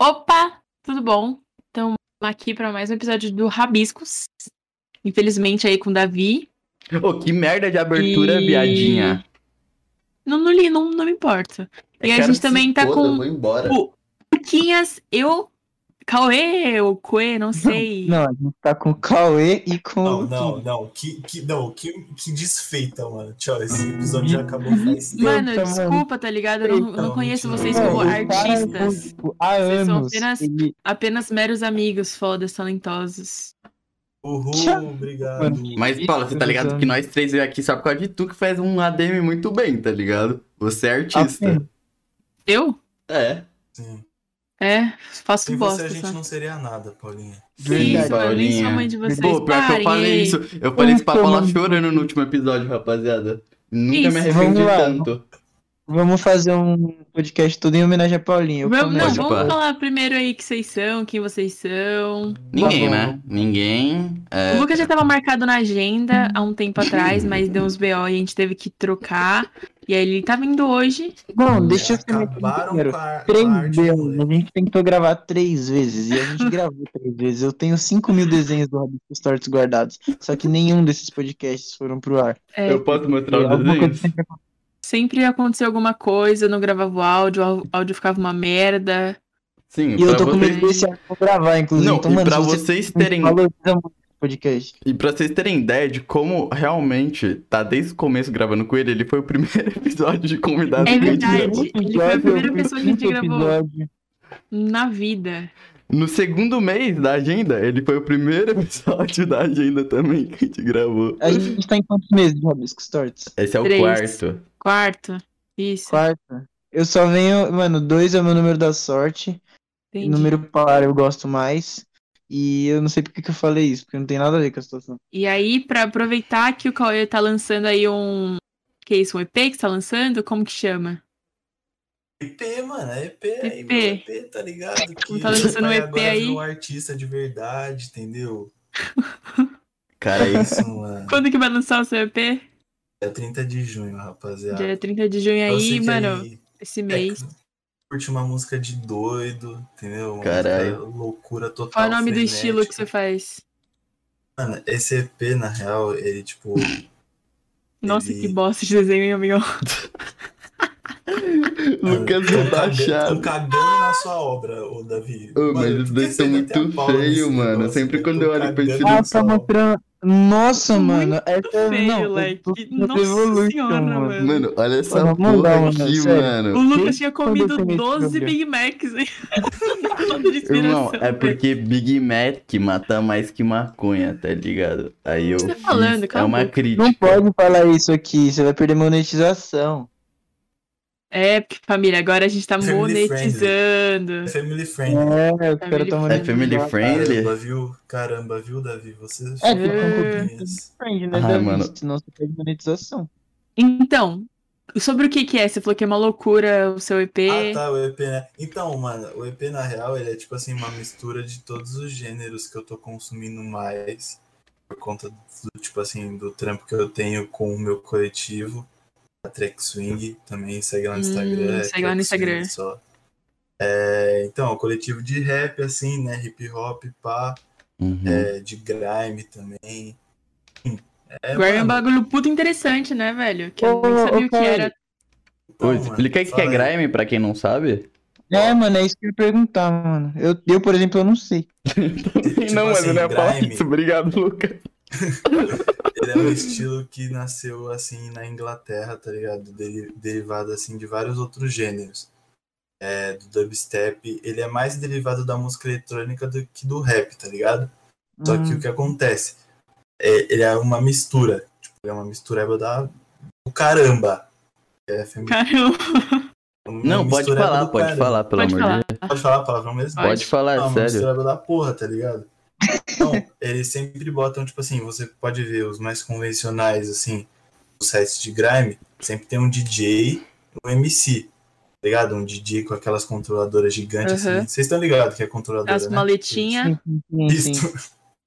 Opa, tudo bom? Então, aqui para mais um episódio do Rabiscos. Infelizmente aí com o Davi. Ô, que merda de abertura, E- viadinha. Não, não li, não, não me importa. E Eu a quero gente também tá foda, com o Luquinhas, eu, Cauê, ou Coê, não sei. Não, a gente tá com o Cauê e com Não, não, não. Que, que, não, que, que desfeita, mano. Tchau, esse episódio já acabou faz tempo. Mano, Eita, desculpa, tá ligado? Eu não, Eita, não conheço mentira. vocês Não, como é artistas. Vocês são apenas-. Apenas meros amigos fodas, talentosos. Uhul, Tchau. obrigado. Mas, Paulo, você tá ligado que nós três veio aqui só por causa de tu que faz um ADM muito bem, tá ligado? Você é artista. Assim, Eu? É. Sim. É, faço Sem bosta. você a gente só. não seria nada, Paulinha. Verdade. sou Paulinha. mãe de vocês. Pô, pior que eu falei isso. Eu falei isso pra Paula chorando no último episódio, rapaziada. Nunca Isso. me arrependi Vamos lá. tanto. Vamos fazer um podcast todo em homenagem a Paulinho. Vamos, não, vamos falar primeiro aí que vocês são, quem vocês são. Ninguém, né? Ninguém. É... O Lucas já tava marcado na agenda há um tempo atrás, mas deu uns BO e a gente teve que trocar. E aí ele tá vindo hoje. Bom, deixa eu Acabaram sincero. com a, gente tentou gravar três vezes e a gente gravou três vezes. Eu tenho 5 mil desenhos do Rabisco Stories guardados. Só que nenhum desses podcasts foram pro ar. É, Eu posso mostrar os coisa desenhos? Sempre aconteceu alguma coisa, eu não gravava o áudio, o áudio ficava uma merda. Sim, E eu tô com medo desse pra gravar, inclusive. Não, então, e mano, pra vocês terem podcast. E pra vocês terem ideia de como realmente tá desde o começo gravando com ele, ele foi o primeiro episódio de convidado É que a gente verdade. gravou. Ele foi a primeira pessoa que a gente gravou. episódio. Na vida. No segundo mês da agenda, ele foi o primeiro episódio da agenda também que a gente gravou. A gente tá em quantos meses de Rabisco Stories? Esse é o Três. quarto. Quarto. Isso. Quarta. Eu só venho, mano, dois é o meu número da sorte. entendi. Número par eu gosto mais. E eu não sei porque que eu falei isso, porque não tem nada a ver com a situação. E aí, pra aproveitar que o Cauê tá lançando aí um. Que é isso? Um EP que você tá lançando? Como que chama? EP, mano, é EP aí, EP. meu EP, tá ligado? Que Tá lançando um EP agora aí. um artista de verdade, entendeu? Cara, é isso. Isso, mano. Quando que vai lançar o seu EP? É 30 de junho, rapaziada. Dia 30 de junho sei aí, mano. aí- Esse é, mês. curte uma música de doido, entendeu? Uma Caralho. loucura total. Qual é o nome do frenética. estilo que você faz? Mano, esse EP, na real, ele, tipo. Nossa, Ele- que bosta de desenho, amigo. Lucas não tá cagando- tão achado. cagando na sua obra, ô Davi. Ô, mas por dois são muito feios, mano. Sempre quando eu olho pra esse Ah, tá mostrando. Nossa, Muito mano. Essa Feio, não, tô Nossa Evolution, senhora, mano. Mano, olha essa Mano, dá, porra mano, aqui, sério. O mano. Lucas tinha comido eu tomei esse 12 problema? Big Macs, hein? Irmão, é velho. porque Big Mac mata mais que maconha, tá ligado? Aí eu Você tá fiz- falando? é uma crítica. Não pode falar isso aqui, você vai perder monetização. É, porque, família, agora a gente tá Family monetizando. É family friendly. É, os Family caras tão É family friendly? Caramba, viu? Caramba, viu, Davi? Você É, é. roupinhas. friend, né, Ah, Davi? mano. Senão você perde monetização. Então, sobre o que que é? Você falou que é uma loucura o seu EP. Ah, tá, o EP, né? Então, mano, o EP, na real, ele é tipo assim, uma mistura de todos os gêneros que eu tô consumindo mais. Por conta do, tipo assim, do trampo que eu tenho com o meu coletivo. A Track Swing, também segue lá no Hum, Instagram. é segue lá no Instagram. Swing Só. É, então, o coletivo de rap, assim, né? Hip hop, pá. Uhum. é, de grime também. Enfim, É, Agora é um bagulho puto interessante, né, velho? Que eu nem sabia o que era. então, Ô, mano, explica o que é grime pra quem não sabe. É, mano, é isso que eu ia perguntar, mano. Eu, eu por exemplo, eu não sei. Tipo não, mas assim, eu não ia falar grime. isso. Obrigado, Lucas. Ele é um estilo que nasceu assim na Inglaterra, tá ligado? Deri- derivado assim de vários outros gêneros. É, do dubstep, ele é mais derivado da música eletrônica do que do rap, tá ligado? Só que Hum. o que acontece? É, ele é uma mistura. Tipo, ele é uma mistureba da do caramba. É femi- Caramba, uma Não, pode falar, pode caramba. falar, pelo pode amor de. Deus. Pode falar a palavra mesmo? Pode. Pode falar, Não, uma sério. mistureba da porra, tá ligado? Então, eles sempre botam, tipo assim, você pode ver os mais convencionais, assim, os sites de grime, sempre tem um DJ e um MC, tá ligado? Um DJ com aquelas controladoras gigantes, Uhum. assim. Vocês estão ligados que é controladora, As né? maletinhas. Isso.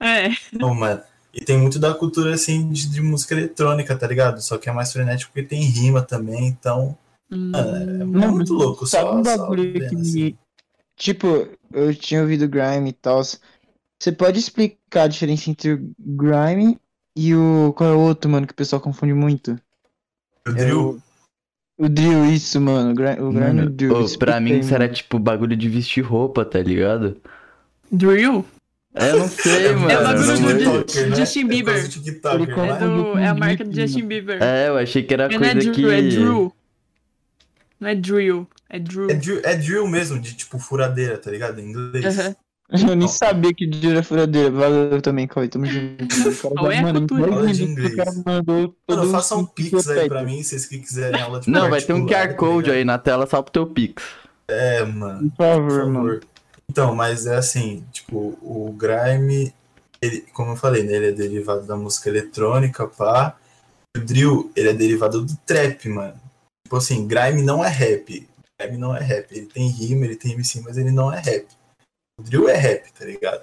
É. Não, mano. E tem muito da cultura, assim, de, de música eletrônica, tá ligado? Só que é mais frenético porque tem rima também, então... Hum. Mano, é, é Não, muito louco, Sabe só, um só bagulho vendo, que, assim. tipo, eu tinha ouvido Grime e tal. Você pode explicar a diferença entre o Grime e o. Qual é o outro, mano, que o pessoal confunde muito? O É Drill, O Drill, isso, mano. O Grime, o e o Drill. ô, pra mim isso era tipo bagulho de vestir roupa, tá ligado? Drill? É, Eu não sei, mano. É o bagulho do. Justin- né? Justin É Bieber. TikToker, Ele É, né? do, é a marca do Justin Bieber. É, eu achei que era Porque não é coisa Drew, que. é Drew. Não é Drill, é Drew. É drill, é drill mesmo, de tipo furadeira, tá ligado? Em inglês. Aham. Eu nem sabia que Drill era furadeira. Valeu também, Cauê. Tamo junto. Qual é a mano, cultura? Aula de cara inglês. mandou Mano, faça um pix aí pra mim, vocês que quiserem aula de Não, vai ter um QR tá Code aí na tela só pro teu Pix. É, mano. Por favor, Por mano. favor. Então, mas é assim, tipo, o grime, ele, como eu falei, né, ele é derivado da música eletrônica, pá. O drill, ele é derivado do trap, mano. Tipo assim, grime não é rap. Grime não é rap. Ele tem rima, ele tem MC, mas ele não é rap. O drill é rap, tá ligado?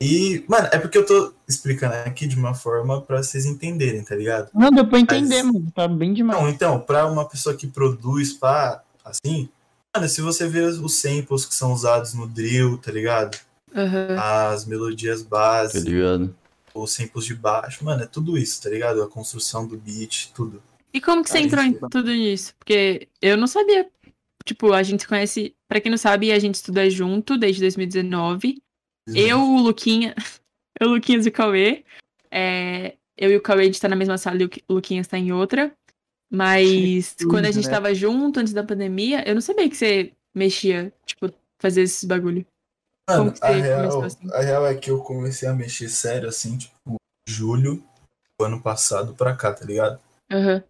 E, mano, é porque eu tô explicando aqui de uma forma pra vocês entenderem, tá ligado? Não, deu pra entender, Mas- mano. Tá bem demais. Não, então, pra uma pessoa que produz pá, assim, mano, se você vê os samples que são usados no drill, tá ligado? Aham. As melodias Tá básicas, ligado? os samples de baixo, mano, é tudo isso, tá ligado? A construção do beat, tudo. E como que você Aí, entrou em tipo- tudo isso? Porque eu não sabia. Tipo, a gente conhece, pra quem não sabe, a gente estuda junto desde 2019. Eu, o Luquinha, eu, o Luquinhas e o Cauê. É, eu e o Cauê, a gente tá na mesma sala e o Lu- o Luquinhas tá em outra. Mas quando a gente né? tava junto, antes da pandemia, eu não sabia que você mexia, tipo, fazia esses bagulho. Mano, a real, assim? a real é que eu comecei a mexer sério, assim, tipo, julho do ano passado pra cá, tá ligado? Aham.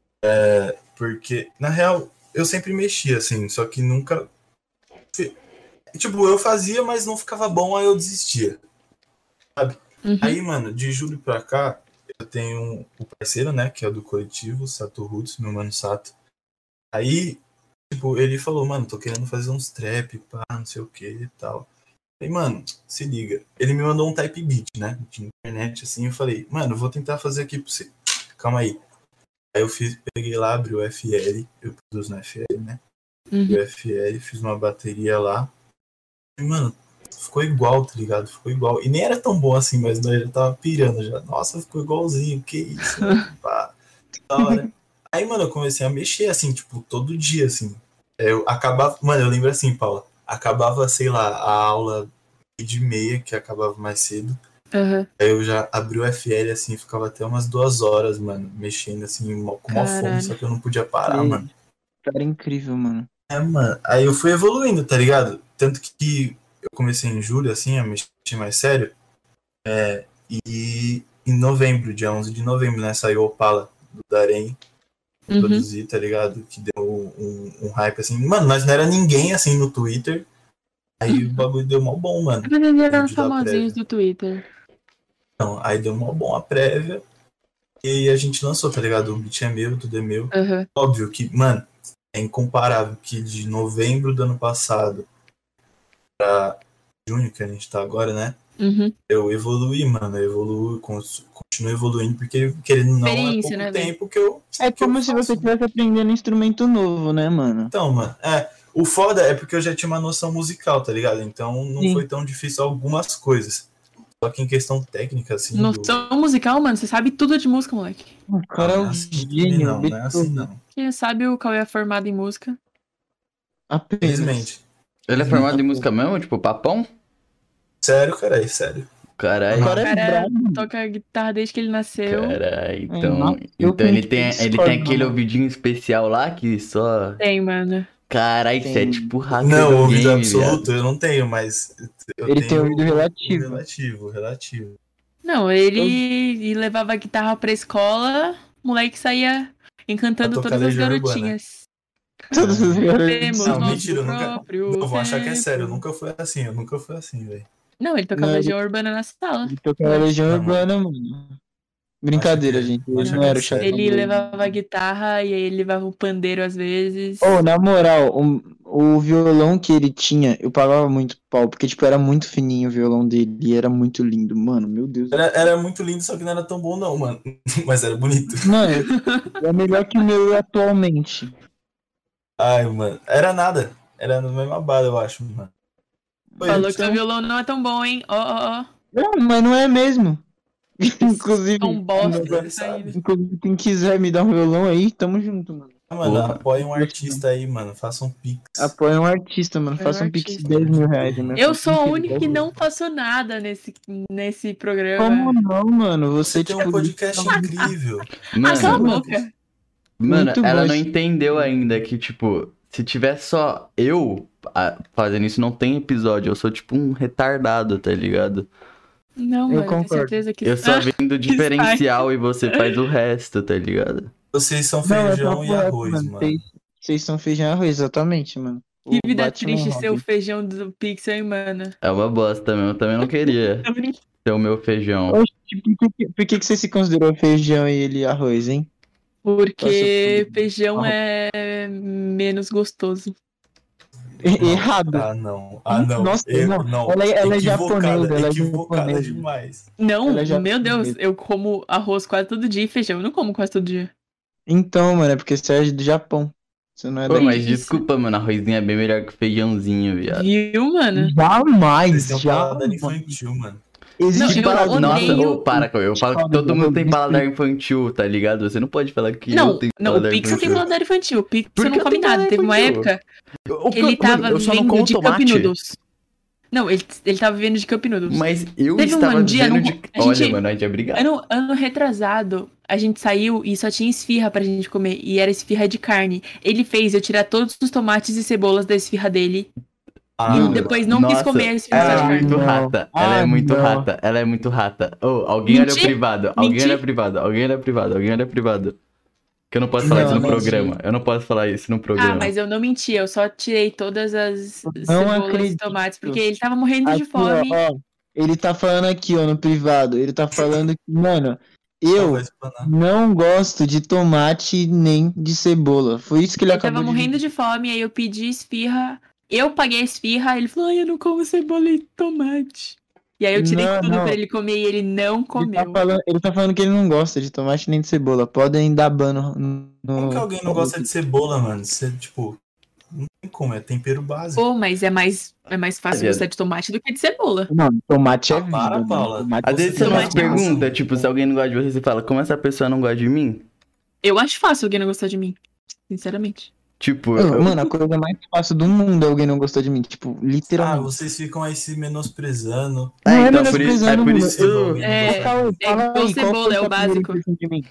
Porque, na real, eu sempre mexia, assim, só que nunca. Tipo, eu fazia, mas não ficava bom, aí eu desistia. Uhum. Aí, mano, de julho pra cá, eu tenho o parceiro, né, que é do coletivo, Sato Roots, meu mano Sato. Aí, tipo, ele falou, mano, tô querendo fazer uns trap, pá, não sei o que e tal. Aí, mano, se liga. Ele me mandou um type beat, né, de internet, assim, eu falei, mano, vou tentar fazer aqui pra você. Calma aí. Aí eu fiz, peguei lá, abri o FL, eu produzo no FL, né, Uhum. o FL, fiz uma bateria lá. E, mano, ficou igual, tá ligado? Ficou igual. E nem era tão bom assim, mas nós já tava pirando já. Nossa, ficou igualzinho, que isso, mano, pá. Da hora. Aí, mano, eu comecei a mexer, assim, tipo, todo dia, assim. Eu acabava. Mano, eu lembro assim, Paula. Acabava, sei lá, a aula de meia, que acabava mais cedo. Aham. Aí eu já abri o FL, assim, ficava até umas duas horas, mano, mexendo, assim, com uma fome, Caralho. só que eu não podia parar, Sim. mano. Cara incrível, mano. É, mano. Aí eu fui evoluindo, tá ligado? Tanto que eu comecei em julho, assim, a mexer mais sério. É, e em novembro, dia 11 de novembro, né, saiu o Opala do Darém, Uhum. produzir, tá ligado? Que deu um, um hype, assim. Mano, nós não era ninguém, assim, no Twitter. Aí o bagulho deu mal bom, mano. Eles eram famosinhos do Twitter. Então, aí deu mal bom a prévia. E a gente lançou, tá ligado? O beat é meu, tudo é meu. Aham. Óbvio que, mano, é incomparável que de novembro do ano passado pra junho, que a gente tá agora, né? Uhum. Eu evoluí, mano. Eu evoluo, continuo evoluindo, porque querendo ou não é pouco né, tempo que eu. É que eu como se faço. você estivesse aprendendo um instrumento novo, né, mano? Então, mano, é. O foda é porque eu já tinha uma noção musical, tá ligado? Então não Sim. foi tão difícil algumas coisas. Só que em questão técnica, assim. do- Noção musical, mano, você sabe tudo de música, moleque. O cara é um é assim gênio. não, não é assim não. Quem sabe o Cauê é formado em música. Apenas. Infelizmente. Ele é formado em música mesmo? Tipo, papão? Sério, cara, é sério. Caralho. O cara é toca guitarra desde que ele nasceu. Caralho, É, então. então ele tem, ele tem aquele ouvidinho especial lá que só. Tem, mano. Caralho, isso é tipo hacker Não, do ouvido game, absoluto eu não tenho, mas. Eu Ele tenho tem ouvido relativo. Relativo, relativo. Não, ele levava a guitarra pra escola, o moleque saía encantando todas as garotinhas. Todos os garotos. Temos Não, mentira, eu nunca. Eu vou achar que é sério, eu nunca fui assim, eu nunca fui assim, velho. Não, ele tocava Não, Legião Urbana na sala. Ele tocava Legião Não, Urbana, mano. Brincadeira, Acho que- gente. Ele não era é o sério. Ele levava a guitarra e aí ele levava o pandeiro às vezes. Oh, na moral, o, o violão que ele tinha, eu pagava muito pau, porque, tipo, era muito fininho o violão dele e era muito lindo, mano, meu Deus. Era, era muito lindo, só que não era tão bom, não, mano. Mas era bonito. Mano, é melhor que o meu atualmente. Ai, mano. Era nada. Era na mesma bala, eu acho, mano. Foi, Falou que seu violão não é tão bom, hein? Ó, ó, ó. Não, mas não é mesmo. Inclusive, bosta. Tá sabe. indo. inclusive, quem quiser me dar um violão aí, tamo junto, mano. Mano, Porra. apoia um artista aí, mano. Faça um pix. Apoia um artista, mano. Apoia um Faça um pix de 10 mil reais. né? Eu sou a Faça única que de 10 não faço nada nesse, nesse programa. Como não, mano? Você, Você tem tipo, um podcast incrível. Ah, cala a Mano, boca. mano Muito ela bom. não entendeu ainda que, tipo, se tiver só eu ah, fazendo isso, não tem episódio. Eu sou, tipo, um retardado, tá ligado? Não, Eu mano, tenho concordo. certeza que Eu só vendo o diferencial e você faz o resto, tá ligado? Vocês são Não, é feijão e arroz, mano. Vocês, vocês são feijão e arroz, exatamente, mano. Que vida Batman triste Robin. ser o feijão do Pixel, hein, mano? É uma bosta mesmo. Eu também não queria ser o meu feijão. Oxe, por que, por que, que você se considerou feijão e ele arroz, hein? Porque Nossa, feijão Ah. é menos gostoso. Errado. Ah, não. Ah, não. Nossa, Eu- não. não. Ela, ela é japonesa, ela é equivocada japonesa. demais. Não, Ela já- meu Deus, eu como arroz quase todo dia e feijão. Eu não como quase todo dia. Então, mano, é porque você é do Japão. Você não é Pô, mas desculpa, mano. Arrozinho é bem melhor que feijãozinho, viado. Viu, mano? Jamais, um paladar jamais. infantil, mano. Existe Não, Que eu pala- odeio- Nossa, ô, para, Cauê. Eu falo que todo mundo tem paladar infantil, tá ligado? Você não pode falar que eu Não, tenho não, o paladar Pixel tem infantil. paladar infantil. O que não eu come tenho nada. paladar Teve uma infantil? época O que ele tava eu só não vivendo como de Cup tomate. Noodles. Não, ele, ele tava vivendo de Cup Noodles. Mas eu Teve um estava dia vivendo num- de... a Olha, gente- mano, a gente é brigado. Ano, ano retrasado, a gente saiu e só tinha esfirra pra gente comer. E era esfirra de carne. Ele fez eu tirar todos os tomates e cebolas da esfirra dele. Ah, e depois não quis Nossa, comer a esfirra Ela de é Ah, carne. muito não. rata. Ela é Ah, muito não. rata. Ela é muito rata. Ô, alguém olha Mentir? privado. Alguém Mentir? olha privado. Alguém olha privado. Alguém olha privado. Que eu não posso falar Não, isso no programa. Eu não posso falar isso no programa. Ah, mas eu não menti, eu só tirei todas as Não cebolas e acredito. tomates, porque ele tava morrendo de Aqui, fome. ó, ó, ele tá falando aqui, ó, no privado. Ele tá falando que, mano, eu não gosto de tomate nem de cebola. Foi isso que ele, Ele acabou tava de morrendo de fome, aí eu pedi esfirra. Eu paguei a esfirra, ele falou, ai, eu não como cebola e tomate. E aí eu tirei Não, tudo não. pra ele comer e ele não Ele comeu. tá, falando, ele tá falando que ele não gosta de tomate nem de cebola. Podem dar ban no. no- Como que alguém não gosta de cebola, mano? Você, tipo, não tem como, é tempero básico. Pô, mas é mais, é mais fácil Aliás- gostar de tomate do que de cebola. Não, tomate é Ah, vida. para, mano. Paula. Às vezes Você faz é pergunta, fácil. tipo, se alguém não gosta de você, você fala, como essa pessoa não gosta de mim? Eu acho fácil alguém não gostar de mim. Sinceramente. Tipo, Eu- eu- Mano, a coisa mais fácil do mundo é alguém não gostar de mim. Tipo, Ah, literalmente. vocês ficam aí se menosprezando. É, Não é então por isso, é menosprezando, por isso. Eu- É, Fala- é fala igual aí, qual cebola, é o básico. de mim?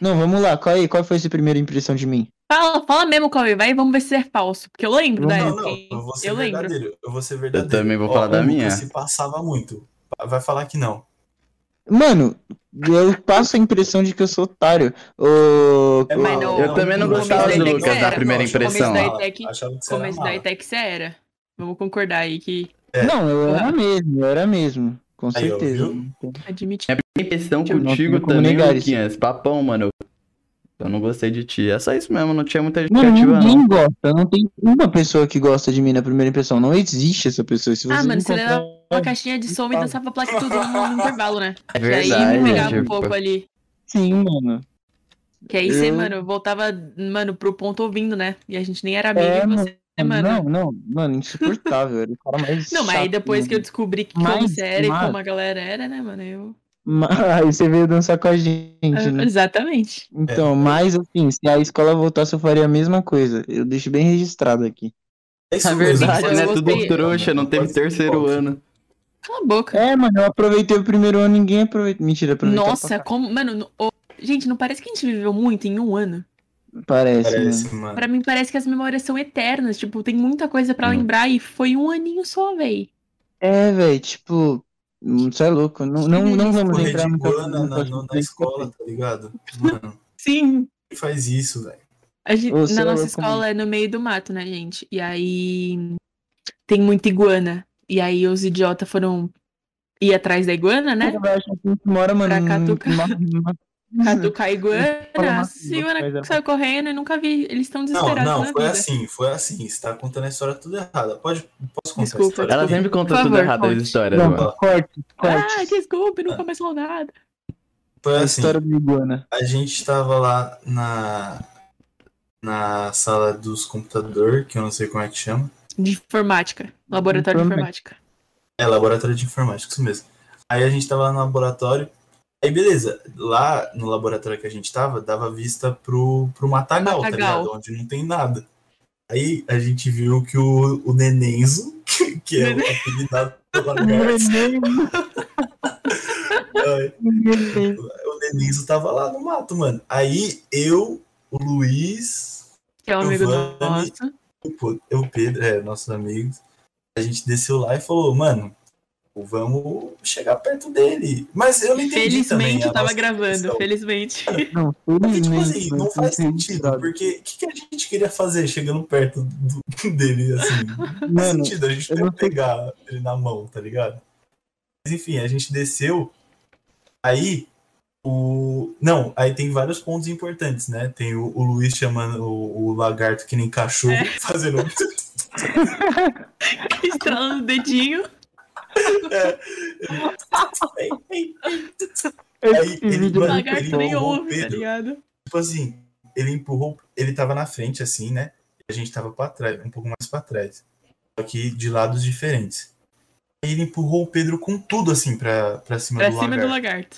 Não, vamos lá. Qual, aí, qual foi a sua primeira impressão de mim? Fala, fala mesmo, Cauê, vai, vamos ver se é falso. Porque eu lembro da Não, Não, época. não, eu vou ser eu lembro. verdadeiro. Eu vou ser verdadeiro. também vou Ó, falar da o minha. se passava muito. Vai falar que não. Mano, eu passo a impressão de que eu sou otário. Ô, É Mas no- Eu também não gostava do da Lucas da primeira impressão. da mala. ETEC, Achava que você era Começo da. ETEC você era. Vamos concordar aí que É. Não, eu era mesmo, eu era mesmo. Com Aí, certeza. viu? admite. Minha impressão Eu não contigo também. Luquinhas. Papão, mano. Eu não gostei de ti. É só isso mesmo, não tinha muita Mano, justificativa, não. ninguém gosta. Não tem uma pessoa que gosta de mim na primeira impressão. Não existe essa pessoa. Se Ah, você mano, você encontrar... leva uma caixinha de som e dançava placa tudo no, no intervalo, né? É Que aí verdade, pegava um tipo, pouco ali. Sim, mano. Que aí você, Eu- mano, voltava, mano, pro ponto ouvindo, né? E a gente nem era amigo É, e você, mano. Não, não, mano, insuportável. Era o cara mais. Não, mas aí depois que eu mano. descobri como Mas- você era e mas- como a galera era, né, mano? Eu. Aí você veio dançar com a gente, né? Exatamente. Então, mas assim, se a escola voltasse, eu faria a mesma coisa. Eu deixo bem registrado aqui. É isso É mesmo. verdade, eu né? Tudo trouxa, não teve terceiro ano. Cala a boca. É, mano, eu aproveitei o primeiro ano, ninguém aproveitou. Mentira, aproveitou. Nossa, como. Mano, gente, não parece que a gente viveu muito em um ano? Parece, mano. Parece, mano. Pra mim parece que as memórias são eternas. Tipo, tem muita coisa pra Hum. lembrar e foi um aninho só, véi. É, velho, tipo, você é louco. Não, não, não vamos Correr entrar de muito na, na, na desse escola, tá ligado? Mano, Sim. quem faz isso, velho? Na é nossa louco, escola é no meio do mato, né, gente? E aí tem muita iguana. E aí os idiotas foram ir atrás da iguana, né? Eu acho que a gente mora, mano, Pra catucar. Numa- numa- Catucar a A Silvana é- saiu correndo e nunca vi. Eles estão Não, desesperados não, na foi vida. assim, foi assim. Você tá contando a história tudo errada. Pode, posso contar Desculpa, a história? Ela sempre conta Por tudo favor, errado conte. as histórias, Não, mano. corte, Ah, corte. desculpe, nunca mais falou nada. Foi a assim, história do Iguana. a gente tava lá na, na sala dos computadores, que eu não sei como é que chama. De informática. Laboratório de Informática. informática. É, laboratório de informática, isso mesmo. Aí a gente tava lá no laboratório. Aí beleza, lá no laboratório que a gente tava, dava vista pro, pro matagal, tá Matagal. ligado? Onde não tem nada. Aí a gente viu que o, o Nenenzo, que, que é o apelidado do lagarto, o Nenenzo tava lá no mato, mano. Aí eu, o Luiz, Que é um amigo Giovanni. nosso. o o Pedro, é, nossos amigos, a gente desceu lá e falou, mano, vamos chegar perto dele. Mas eu não entendi também. Felizmente a eu tava nossa gravando, intenção. felizmente. Não, Porque, tipo felizmente, assim, não faz sentido, porque o que, que a gente queria fazer chegando perto do- dele, assim? Não faz sentido, a gente não sei- pegar ele na mão, tá ligado? Mas enfim, a gente desceu, aí o... Não, aí tem vários pontos importantes, né? Tem o, o Luiz chamando o, o lagarto que nem cachorro, É. fazendo... Estralando o dedinho. Aí ele, é mano, lagarto ele nem empurrou o ouve, tá Pedro. ligado? Tipo assim, ele empurrou, ele tava na frente, assim, né? E a gente tava pra trás, um pouco mais pra trás. Só que de lados diferentes. Aí ele empurrou o Pedro com tudo, assim, pra, pra cima Pra do cima lagarto. do lagarto.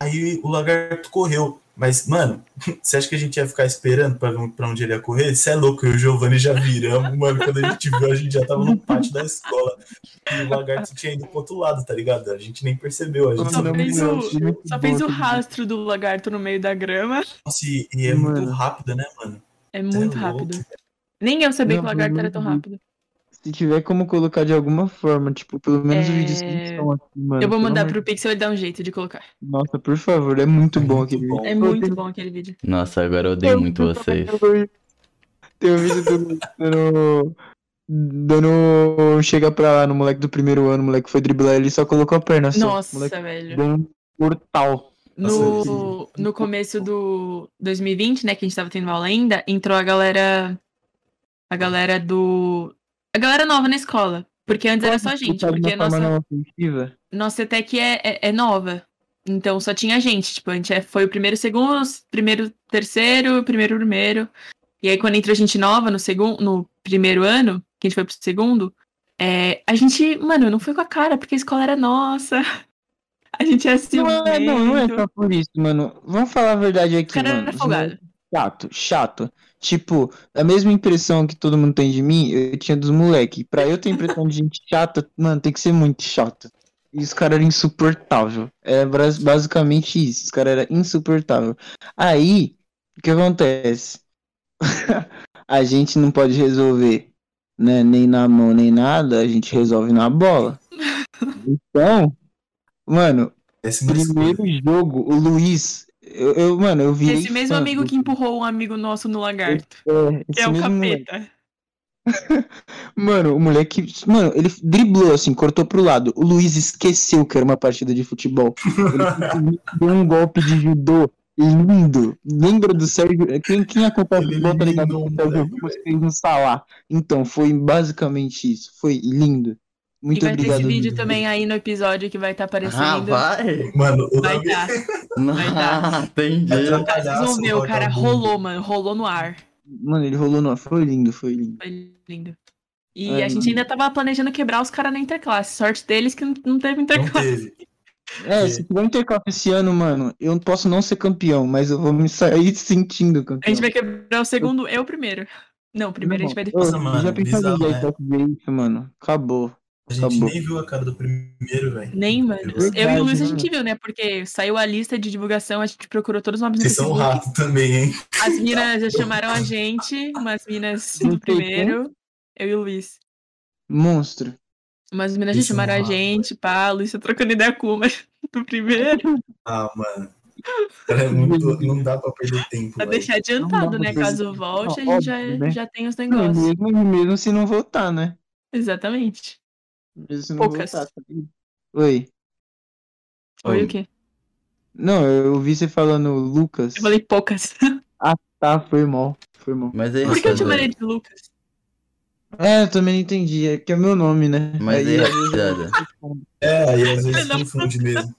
Aí o lagarto correu. Mas, mano, você acha que a gente ia ficar esperando pra ver pra onde ele ia correr? Você é louco, eu e o Giovanni já viramos, mano. Quando a gente viu, a gente já tava no pátio da escola. E o lagarto tinha ido pro outro lado, tá ligado? A gente nem percebeu. A gente Só Não, fez o, muito só fez o rastro do lagarto no meio da grama. Nossa, e, e é muito Mano. rápido, né, mano? É Cê muito é rápido. Nem eu sabia Não, que o lagarto era tão muito rápido. Se tiver como colocar de alguma forma, tipo, pelo menos É, o vídeo sem som aqui, mano. Eu vou mandar pro Pixel ele dar um jeito de colocar. Nossa, por favor, é muito É bom aquele bom. vídeo. É muito bom aquele vídeo. Nossa, agora eu odeio muito vocês. Tem um vídeo do dando, dando. Chega pra lá no moleque do primeiro ano, o moleque foi driblar ele e só colocou a perna só. Nossa, moleque velho. deu um portal. No, no começo do 2020, né, que a gente tava tendo aula ainda, entrou a galera. A galera do. A galera nova na escola. Porque antes era só a gente. Porque a nossa, nossa ETEC é, é, é nova. Então só tinha gente. Tipo, a gente é- foi o primeiro, segundo, primeiro, terceiro, primeiro, primeiro. E aí, quando entrou gente nova no segundo, no primeiro ano, que a gente foi pro segundo, é, a gente, mano, não foi com a cara, porque a escola era nossa. A gente é assim. Não é, não, não é só por isso, mano. Vamos falar a verdade O aqui, cara mano. era folgado. Chato, chato. Tipo, a mesma impressão que todo mundo tem de mim, eu tinha dos moleque. Pra eu ter impressão de gente chata, mano, tem que ser muito chato. E os caras eram insuportável. É basicamente isso. Os caras eram insuportável. Aí, o que acontece? a gente não pode resolver, né, nem na mão, nem nada, a gente resolve na bola. Então, mano, Péssima primeiro jogo, o Luiz, eu, eu- mano, eu vi Esse mesmo amigo que empurrou um amigo nosso no lagarto. é, Que é o capeta. Mano, o moleque. Mano, ele driblou assim, cortou pro lado. O Luiz esqueceu que era uma partida de futebol. Ele deu um golpe de judô lindo. Lembra do Sérgio. Quem, quem acompanha Ele futebol tá ligado? o O Sérgio moleque, fez no Salah. Então, foi basicamente isso. Foi lindo. E Muito vai ter obrigado. esse vídeo também aí no episódio que vai estar Ah, aparecendo. vai? Mano, o Vai dar. Vai Ah, dar. entendi. Vai Vocês vão ver, o cara rolou, mano. Rolou no ar. Mano, ele rolou no. Foi lindo, foi lindo. Foi lindo. E Ai, a gente mano. ainda tava planejando quebrar os caras na interclasse. Sorte deles que não, não teve não interclasse. teve. É, É. se tiver interclasse esse ano, mano, eu posso não ser campeão, mas eu vou me sair sentindo campeão. A gente vai quebrar o segundo e o primeiro. Não, primeiro a gente vai ter Ô, Nossa, mano, já pensou bizarro, em né? isso, mano? Acabou. A gente Acabou. nem viu a cara do primeiro, velho. Nem, mano. eu e o Luiz a gente viu, né? Porque saiu a lista de divulgação, a gente procurou todos os nomes no Vocês são rato também, hein? As minas já chamaram a gente, umas minas do primeiro. Eu e o Luiz. Monstro. Umas minas já é chamaram a gente, pá, a Luiz tá trocando ideia com uma do primeiro. Ah, mano. É muito. Não dá pra perder tempo. Pra deixar adiantado, né? Caso volte, a Não, gente já, óbvio, né? já tem os Não, negócios. mesmo, mesmo se não voltar, né? Exatamente. Se não Poucas. voltar. tá ligado? Oi. Oi, Oi. o quê? Não, eu ouvi você falando Lucas. Eu falei poucas. Tá, foi mal. Foi mal. Mas aí, Por que eu te chamaria de Lucas? É, eu também não entendi. É que é meu nome, né? Mas aí, vezes, rapaziada. É, aí às vezes confunde mesmo.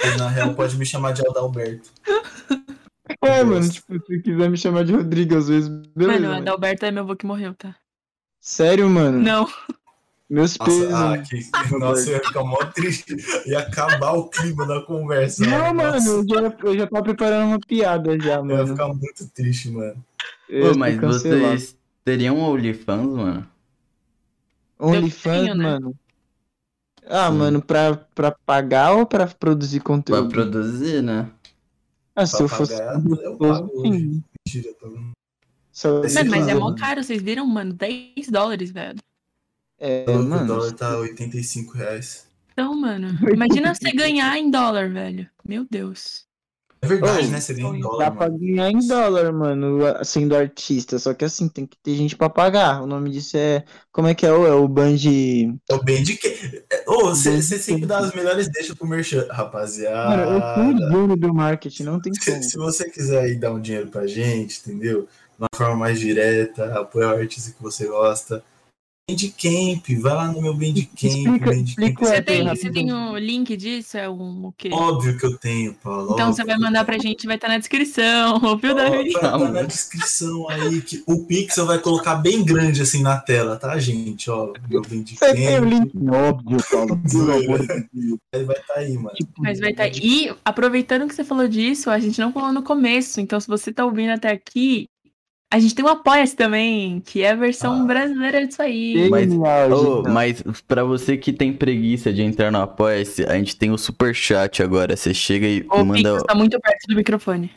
Mas na real pode me chamar de Adalberto. É, mano, tipo, se quiser me chamar de Rodrigo às vezes, beleza. Mano, o mano. Adalberto é meu avô que morreu, tá? Sério, mano? Não. Meus pesos. Nossa, ah, que, nossa, eu ia ficar mó triste. Ia acabar o clima da conversa. Não, mano, Nossa, eu já, eu já tava preparando uma piada já, Eu ia mano. ficar muito triste, mano. Pô, mas vocês teriam OnlyFans, mano? OnlyFans, né? mano. Ah, Sim. mano, pra, pra pagar ou pra produzir Pra conteúdo? produzir, né? Ah, se Pra eu fosse. pagar, eu pago. Mentira, tô... Mano, mas é mó caro, vocês viram, mano? 10 dólares, velho. É, o mano. dólar tá 85 reais. Então, mano, imagina você ganhar em dólar, velho. Meu Deus. É verdade, Ô, né? Você ganha em Dá dólar, pra mano. ganhar em dólar, mano, sendo artista. Só que assim, tem que ter gente pra pagar. O nome disso é. Como é que é? o- É o Band. É o que. Ô, você sempre dá as melhores deixas pro merchan, Mano, eu rapaziada. fui o dono do marketing, não tem Se, como. se você quiser aí dar um dinheiro pra gente, entendeu? De uma forma mais direta, apoiar o artista que você gosta. Bandcamp, vai lá no meu Bandcamp. Explica- Bandcamp. explica Você tem, você tem o link disso? É um o quê? Óbvio que eu tenho, Paulo. Então óbvio você vai mandar pra gente, vai estar na descrição, ouviu, Ó, Davi? Tá, tá Calma. na descrição aí que o Pixel vai colocar bem grande assim na tela, tá, gente? Ó, meu Você tem o Bandcamp. link óbvio, Paulo. Ele vai estar aí, mano. Tipo, Mas vai estar. E aproveitando que você falou disso, a gente não falou no começo, então se você tá ouvindo até aqui, a gente tem um Apoia-se também, que é a versão Ah. brasileira disso aí. Mas- gente. mas pra você que tem preguiça de entrar no Apoia-se, a gente tem o super chat agora. Você chega e O manda. Pix tá muito perto do microfone.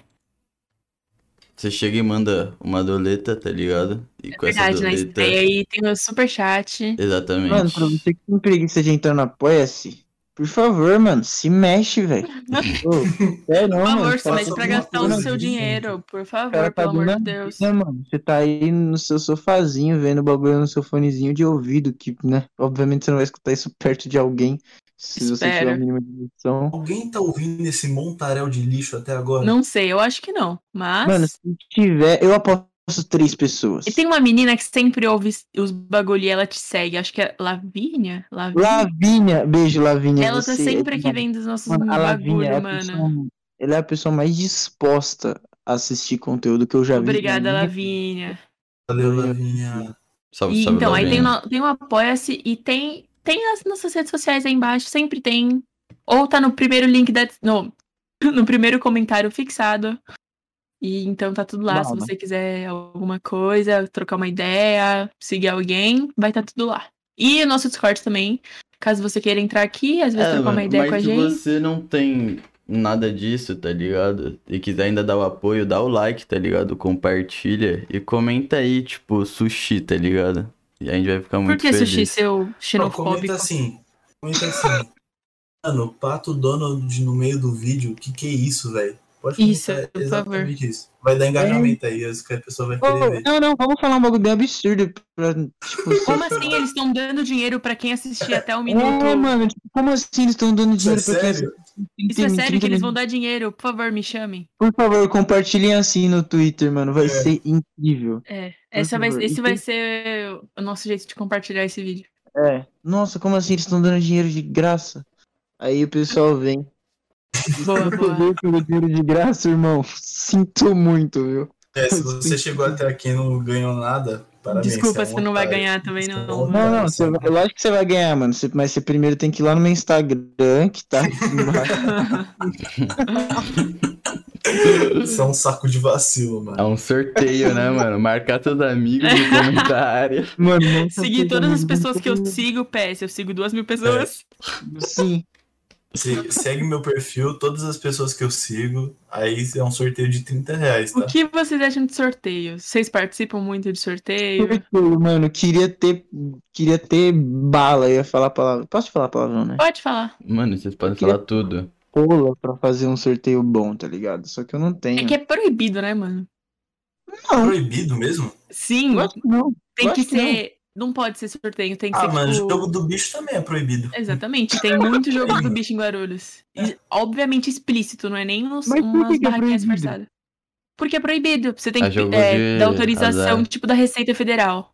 Você chega e manda uma doleta, tá ligado? E com essa Verdade, né? doleta. E aí tem o superchat. Exatamente. Mano, pra você que tem preguiça de entrar no Apoia-se, por favor, mano, se mexe, velho. É não, Por favor, somente tá pra gastar o seu gente. dinheiro, por favor, cara tá pelo amor de Deus. né, mano? Você tá aí no seu sofazinho, vendo o bagulho no seu fonezinho de ouvido, que, né? Obviamente você não vai escutar isso perto de alguém, se você tiver Espero. a mínima dimensão. Alguém tá ouvindo esse montaréu de lixo até agora? Não sei, eu acho que não. Mas. Mano, se tiver, eu aposto três pessoas. E tem uma menina que sempre ouve os bagulho e ela te segue. Acho que é Lavínia? Lavínia? Lavínia, beijo, Lavínia. Ela tá você sempre é aqui vendo os nossos Mano, a Lavínia é mano. pessoa, ela é a pessoa mais disposta a assistir conteúdo que eu já vi. Obrigada, na minha Lavínia. Valeu, Lavinha. Salve, salve, então, aí tem, no, tem um Apoia-se e tem, tem as nossas redes sociais aí embaixo, sempre tem. Ou tá no primeiro link da. No, no primeiro comentário fixado. E então tá tudo lá. Se você quiser alguma coisa, trocar uma ideia, seguir alguém, vai estar tudo lá. E o nosso Discord também. Caso você queira entrar aqui, às vezes É, trocar uma ideia mas com a se gente. você não tem nada disso, tá ligado? E quiser ainda dar o apoio, dá o like, tá ligado? Compartilha e comenta aí, tipo, sushi, tá ligado? E a gente vai ficar Por muito que feliz. sushi seu Não, xenofóbico? comenta assim. Comenta assim. Mano, o Pato Donald no meio do vídeo, o que que é isso, velho? Pode Isso, comentar por exatamente isso. Vai dar engajamento aí, as que a pessoa vai querer ver. não, não, vamos falar um bagulho bem absurdo. Pra, tipo, Como assim eles estão dando dinheiro pra quem assistir até o É, minuto? mano, tipo, como assim eles estão dando Isso é dinheiro pra quem assiste Isso é 30 sério que eles vão dar dinheiro? Por favor, me chamem. Por favor, compartilhem assim no Twitter, mano. Vai É. ser incrível. É, essa vai, favor. esse E vai tem- ser o nosso jeito de compartilhar esse vídeo. É. Nossa, como assim eles estão dando dinheiro de graça? Aí o pessoal vem. Boa, boa. Pelo dinheiro de graça, irmão. Sinto muito, viu? É, se você chegou até aqui e não ganhou nada, parabéns. Desculpa, é um você não vai ganhar também, Você é um não. Não, não, você você é vai, lógico que você vai ganhar, mano. Você- mas você primeiro tem que ir lá no meu Instagram, que tá. Você é um saco de vacilo, É mano. um sorteio, né, mano? Marcar seus amigos no comentário. Mano, Seguir todas as pessoas que eu sigo, PS, eu sigo duas mil pessoas. Sim. Se- segue meu perfil, todas as pessoas que eu sigo, aí é um sorteio de 30 reais, tá? O que vocês acham de sorteio? Vocês participam muito de sorteio? Sorteio, Mano, queria ter. Queria ter bala, ia falar a palavra. Posso falar a palavra, né? Pode falar. Mano, vocês podem falar tudo. Rola pra fazer um sorteio bom, tá ligado? Só que eu não tenho. É que é proibido, né, mano? Não, Proibido mesmo? Sim, eu acho que não. tem eu que acho que não. ser. Não pode ser sorteio, tem que Ah, ser mano, tipo... jogo do bicho também é proibido. Exatamente, tem muito jogo do bicho em Guarulhos. E, obviamente explícito, não é nem uns, Mas umas é barraquinhas proibido? disfarçadas. Porque é proibido. Você tem É que é, de dar autorização, azar. tipo, da Receita Federal.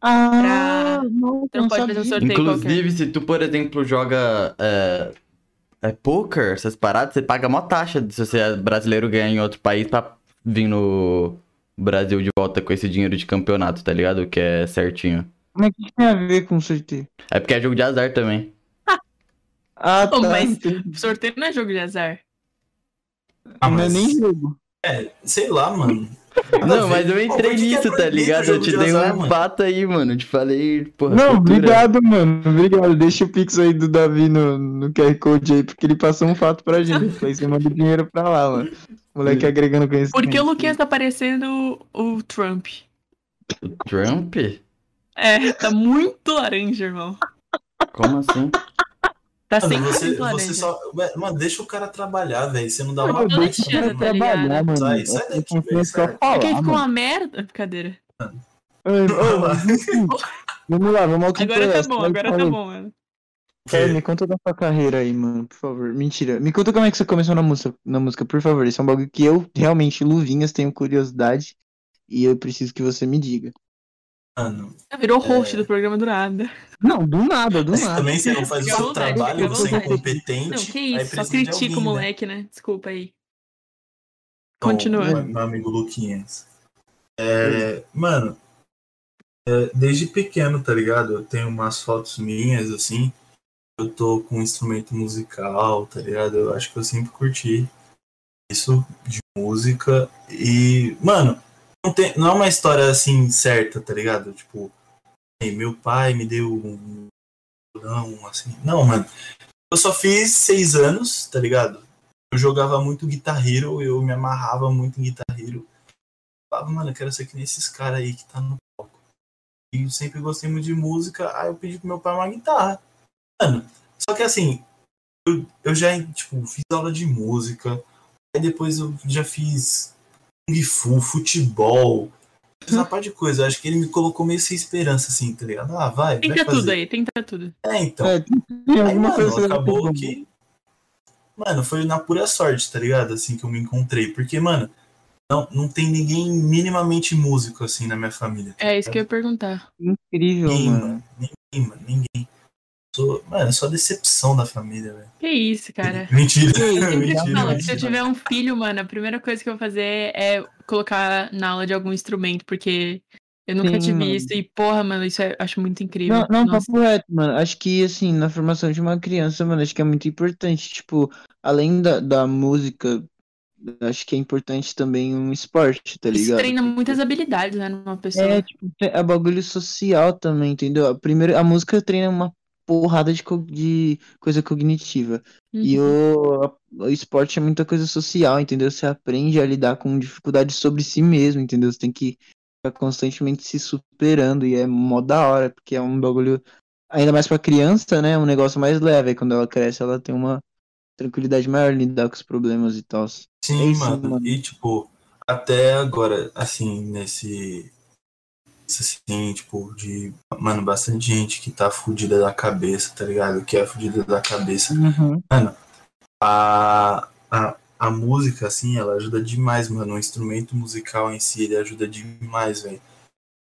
Ah, Pra- não, Você não não pode sabia. fazer um sorteio Inclusive, qualquer. se tu, por exemplo, joga é, é poker, essas paradas, você paga mó taxa se você é brasileiro ganhar em outro país pra vir no Brasil de volta com esse dinheiro de campeonato, tá ligado? Que é certinho. Mas o que tem a ver com sorteio? É porque é jogo de azar também. Ah, tá. mas- entendi. Sorteio não é jogo de azar. Ah, Não é mas, nem jogo. é, sei lá, mano. Não, mas eu entrei por que que é nisso, tá ligado? Eu te de dei azar, um mano? fato aí, mano. Te falei, porra. Não, cultura. obrigado, mano. Obrigado. Deixa o Pix aí do Davi no, no QR Code aí, porque ele passou um fato pra gente. Aí você manda o dinheiro pra lá, mano. Moleque agregando conhecimento. Porque o Luquinhas tá parecendo o Trump. O Trump? É, tá muito laranja, irmão. Como assim? Tá Mano, 100% você, laranja. você só. Mano, deixa o cara trabalhar, velho. Você não dá uma Eu tô deixo o cara tá trabalhar, mano. Sai- sai Eu daqui, velho, ficou mano. uma merda. Brincadeira. Vamos lá, vamos ao que Agora tá bom, agora tá bom, mano. Cara, me conta da sua carreira aí, mano, por favor. Mentira. Me conta como é que você começou na música, na música, por favor. Isso é um bagulho que eu, realmente, Luvinhas, tenho curiosidade. E eu preciso que você me diga. Mano, Virou host É. do programa do nada. Não, do nada, do mas nada. também você não faz o seu vontade, trabalho, você é incompetente. Não, que isso, só critica o né? moleque, né? Desculpa aí. Então, Continua. meu- Meu amigo Luquinhas. É, mano, é, desde pequeno, tá ligado? Eu tenho umas fotos minhas, assim. Eu tô com um instrumento musical, tá ligado? Eu acho que eu sempre curti isso de música. E, mano, não, tem, não é uma história assim certa, tá ligado? Tipo, "Ei, meu pai me deu um. Não, assim. Não, mano. Eu só fiz seis anos, tá ligado? eu jogava muito Guitar Hero, eu me amarrava muito em Guitar Hero. Falava, mano, eu quero ser que nem esses caras aí que tá no palco. E eu sempre gostei muito de música, aí eu pedi pro meu pai uma guitarra. Mano, só que assim, eu, eu já, tipo, fiz aula de música, aí depois eu já fiz Fu, futebol, fiz uma parte de coisa. Eu acho que ele me colocou meio sem esperança, assim, tá ligado? Ah, vai, vai Tenta fazer. tudo aí, tenta tudo. É, então. É, tem Aí, alguma mano, coisa vai acabou que. Mano, foi na pura sorte, tá ligado? Assim que eu me encontrei. Porque, mano, não, não tem ninguém minimamente músico, assim, na minha família. tá É isso que eu ia perguntar. Incrível, Ninguém, mano. mano. Ninguém, mano. Ninguém. Sou, mano, é só decepção da família, velho. Que isso, cara. Mentira. Que isso, Eu sempre mentira, falo que se eu mentira. tiver um filho, mano, a primeira coisa que eu vou fazer é colocar na aula de algum instrumento, porque eu nunca Sim, tive mano. isso. E, porra, mano, isso eu acho muito incrível. Não, não, Nossa. papo reto, mano. Acho que, assim, na formação de uma criança, mano, acho que é muito importante. Tipo, além da, da música, acho que é importante também um esporte, tá Isso ligado? treina Porque- muitas habilidades, né, numa pessoa. É, tipo, é bagulho social também, entendeu? A, primeira, a música treina uma porrada de, co- de coisa cognitiva. E Uhum. o, a- o esporte é muita coisa social, entendeu? Você aprende a lidar com dificuldades sobre si mesmo, entendeu? Você tem que ficar constantemente se superando e é mó da hora, porque é um bagulho, ainda mais pra criança, né? Um negócio mais leve. Aí quando ela cresce, ela tem uma tranquilidade maior em lidar com os problemas e tal. Sim, É isso, mano. mano. E, tipo, até agora, assim, nesse. Isso assim, tipo, de. Mano, bastante gente que tá fudida da cabeça, tá ligado? Que é fudida da cabeça. Uhum. a, a, a música, assim, ela ajuda demais, mano. O instrumento musical em si, ele ajuda demais, velho.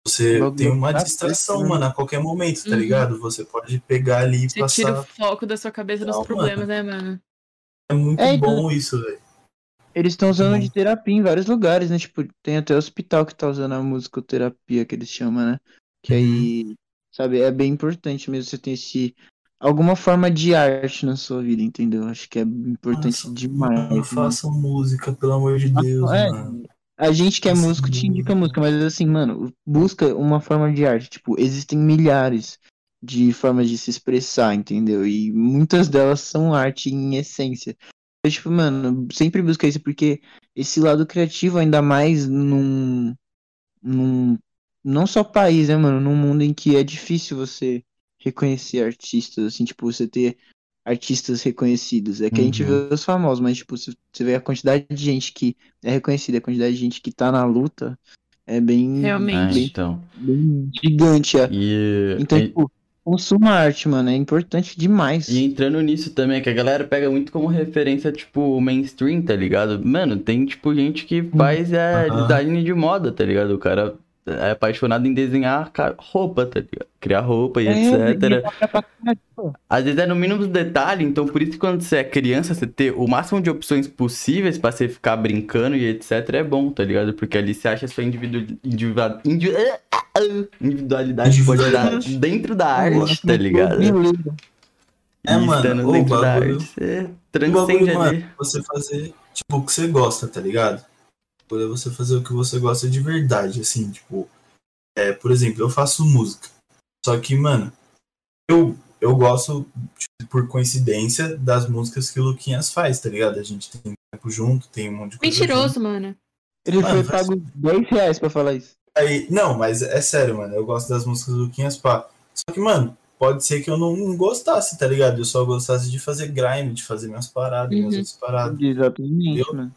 Você tem uma pra distração, né? mano, a qualquer momento, tá Uhum. ligado? Você pode pegar ali e Você tira o passar. foco da sua cabeça nos Não, problemas, né, mano? É muito É, então- bom isso, velho. Eles estão usando Uhum. de terapia em vários lugares, né? Tipo, tem até hospital que tá usando a musicoterapia, que eles chamam, né? Que aí, sabe, é bem importante mesmo você ter esse. Alguma forma de arte na sua vida, entendeu? Acho que é importante Nossa, demais. Mano, né? façam música, pelo amor de Deus, É, mano. A gente que é Façam músico te indica música, mas assim, mano, busca uma forma de arte. Tipo, existem milhares de formas de se expressar, entendeu? E muitas delas são arte em essência. Então, tipo, mano, sempre busca isso, porque esse lado criativo, ainda mais num. num não só país, né, mano? Num mundo em que é difícil você reconhecer artistas, assim, tipo, você ter artistas reconhecidos. É que a gente Uhum. vê os famosos, mas, tipo, você vê a quantidade de gente que é reconhecida, a quantidade de gente que tá na luta, é bem, Ah, Realmente. então. bem gigante. é. E, Então, e, tipo, consuma arte, mano, é importante demais. e entrando nisso também, que a galera pega muito como referência, tipo, mainstream, tá ligado? Mano, tem, tipo, gente que faz é, Aham. design de moda, tá ligado? O cara é apaixonado em desenhar roupa, tá ligado? Criar roupa e É, etc. e pô. Às vezes é no mínimo detalhe, então por isso que quando você é criança, você ter o máximo de opções possíveis pra você ficar brincando e etc é bom, tá ligado? Porque ali você acha a sua individu... individual- indivi- individualidade pode dar dentro da arte, Nossa, tá ligado? É, E mano, o bagulho- arte, você transcende bagulho, ali. mano, você fazer, tipo, o que você gosta, tá ligado? Poder você fazer o que você gosta de verdade, assim, tipo. É, por exemplo, eu faço música. Só que, mano, eu, eu gosto, tipo, por coincidência, das músicas que o Luquinhas faz, tá ligado? A gente tem tempo junto, tem um monte de coisa. Mentiroso, mano. Ele Mano, foi faz- pago 10 reais pra falar isso. Aí, não, mas é sério, mano. Eu gosto das músicas do Luquinhas pá. Só que, mano, pode ser que eu não gostasse, tá ligado? Eu só gostasse de fazer grime, de fazer minhas paradas, minhas Uhum. outras paradas. Exatamente, Eu- mano.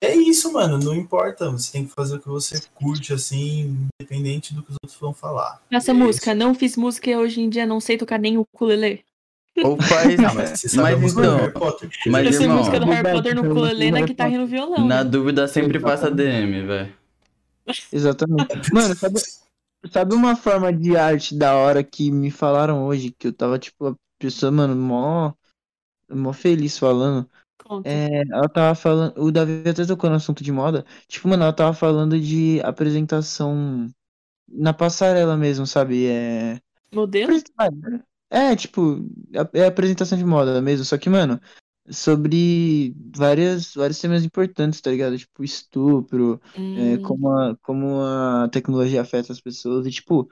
É isso, mano. Não importa. Você tem que fazer o que você curte, assim, independente do que os outros vão falar. Essa É música, não fiz música e hoje em dia não sei tocar nem o ukulele. Ou faz. Isso. Não, mas você sabe Mas a música então, do Harry Potter. mas, eu sei irmão, música do Harry Potter no ukulele, sei na Harry guitarra e no violão. Na né? dúvida, sempre faça DM, velho. Exatamente. Mano, sabe, sabe uma forma de arte da hora que me falaram hoje? Que eu tava, tipo, a pessoa, mano, mó, mó feliz falando. Conta. É, ela tava falando. O Davi até tocou no assunto de moda. Tipo, mano, ela tava falando de apresentação na passarela mesmo, sabe? É. Modelo? É, tipo, é apresentação de moda mesmo. Só que, mano, sobre várias, vários temas importantes, tá ligado? Tipo, estupro, é, Hum, como, a, como a tecnologia afeta as pessoas. E, tipo,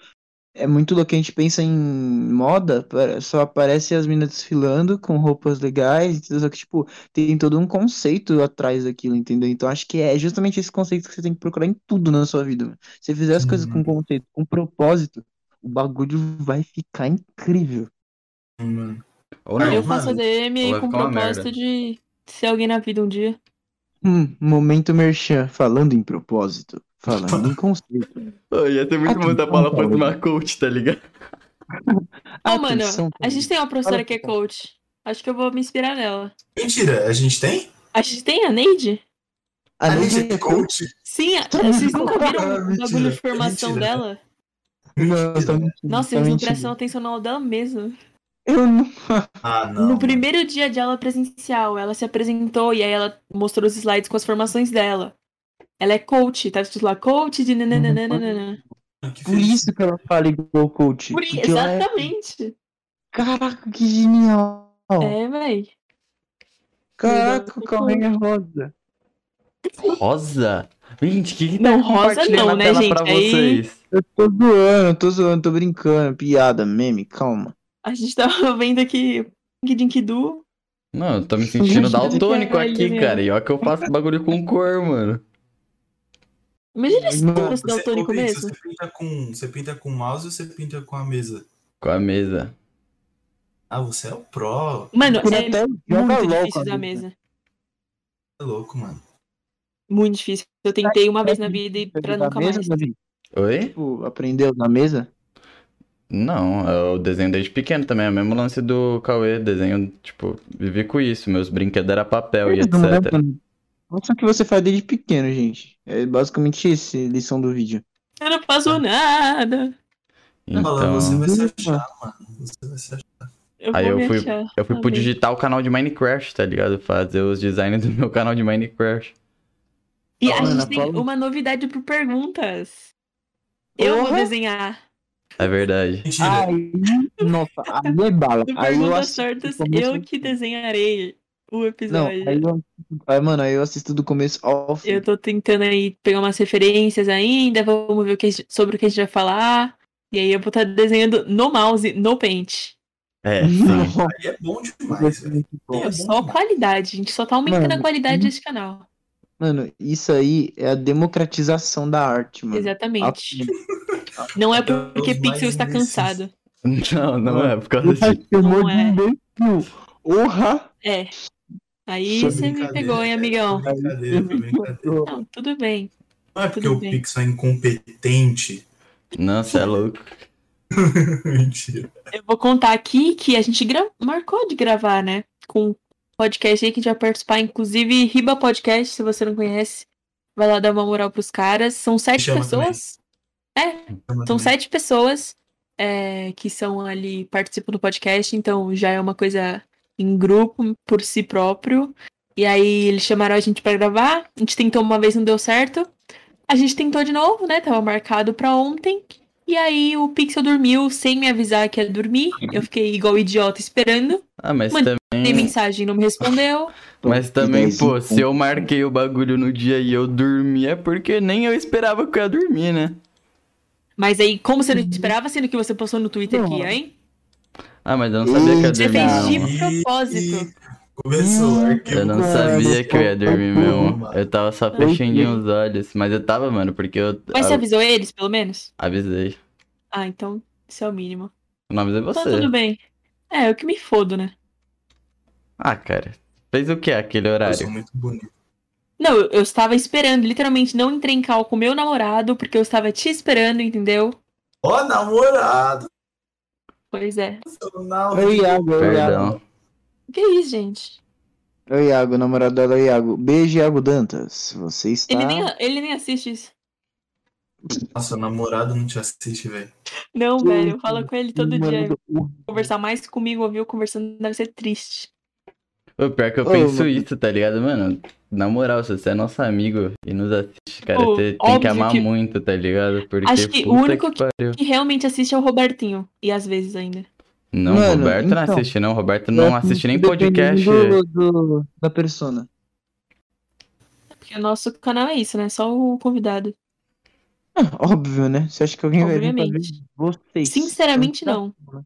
é muito louco que a gente pensa em moda, só aparece as meninas desfilando com roupas legais, só que, tipo, tem todo um conceito atrás daquilo, entendeu? Então, acho que é justamente esse conceito que você tem que procurar em tudo na sua vida. mano. Se você fizer as coisas com Uhum. conceito, com propósito, o bagulho vai ficar incrível. Mano. Ou não. eu mano, faço ADM ou aí com propósito de ser alguém na vida um dia. Hum, momento merchan, falando em propósito, falando em conceito. Ô, ia ser muito bom se a Paula fosse Atenção, uma coach, tá ligado? Ô, mano, Atenção, a gente tem uma professora Fala, que é coach. Acho que eu vou me inspirar nela. Mentira, a gente tem? A gente tem a Neide? A A Neide é é coach? Sim, a- vocês nunca viram Ah, o bagulho de formação mentira. dela? Não, tá mentindo, Nossa, tá eles não atenção na aula dela mesmo. Eu não. Ah, não. no primeiro dia de aula presencial, ela se apresentou e aí ela mostrou os slides com as formações dela. Ela é coach, tá escrito lá, coach de nananana. Que Por isso que ela fala igual coach. Por é- Exatamente. Caraca, que genial. É, véi. Caraca, o é rosa. Rosa? Gente, o que que Não, tá rosa compartilhando não, né, tela gente? pra Aí- vocês? Eu tô zoando, tô zoando, tô brincando. Piada, meme, calma. A gente tava vendo aqui Dink Du. Não, eu tô me sentindo daltônico aqui, meu. cara. E ó que eu faço bagulho com cor, mano. Imagina se Mano, fosse Você, daltônico mesmo. você pinta com. Você pinta com o mouse ou você pinta com a mesa? Com a mesa. Ah, você é o pro. Mano, Ele é até muito LOL difícil com a usar a mesa. É louco, mano. Muito difícil. Eu tentei uma vez na vida e pra Da nunca mesa, mais. Davi? Oi? Tipo, aprendeu na mesa? Não, eu desenho desde pequeno também. É o mesmo lance do Cauê. Desenho, tipo, vivi com isso. Meus brinquedos era papel e Não é, etc. Isso que você faz desde pequeno, gente. É basicamente isso, lição do vídeo. Eu não faço nada. Fala, você Então, vai se achar, mano. Você vai se achar. Eu Aí eu fui- achar. eu fui pro Amei. digital canal de Minecraft, tá ligado? Fazer os designs do meu canal de Minecraft. E a gente tem Paula. uma novidade pro perguntas. Eu vou desenhar. É verdade. Aí, nossa, aí é bala. Aí eu começo eu que desenharei o Não, episódio. aí eu, aí, mano, aí eu assisto do começo ao fim. Eu tô tentando aí pegar umas referências ainda, vamos ver o que, a gente- sobre o que a gente vai falar. E aí eu vou estar desenhando no mouse, no Paint. É, Aí é bom demais, bom. É bom Só demais. qualidade, a gente só tá aumentando a Mano, qualidade hum. desse canal. Mano, isso aí é a democratização da arte, mano. Exatamente. A- Não é porque Pixel está cansado. Não, não é por causa Eu disso. chamou Não de é. Porra! É. Aí você me pegou, hein, é, amigão? Brincadeira, brincadeira. Não, tudo bem. Não é porque Tudo o bem. Pixel é incompetente. Não, você é louco. Mentira. Eu vou contar aqui que a gente gra- marcou de gravar, né? Com um podcast aí que a gente vai participar, inclusive Riba Podcast, se você não conhece. Vai lá dar uma moral pros caras. São sete pessoas. É, São sete pessoas é, que são ali, participam do podcast, então já é uma coisa em grupo, por si próprio. E aí eles chamaram a gente pra gravar. A gente tentou uma vez, não deu certo. A gente tentou de novo, né? Tava marcado pra ontem. E aí o Pixel dormiu sem me avisar que ia dormir. Eu fiquei igual idiota esperando. Ah, mas Mandei também. mensagem, não me respondeu. Mas também, pô, se eu marquei o bagulho no dia e eu dormi, é porque nem eu esperava que eu ia dormir, né? Mas aí, como você não esperava, sendo que você postou no Twitter aqui, hein? Ah, mas eu não sabia que eu ia Você dormir. fez não. de propósito. Começou, arquivo. Eu não sabia que eu ia dormir mano. Eu tava só fechando os olhos. Mas eu tava, mano, porque eu. Mas você eu avisou eles, pelo menos? avisei. Ah, então isso é o mínimo. O nome é Então você. tudo bem. É, eu que me fodo, né? Ah, cara. Fez o que aquele Eu sou horário? muito bonito. Não, eu, eu estava esperando, literalmente não entrei em cal com meu namorado, porque eu estava te esperando, entendeu? Ó, namorado. Pois é. Oi, Iago, oi, Iago. Que isso, gente? Oi, Iago, namorado dela é o Iago. Beijo, Iago Dantas. Você está. Ele, nem, ele nem assiste isso. Nossa, namorado não te assiste, velho. Não, velho, isso, fala com ele todo Mano, dia. o- Conversar mais comigo, ouviu conversando, deve ser triste. O pior que eu Ô, penso mano. isso, tá ligado, mano? Na moral, se você é nosso amigo e nos assiste, cara, Pô, você tem que amar que- muito, tá ligado? Porque Acho que o único que. Que realmente assiste é o Robertinho. E às vezes ainda. Não, Mano, Roberto não então. assiste, não. Roberto não assiste nem podcast. Do, do- da persona. Porque o nosso canal é isso, né? Só o convidado. Ah, óbvio, né? Você acha que alguém vai vir pra ver Obviamente. vocês? Sinceramente, não. Não,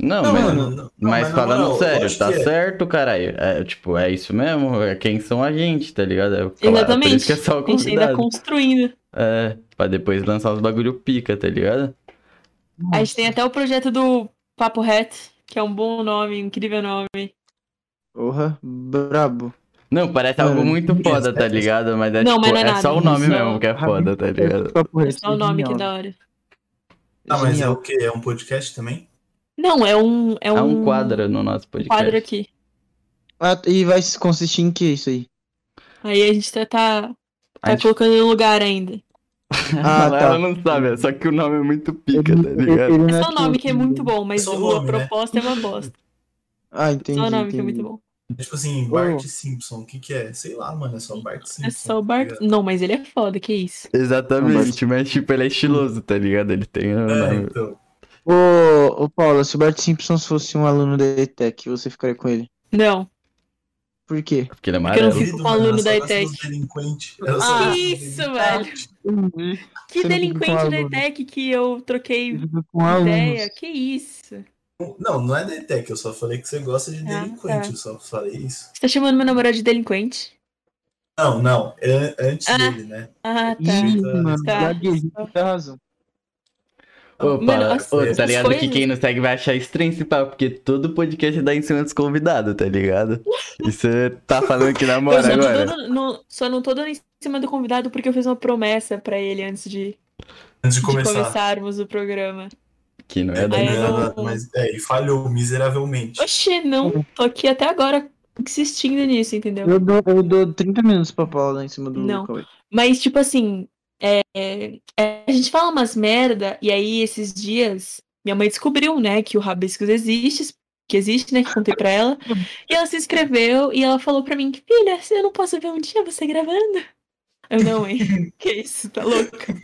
Não, mas, mano, não, mas mas falando moral, sério, tá é. certo, caralho. É, tipo, é isso mesmo? É quem são a gente, tá ligado? É, Por Exatamente. isso que é só o A gente ainda construindo. É, pra depois lançar os bagulho pica, tá ligado? A gente tem até o projeto do Papo Reto, que é um bom nome, um incrível nome. Porra, brabo. Não, parece algo muito foda, tá é- ligado? Mas é Não, tipo, mas não é é nada, só o nome só- mesmo que é foda, tá ligado? Papo É só o nome que é da hora. Ah, mas é o quê? É um podcast também? Não, é um. É É um, um quadro no nosso um podcast. quadro aqui. Ah, e vai consistir em que isso aí? Aí a gente tá, tá, tá A gente- colocando no lugar ainda. Ah, ela, tá. ela não sabe, é só que o nome é muito pica, tá ligado? Ele É não só o nome que é muito bom, mas Só o o- a nome, né? proposta é uma bosta. Ah, entendi. Só o nome que é entendi. muito bom. É Tipo assim, Bart Simpson, o que que é? Sei lá, mano, é só Bart Simpson. É só o tá Bart. ligado? Não, mas ele é foda, que isso. Exatamente, mas tipo, ele é estiloso, tá ligado? Ele tem um É, nome. então. Ô, ô, Paulo, se o Bart Simpson fosse um aluno da ETEC, você ficaria com ele? Não. Por quê? Porque ele é Porque eu não fico com aluno da ETEC. Ah, isso, delinquentes. Que Você não fica delinquente da aluno. ETEC que eu troquei Você fica com alunos. ideia. Que isso? Não, não é da ETEC, eu só falei que você gosta de Ah, delinquente, tá. eu só falei isso. Você tá chamando meu namorado de delinquente? Não, não, é antes Ah. dele, né? Ah, tá. Ih, Tá. mano, Tá. gaguejei, tem razão. Ô, Mano, as- ô, tá ligado que quem não segue vai achar estranho esse papo, porque todo podcast dá em cima dos convidados, tá ligado? E você tá falando que Eu namora só não, agora. tô dando, não- só não tô dando em cima do convidado porque eu fiz uma promessa pra ele antes de, Antes de de começar. começarmos o programa. Que não é É, da não, mas é, e falhou miseravelmente. Oxê, não. Tô aqui até agora insistindo nisso, entendeu? Eu dou, eu dou 30 minutos pra Paula em cima do Não. Cauê. Mas, tipo assim, é, é, a gente fala umas merda, e aí esses dias minha mãe descobriu, né, que o Rabiscos existe, que existe, né, que contei pra ela. E ela se inscreveu e ela falou pra mim, filha, eu não posso ver um dia você gravando? Eu não, hein? que isso, tá louca?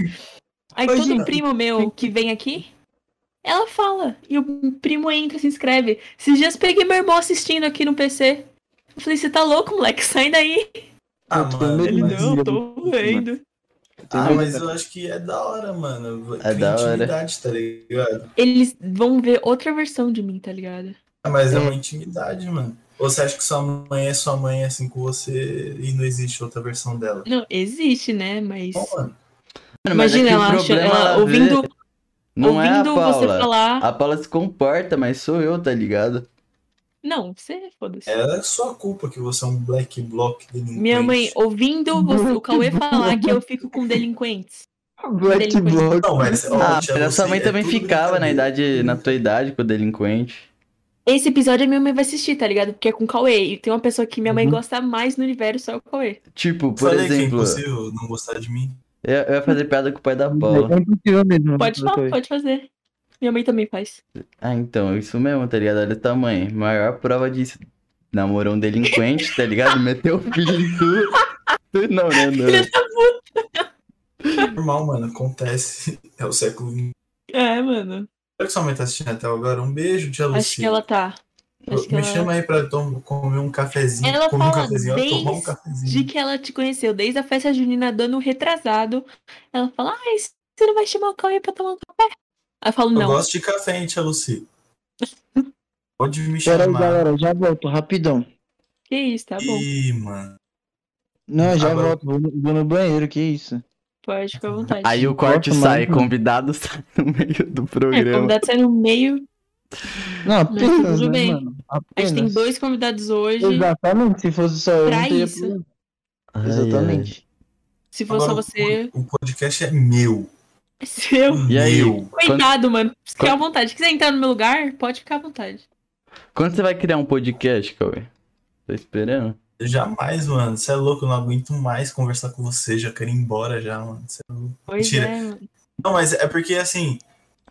Aí Ô, todo gente, primo meu que vem aqui, ela fala. E o primo entra, se inscreve. Esses dias peguei meu irmão assistindo aqui no PC. Eu falei, você tá louco, moleque? Sai daí. Ah, mano, Ele, não, tô vendo. Ah, mas eu acho que é da hora, mano. É da hora. intimidade, tá ligado? Eles vão ver outra versão de mim, tá ligado? Ah, mas é É. uma intimidade, mano. Ou você acha que sua mãe é sua mãe assim com você e não existe outra versão dela? Não, existe, né? Mas. Bom, mano. Mano, mas é Imagina o ela, acha- ela ouvindo, Não é a ouvindo você Paula. falar. A Paula se comporta, mas sou eu, tá ligado? Não, você foda-se. É sua culpa que você é um black block delinquente. Minha mãe ouvindo você- o Cauê falar que eu fico com delinquentes. Black Delinquente. Block. Não, mas. ó, Ah, tia, sua mãe é também ficava na idade, na tua idade com o delinquente. Esse episódio a minha mãe vai assistir, tá ligado? Porque é com o Cauê. E tem uma pessoa que minha mãe Uhum. gosta mais no universo, é o Cauê. Tipo, por Falei que é exemplo. impossível não gostar de mim. Eu, eu ia fazer piada com o pai da Paula. É impossível mesmo. Pode falar, pode fazer. Minha mãe também faz. Ah, então, isso mesmo, tá ligado? Olha o tamanho. Maior prova disso. Namorou um delinquente, tá ligado? Meteu o filho em tudo. Tu não, né? Filha Não. Normal, mano. Acontece. É o século XX. É, mano. Será que sua mãe tá assistindo até agora? Um beijo, tia Lucy. Acho que ela tá. Acho Me ela... chama aí pra tom- comer um cafezinho. Ela comer um fala cafezinho, ó, tomar um desde cafezinho. De que ela te conheceu desde a festa junina do ano retrasado. Ela fala, ai, você não vai chamar o Cauê pra tomar um café? Aí eu falo, Eu não. gosto de café, hein, tia Lucy? Pode me Pera aí, chamar. galera, já volto, rapidão. Que isso, tá bom. Ih, mano. Não, já Agora- volto, vou, no- vou no banheiro, que isso. Pode ficar à vontade. Aí o corte Nossa, sai, mano. convidado sai no meio do É, programa. convidado sai no meio. Não, apenas, tudo né, bem. mano? A gente tem dois convidados hoje. Exatamente, se fosse só eu, Pra não teria isso. problema. Ai, ai. Exatamente. Se for só Agora, você, O podcast é meu. Seu. E aí? Meu. Cuidado, mano. Se Quando- quer à vontade. Se quiser entrar no meu lugar, pode ficar à vontade. Quando você vai criar um podcast, Cauê? Tô esperando. Jamais, mano. Você é louco, eu não aguento mais conversar com você. Já quero ir embora já, mano. Cê é louco. Pois Mentira. é, mano. Não, mas é porque assim,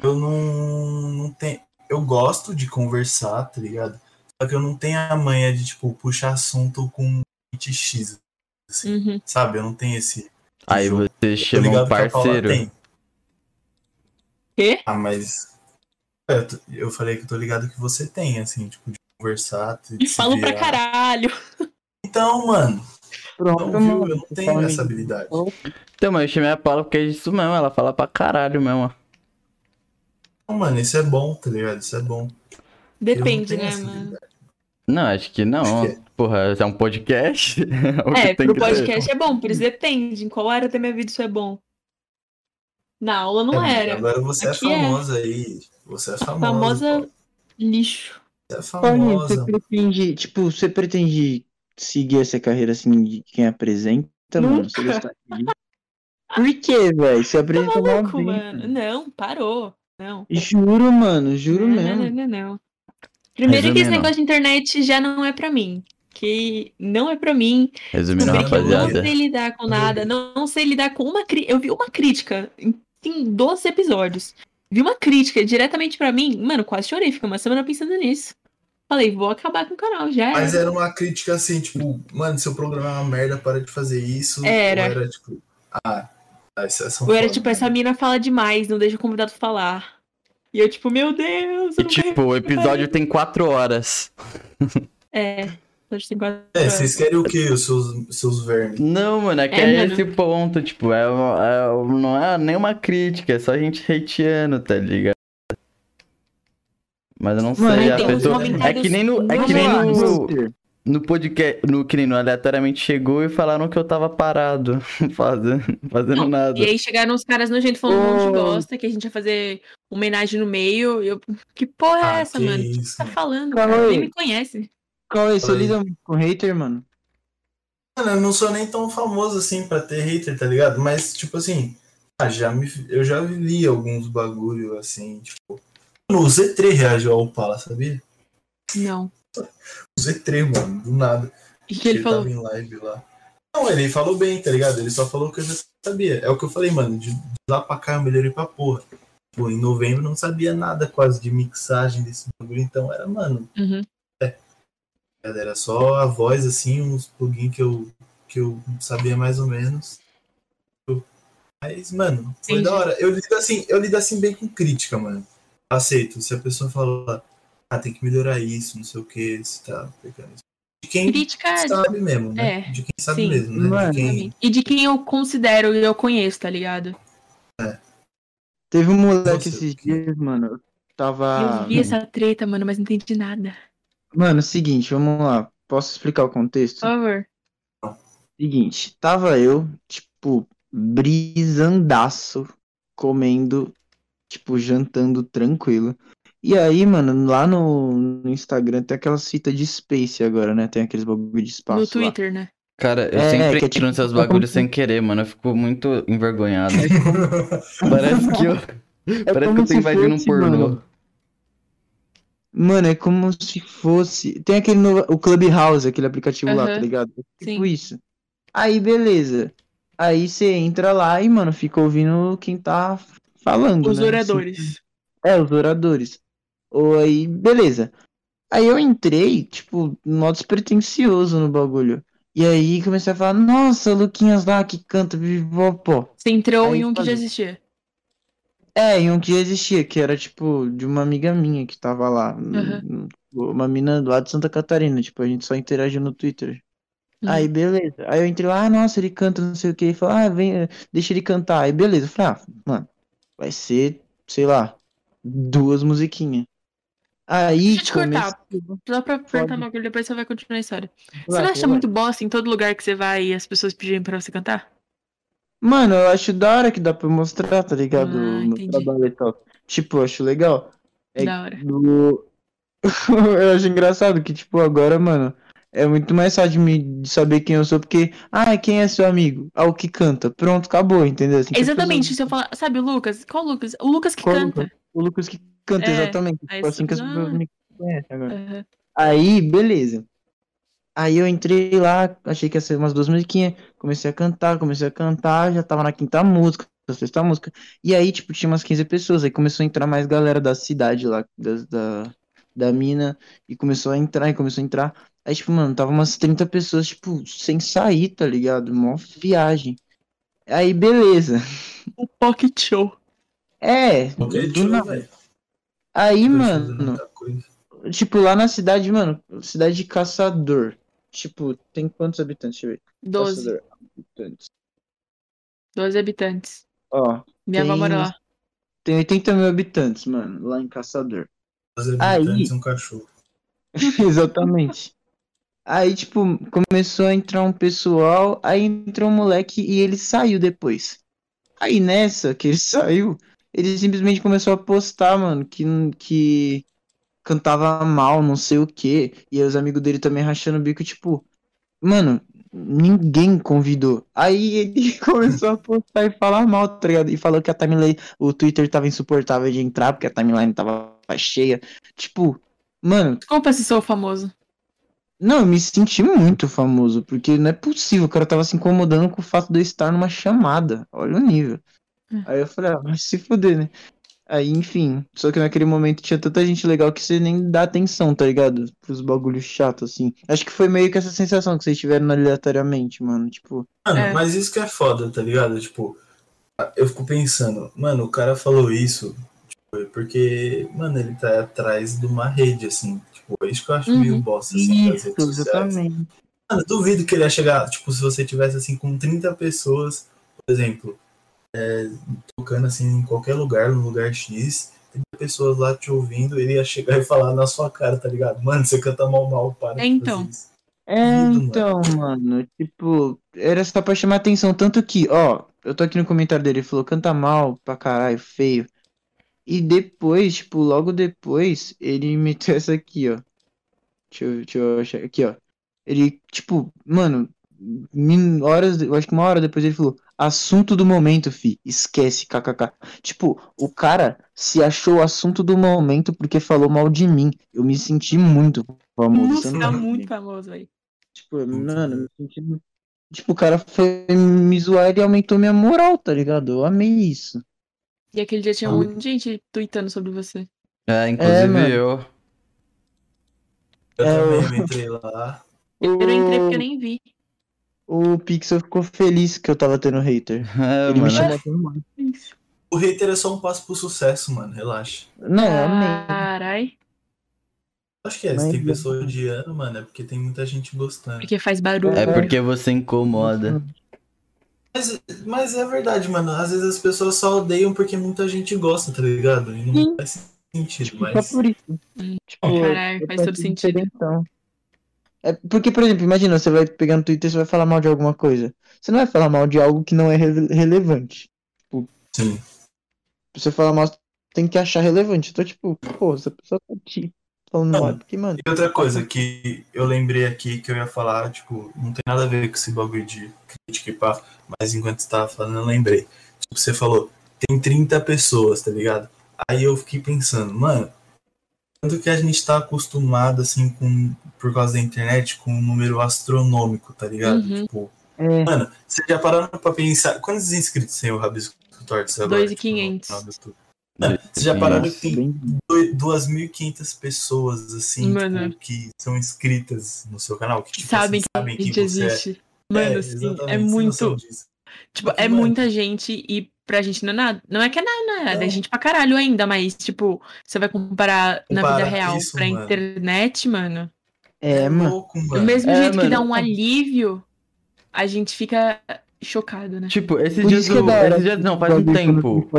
eu não, não tenho. Eu gosto de conversar, tá ligado? Só que eu não tenho a manha de, tipo, puxar assunto com gente X. Assim, Uhum. Sabe? Eu não tenho esse. Aí jogo. você chama um parceiro. tem. Quê? Ah, mas. é, Eu, falei que eu tô ligado que você tem, assim, tipo, de conversar. De E falo pra virar. caralho. Então, mano, Pronto, não, viu? Eu não tenho essa habilidade. Então, mas eu chamei a Paula porque é isso mesmo, ela fala pra caralho mesmo. Não, mano, isso é bom, tá ligado? Isso é bom. Depende, né, mano? habilidade. Não, acho que não. Acho que Porra, é um podcast? O que É, tem pro que ter. podcast é bom, por isso depende. Em qual área da minha vida isso é bom? Na aula não É, era. Agora você Aqui é é. famosa aí. Você é famosa. Famosa pô. lixo. Você é Paulinho, você famosa. pretende, tipo, você pretende seguir essa carreira assim de quem apresenta, mano? Você Nunca. gostaria? Por quê, velho? Você Tá apresenta mó maluco, mano. Não, parou. Não. Juro, mano, juro não, mesmo. Não, não, não, não. Primeiro que esse Resumindo. negócio de internet já não é pra mim. Que não é pra mim. Resumindo, que eu não rapaziada. sei lidar com nada. Não, não sei lidar com uma crítica. Eu vi uma crítica em, em 12 episódios. Vi uma crítica diretamente pra mim. Mano, quase chorei. Fiquei uma semana pensando nisso. Falei, vou acabar com o canal. Já era. Mas era uma crítica assim, tipo, mano, seu programa é uma merda, para de fazer isso. Era. Ou era tipo, ah, ah, é só Ou era tipo, essa mina fala demais, não deixa o convidado falar. E eu, tipo, meu Deus, eu E tipo, o episódio tem quatro horas. É. Tem quatro É, horas. vocês querem o quê, os seus, seus vermes? Não, mano, é que É, é, esse ponto, tipo, é, é- não é nenhuma crítica, é só a gente hateando, tá ligado? Mas eu não Mano, sei, uns afetou. É que nem no, é que nem no, no podcast, no que nem no aleatoriamente chegou e falaram que eu tava parado, fazendo, fazendo Não, nada. E aí chegaram os caras nojentos falando um monte de Ô. bosta, que a gente ia fazer homenagem no meio. Eu, que porra é Ah, essa, que mano? O que você tá falando? Cara? Nem me conhece. Cauê, você lida muito com hater, mano? Mano, eu não sou nem tão famoso assim pra ter hater, tá ligado? Mas, tipo assim, ah, já me, eu já li alguns bagulho assim, tipo. Mano, o Z3 reagiu ao Opala, sabia? Não. O Z3, mano, do nada. E que ele falou? tava em live lá. Não, ele falou bem, tá ligado? Ele só falou que eu já sabia. É o que eu falei, mano. De, de lá pra cá eu melhorei pra porra. Pô, em novembro eu não sabia nada quase de mixagem desse bagulho, então era, mano, Uhum. Era só a voz, assim, uns plugins que eu, que eu sabia mais ou menos. Eu- Mas, mano, foi Entendi. da hora. Eu lido assim, eu lido assim bem com crítica, mano. Aceito. Se a pessoa fala, ah, tem que melhorar isso, não sei o que, você tá pegando isso. De quem Crítica. sabe mesmo, né? É, de quem sabe sim. mesmo, né? Mano, de quem... E de quem eu considero e eu conheço, tá ligado? Teve um moleque Nossa, esses que- dias, mano. eu Tava. Eu vi essa treta, mano, mas não entendi nada. Mano, seguinte, vamos lá. Posso explicar o contexto? Por favor. Seguinte, tava eu, tipo, brisandaço, comendo, tipo, jantando tranquilo. E aí, mano, lá no, no Instagram tem aquelas fitas de Space agora, né? Tem aqueles bagulho de espaço no lá. Twitter, né? Cara, eu É, sempre que é entro tipo- bagulhos sem querer, mano. Eu fico muito envergonhado. Parece que eu. Parece que eu É tô invadindo um pornô. mano. Mano, é como se fosse. Tem aquele novo... o Clubhouse, aquele aplicativo lá, Aham, tá ligado? É Tipo sim. isso. Aí, beleza. Aí você entra lá e, mano, fica ouvindo quem tá falando. Os né? oradores. É, os oradores. Ou aí, beleza. Aí eu entrei, tipo, modo despretensioso no bagulho. E aí comecei a falar, nossa, Luquinhas lá que canta vivopó. Você entrou Aí em um que já falei. existia. É, e um que já existia, que era, tipo, de uma amiga minha que tava lá. Aham. Uma mina lá de Santa Catarina, tipo, a gente só interagiu no Twitter. Uhum. Aí, beleza. Aí eu entrei lá, ah, nossa, ele canta não sei o que. Ele falou, ah, vem, deixa ele cantar. Aí, beleza. Eu falei, ah, mano, vai ser, sei lá, duas musiquinhas. Aí, Deixa eu te cortar. começou- Só pra perguntar Pode. uma coisa, depois você vai continuar a história. Você Vai, não acha vai. muito bosta em todo lugar que você vai e as pessoas pedirem pra você cantar? Mano, eu acho da hora que dá pra mostrar, tá ligado? Ah, O entendi. trabalho e tal. Tipo, eu acho legal. É Da hora. do... eu acho engraçado que, tipo, agora, mano, é muito mais fácil de, me, de saber quem eu sou, porque, ah, quem é seu amigo? Ah, o que canta. Pronto, acabou, entendeu? Assim, as Exatamente, pessoas- se eu falar, sabe o Lucas? Qual Lucas? O Lucas que Qual canta. Lucas? O Lucas que canta, É, exatamente. Tipo, assim que as pessoas ah. me conhecem agora. Aham. Aí, beleza. Aí eu entrei lá, achei que ia ser umas duas musiquinhas, comecei a cantar, comecei a cantar, já tava na quinta música, na sexta música. E aí, tipo, tinha umas 15 pessoas, aí começou a entrar mais galera da cidade lá, das- da, da mina, e começou a entrar, e começou a entrar. Aí, tipo, mano, tava umas 30 pessoas, tipo, sem sair, tá ligado? Mó viagem. Aí, beleza. O Pocket Show. É, velho, Aí, mano, tipo, lá na cidade, mano, cidade de Caçador. Tipo, tem quantos habitantes? Deixa eu ver. 12. Caçador, habitantes. 12 habitantes. Ó, Minha avó Tem- mora lá. tem 80 mil habitantes, mano, lá em Caçador. Aí- habitantes um cachorro. Exatamente. Aí, tipo, começou a entrar um pessoal, aí entrou um moleque e ele saiu depois. Aí nessa que ele saiu, ele simplesmente começou a postar, mano, que, que cantava mal, não sei o quê. E aí os amigos dele também rachando o bico, tipo, mano, ninguém convidou. Aí ele começou a postar e falar mal, tá ligado? E falou que a timeline, o Twitter tava insuportável de entrar, porque a timeline tava cheia. Tipo, mano, Desculpa se sou famoso. não, eu me senti muito famoso, porque não é possível, o cara tava se incomodando com o fato de eu estar numa chamada. Olha o nível. Hum. Aí eu falei, ah, vai se fuder, né? Aí, enfim, só que naquele momento tinha tanta gente legal que você nem dá atenção, tá ligado? Pros bagulhos chatos, assim. Acho que foi meio que essa sensação que vocês tiveram aleatoriamente, mano. Tipo, Mano, É. mas isso que é foda, tá ligado? Tipo, eu fico pensando, mano, o cara falou isso tipo, porque, mano, ele tá atrás de uma rede, assim. Tipo, é isso que eu acho Uhum. meio bosta, assim, das isso, redes sociais. exatamente. Mano, eu duvido que ele ia chegar, tipo, se você tivesse, assim, com 30 pessoas, por exemplo, é, tocando, assim, em qualquer lugar, no lugar X, 30 pessoas lá te ouvindo, ele ia chegar e falar na sua cara, tá ligado? Mano, você canta mal, mal, para. de Então. fazer isso. É, então, mano, tipo, era só pra chamar atenção. Tanto que, ó, eu tô aqui no comentário dele, ele falou, canta mal pra caralho, feio. E depois, tipo, logo depois, ele meteu essa aqui, ó. Deixa eu, deixa eu achar aqui, ó. Ele, tipo, mano, horas, eu acho que uma hora depois ele falou, assunto do momento, fi, esquece, kkk. Tipo, o cara se achou o assunto do momento porque falou mal de mim. Eu me senti muito famoso. Nossa, tá muito famoso aí. Tipo, mano, me senti. Tipo, o cara foi me zoar e aumentou minha moral, tá ligado? Eu amei isso. E aquele dia tinha Ah. um de gente tweetando sobre você. É, inclusive mano. eu. Eu É, também eu entrei lá. Eu não entrei porque eu nem vi. O Pixel ficou feliz que eu tava tendo hater. É, Ele me mano. chamou mais. Isso. O hater é só um passo pro sucesso, mano, relaxa. Não, amei. Carai. Acho que é, Mas se tem pessoa odiando, mano, é porque tem muita gente gostando. Porque faz barulho. É porque você incomoda. Mas, mas é verdade, mano. Às vezes as pessoas só odeiam porque muita gente gosta, tá ligado? E não Sim. faz sentido, Tipo, mas. só por isso. Hum. Tipo, Caralho, eu faz todo sentido. diferentão. É porque, por exemplo, imagina, você vai pegar no Twitter e você vai falar mal de alguma coisa. Você não vai falar mal de algo que não é rele- relevante. Sim. Pra você falar mal, você tem que achar relevante. Então, tipo, pô, essa pessoa tá te falando Não. mal. Porque, mano, E outra coisa que eu lembrei aqui que eu ia falar, tipo, não tem nada a ver com esse bagulho de crítica e pá, mas enquanto você tava falando, eu lembrei. Tipo, você falou, tem 30 pessoas, tá ligado? Aí eu fiquei pensando, mano, tanto que a gente tá acostumado, assim, com, por causa da internet, com um número astronômico, tá ligado? Uhum. Tipo, É, Mano, vocês já pararam pra pensar. Quantos inscritos tem o Rabisco Tortos agora? 2.500. Tipo? Mano, vocês já pararam que tem bem... doi- 2.500 pessoas, assim, Mano. tipo, que são inscritas no seu canal? Que, tipo, sabem assim, que sabem a quem gente você é. existe. Mano, É, assim, exatamente, é sem muito. noção disso. Tipo, Porque, é mano- muita gente e pra gente não é nada. Não é que é nada, não é nada. É Não. gente pra caralho ainda, mas, tipo, você vai comparar na Compara vida real isso, pra mano. internet, mano. É, mano. louco, Do mano. mesmo É, jeito que mano. dá um alívio, a gente fica chocado, né? Tipo, esses dias, que é o- da hora. esses dias não, faz um tempo.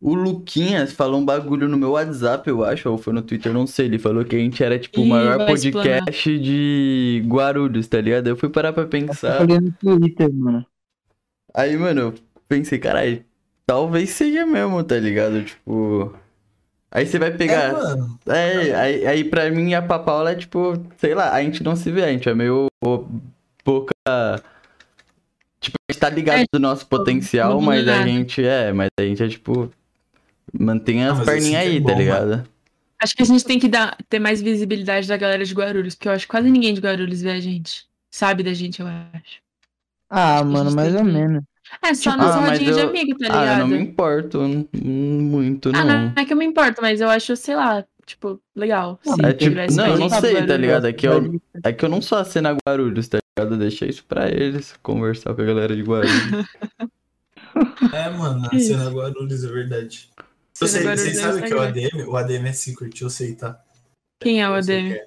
O Luquinhas falou um bagulho no meu WhatsApp, eu acho, ou foi no Twitter, não sei. Ele falou que a gente era, tipo, o maior podcast de Guarulhos, tá ligado? Eu fui parar pra Eu pensar. falei no Twitter, mano. Aí, mano, eu pensei, caralho, talvez seja mesmo, tá ligado? Tipo. Aí você vai É, pegar. mano. É, aí, aí pra mim a Papaula é tipo, sei lá, a gente não se vê, a gente é meio pouca. Tipo, a gente tá ligado É, do nosso potencial, não mas a nada. gente é, mas a gente é tipo. Mantém as Ah, perninhas que é aí, bom, tá ligado? Acho que a gente tem que dar, ter mais visibilidade da galera de Guarulhos, porque eu acho que quase ninguém de Guarulhos vê a gente. Sabe da gente, eu acho. Ah, Acho a mano, gente mais ou que- menos. É, só Tipo, na ah, de eu- amigo, tá Ah, eu ligado? não me importo muito, Ah, não. não é que eu me importo, mas eu acho, sei lá, tipo, legal. Não, se É tipo, tivesse não, eu não sei, tá ligado? É que eu, é que eu não sou a cena Guarulhos, tá ligado? Deixa isso pra eles, conversar com a galera de Guarulhos. É, mano, a cena Guarulhos, é verdade. Vocês é sabem que o Instagram. ADM, o ADM é secret, eu sei, tá? Quem é o Eu ADM? é.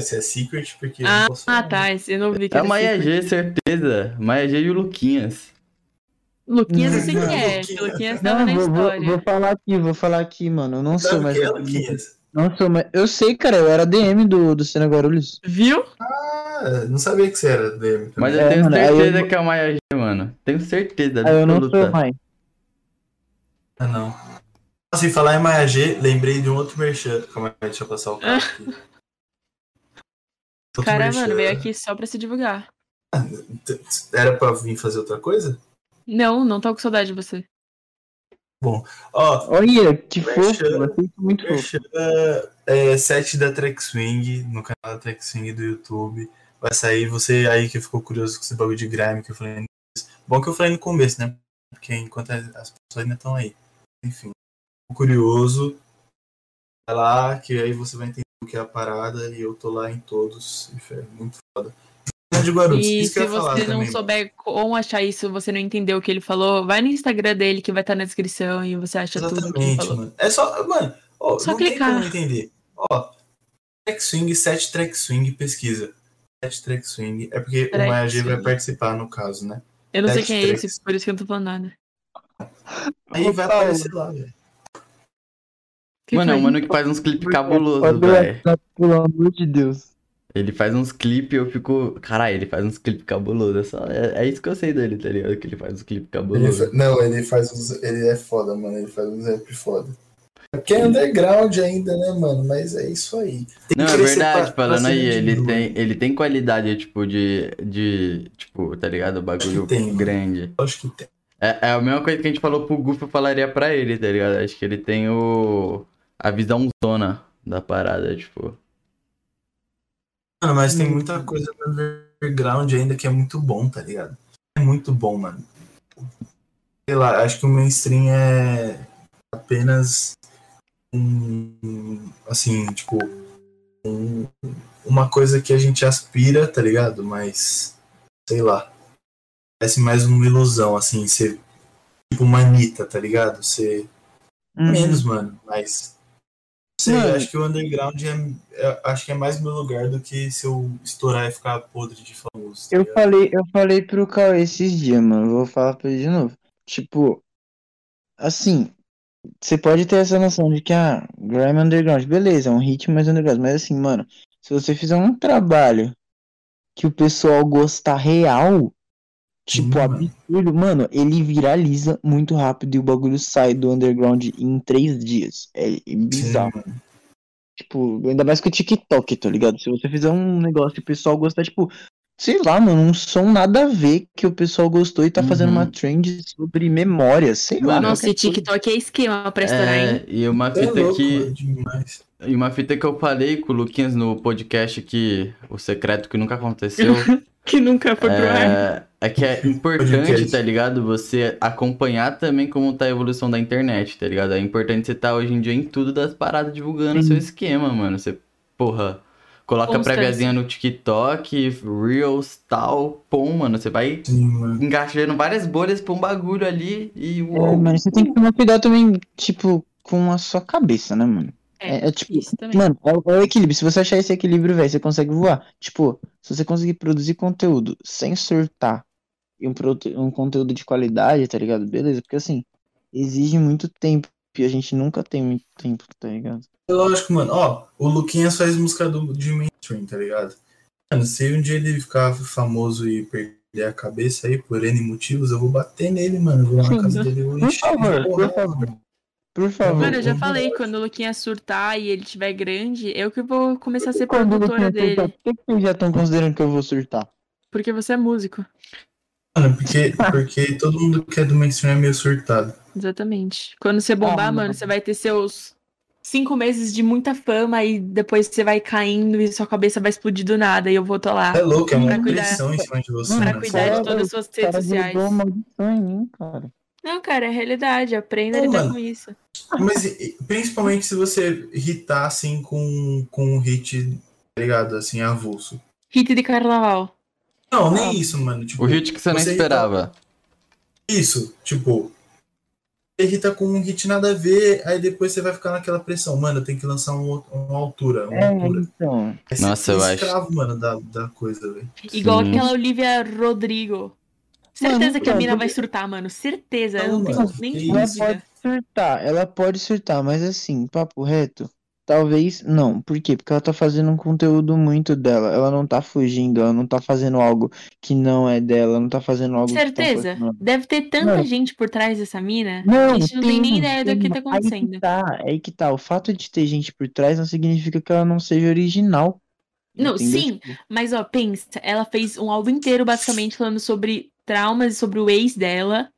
Esse é secret porque eu Ah, não posso ah, tá, esse eu não vi que É era a Maia. G, certeza. Maia G e o Luquinhas. Luquinhas eu sei Não, que é, Luquinhas. tava Não, na vou, história. vou falar aqui, vou falar aqui, mano. Eu não sou mais. o é, Luquinhas? Não sou mais. Eu sei, cara, eu era DM do, do Cena Guarulhos. Viu? Ah, não sabia que você era também. Mas eu É, tenho mano, certeza eu- que é a Maia G, mano. Tenho certeza Aí eu não sou mais. Ah, não. Assim, falar em Maia G, lembrei de um outro merchan. Calma aí, deixa eu passar o carro aqui. Cara, merchan. mano, veio aqui só pra se divulgar. T- Era pra vir fazer outra coisa? Não, não tô com saudade de você. Ó, Olha, que fofo, muito fofo. é, set da Trek Swing, no canal da Trek Swing do YouTube. Vai sair, você aí que ficou curioso com esse bagulho de grime que eu falei no começo. Bom que eu falei no começo, né? Porque enquanto as as pessoas ainda estão aí. Enfim, curioso. Vai lá, que aí você vai entender o que é a parada e eu tô lá em todos. Isso é muito foda. De Guarulhos, E se você não também. souber como achar isso, você não entendeu o que ele falou, vai no Instagram dele que vai estar na descrição e você acha tudo que ele Exatamente, mano. É só, mano, ó, Só não tem clicar. como entender. Ó, track swing, set track swing, pesquisa. Set track swing. É porque Track o Maia G vai participar no caso, né? Eu não sei Sete quem é esse, por isso que eu não tô falando nada. Aí vai aparecer lá, velho. Que Mano, é um mano que faz uns clipes cabulosos, velho. Pelo amor de Deus. Ele faz uns clipes e eu fico. Caralho, ele faz uns clipes cabulosos. É, só... é, é isso que eu sei dele, tá ligado? Que ele faz uns clipes Ele cabulosos. fa- Não, ele faz uns. Ele é foda, mano. Ele faz uns rap foda. É porque é underground ainda, né, mano? Mas é isso aí. Tem Não, é verdade, pra- falando aí, ele tem, ele tem qualidade, tipo, de. de. Tipo, tá ligado? Bagulho Tem, mano. grande. Acho que tem. É, é a mesma coisa que a gente falou pro Goof, eu falaria pra ele, tá ligado? Acho que ele tem o. a visão zona da parada, tipo. Mano, mas tem Hum. muita coisa no underground ainda que é muito bom, tá ligado? É muito bom, mano. Sei lá, acho que o mainstream é apenas um. Assim, tipo. um- uma coisa que a gente aspira, tá ligado? Mas. Sei lá. Parece mais uma ilusão, assim, ser. Tipo uma Anitta, tá ligado? Ser. Uhum. Menos, mano, mas. Sei, Mano. eu acho que o underground é, é- Acho que é mais meu lugar do que se eu estourar e ficar podre de famoso. tá Eu ligado? falei, eu falei pro Cauê esses dias, mano. Vou falar pra ele de novo. Tipo, assim, você pode ter essa noção de que, ah, Grime Underground, beleza, é um hit mais underground. Mas assim, mano, se você fizer um trabalho que o pessoal gostar real, tipo, Sim, mano. absurdo, mano, ele viraliza muito rápido e o bagulho sai do underground em três dias. É Sim, bizarro. mano. Tipo, ainda mais que o TikTok, tá ligado? Se você fizer um negócio e o pessoal gostar, tipo, sei lá, mano, um som nada a ver que o pessoal gostou e tá fazendo Uhum. uma trend sobre memória, sei lá. Mano, Nossa, qualquer e TikTok é esquema pra estourar, É, hein? e uma É fita louco, que. E uma fita que eu falei com o Luquinhas no podcast que. O secreto que nunca aconteceu. Que nunca foi pro ar. É, É que é importante, tá ligado? Você acompanhar também como tá a evolução da internet, tá ligado? É importante você estar hoje em dia em tudo das paradas divulgando Sim. seu esquema, mano. Você, porra, coloca préviazinha no TikTok, Reels, tal, pum, mano. Você vai Sim, mano. várias bolhas pra um bagulho ali e É, uou. mas você tem que tomar cuidado também, tipo, com a sua cabeça, né, mano? É, é tipo, isso também. Mano, é, o- é o equilíbrio. Se você achar esse equilíbrio, velho, você consegue voar. Tipo, se você conseguir produzir conteúdo sem surtar e um, um conteúdo de qualidade, tá ligado? Beleza, porque assim, exige muito tempo e a gente nunca tem muito tempo, tá ligado? É lógico, mano. Ó, o Luquinhas faz música do, de mainstream, tá ligado? Mano, se um dia ele ficar famoso e perder a cabeça aí por N motivos, eu vou bater nele, mano. Eu vou lá na casa dele e vou Por encher ele de favor, por favor. mano. Por favor. Mano, eu já falei, quando o Luquinha surtar e ele estiver grande, eu que vou começar a ser produtora dele. Por que que vocês já estão considerando que eu vou surtar? Porque você é músico. Mano, porque, porque todo mundo que é do mainstream é meio surtado. Exatamente. Quando você bombar, Ah, mano, não. você vai ter seus cinco meses de muita fama e depois você vai caindo e sua cabeça vai explodir do nada e eu vou tô lá. É louco, é uma Pra cuidar- pressão em cima de você. Mano, Pra né? cuidar de todas as suas O cara redes sociais. jogou uma em mim, cara. Não, cara, é realidade. Aprenda a lidar mano. com isso. Mas principalmente se você hitar assim com, com um hit, tá ligado? Assim, avulso. Hit de carnaval. Não, Ah. nem isso, mano. Tipo, O hit que você não Você esperava. Isso, tipo, você irrita com um hit nada a ver, aí depois você vai ficar naquela pressão, mano, tem que lançar um, uma altura, uma É, altura. então. Nossa, eu acho. escravo, mano, da, da coisa, velho. Igual Sim. aquela Olivia Rodrigo. Certeza Mano, que a não, mina porque- vai surtar, mano. Certeza. Eu Não, não tenho mano, nem que Ela pode surtar, ela pode surtar, mas assim, papo reto, talvez não. Por quê? Porque ela tá fazendo um conteúdo muito dela. Ela não tá fugindo, ela não tá fazendo algo que não é dela, ela não tá fazendo algo que tá Certeza. forçando. Deve ter tanta Mano. gente por trás dessa mina Não, que a gente não tem nem ideia do que tem, tá Aí acontecendo. que tá, aí que tá. O fato de ter gente por trás não significa que ela não seja original. Não, entendeu? sim, Tipo, mas ó, pensa, ela fez um álbum inteiro basicamente falando sobre traumas e sobre o ex dela.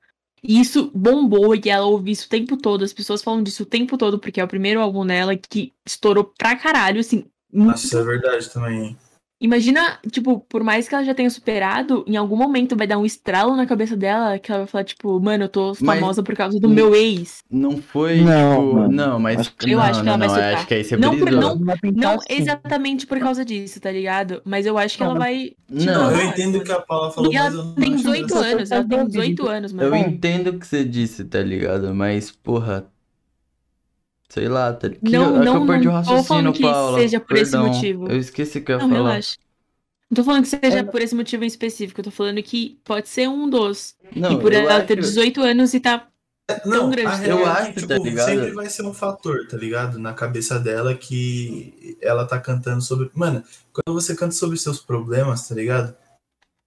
E isso bombou e ela ouve isso o tempo todo. As pessoas falam disso o tempo todo, porque é o primeiro álbum dela que estourou pra caralho, assim. muito. Nossa, isso é verdade também. Imagina, tipo, por mais que ela já tenha superado, em algum momento vai dar um estralo na cabeça dela que ela vai falar, tipo, mano, eu tô Mas- famosa por causa do meu ex. Não foi, Não, tipo. mano. Não, mas. Acho que- Eu não, acho que não, ela vai não, surtar. acho que aí você Não, por- não- vai Não assim, exatamente por causa disso, tá ligado? Mas eu acho que ela vai. Não, Não, eu entendo o que a Paula falou, E mas eu ela tem acho 18 engraçado. anos, ela tem 18 anos, Eu mano. entendo o que você disse, tá ligado? Mas, porra. Sei lá, tá ligado? Não, é que não, eu perdi o não tô raciocínio, falando que Paula. seja por esse Perdão. motivo. Eu esqueci o que eu ia Não, falar. relaxa. Não tô falando que seja É. por esse motivo em específico, eu tô falando que pode ser um dos. Não, e por eu ela acho- ter 18 anos e tá. Não, grande, a tá real ligado? é Eu que, acho, tipo, tá ligado? sempre vai ser um fator, tá ligado? Na cabeça dela que ela tá cantando sobre. Mano, quando você canta sobre seus problemas, tá ligado?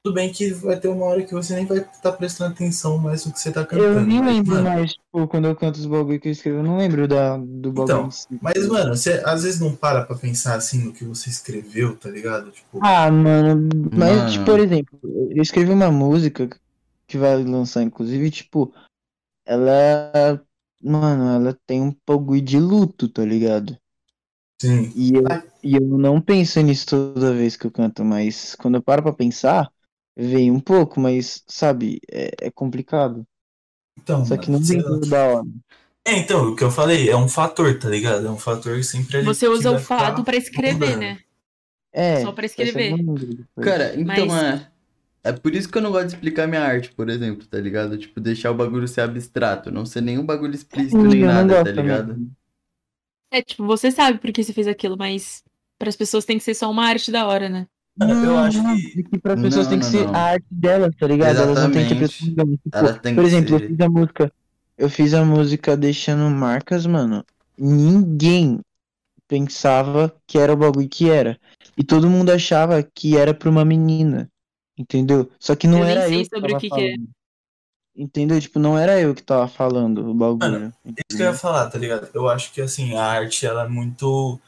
Tudo bem que vai ter uma hora que você nem vai estar prestando atenção mais no que você tá cantando. Eu nem lembro mano, mais, tipo, quando eu canto os bagulho que eu escrevo, eu não lembro da, do bagulho Então, si. Mas, mano, você às vezes não para pra pensar assim no que você escreveu, tá ligado? Tipo, Ah, mano, mas, Mano. tipo, por exemplo, eu escrevi uma música que vai lançar, inclusive, tipo, ela, mano, ela tem um bagulho de luto, tá ligado? sim. E eu, e eu não penso nisso toda vez que eu canto, mas quando eu paro pra pensar, vem um pouco, mas, sabe, é, é complicado. Então, Só que não vem tudo da hora. É, então, o que eu falei é um fator, tá ligado? É um fator que sempre ali Você usa o fado pra escrever, mudando. né? É, Só pra essa é escrever. Cara, então Mas- é. É por isso que eu não gosto de explicar minha arte, por exemplo, tá ligado? Tipo, deixar o bagulho ser abstrato, não ser nenhum bagulho explícito nem nada, gosto tá ligado? também. É, tipo, você sabe por que você fez aquilo, mas para as pessoas tem que ser só uma arte da hora, né? Mano, eu acho que- é que para pessoas Não, tem que não, ser não. a arte delas, tá ligado? Elas não têm que Exatamente. prestar tipo, Por que exemplo, eu ser- fiz a música, eu fiz a música deixando marcas, mano. Ninguém pensava que era o bagulho que era. E todo mundo achava que era pra uma menina. Entendeu? Só que não Eu nem era sei eu que sobre tava o que que é. falando. Entendeu? Tipo, não era eu que tava falando o bagulho. Mano, Isso que eu ia falar, tá ligado? Eu acho que assim, a arte ela é muito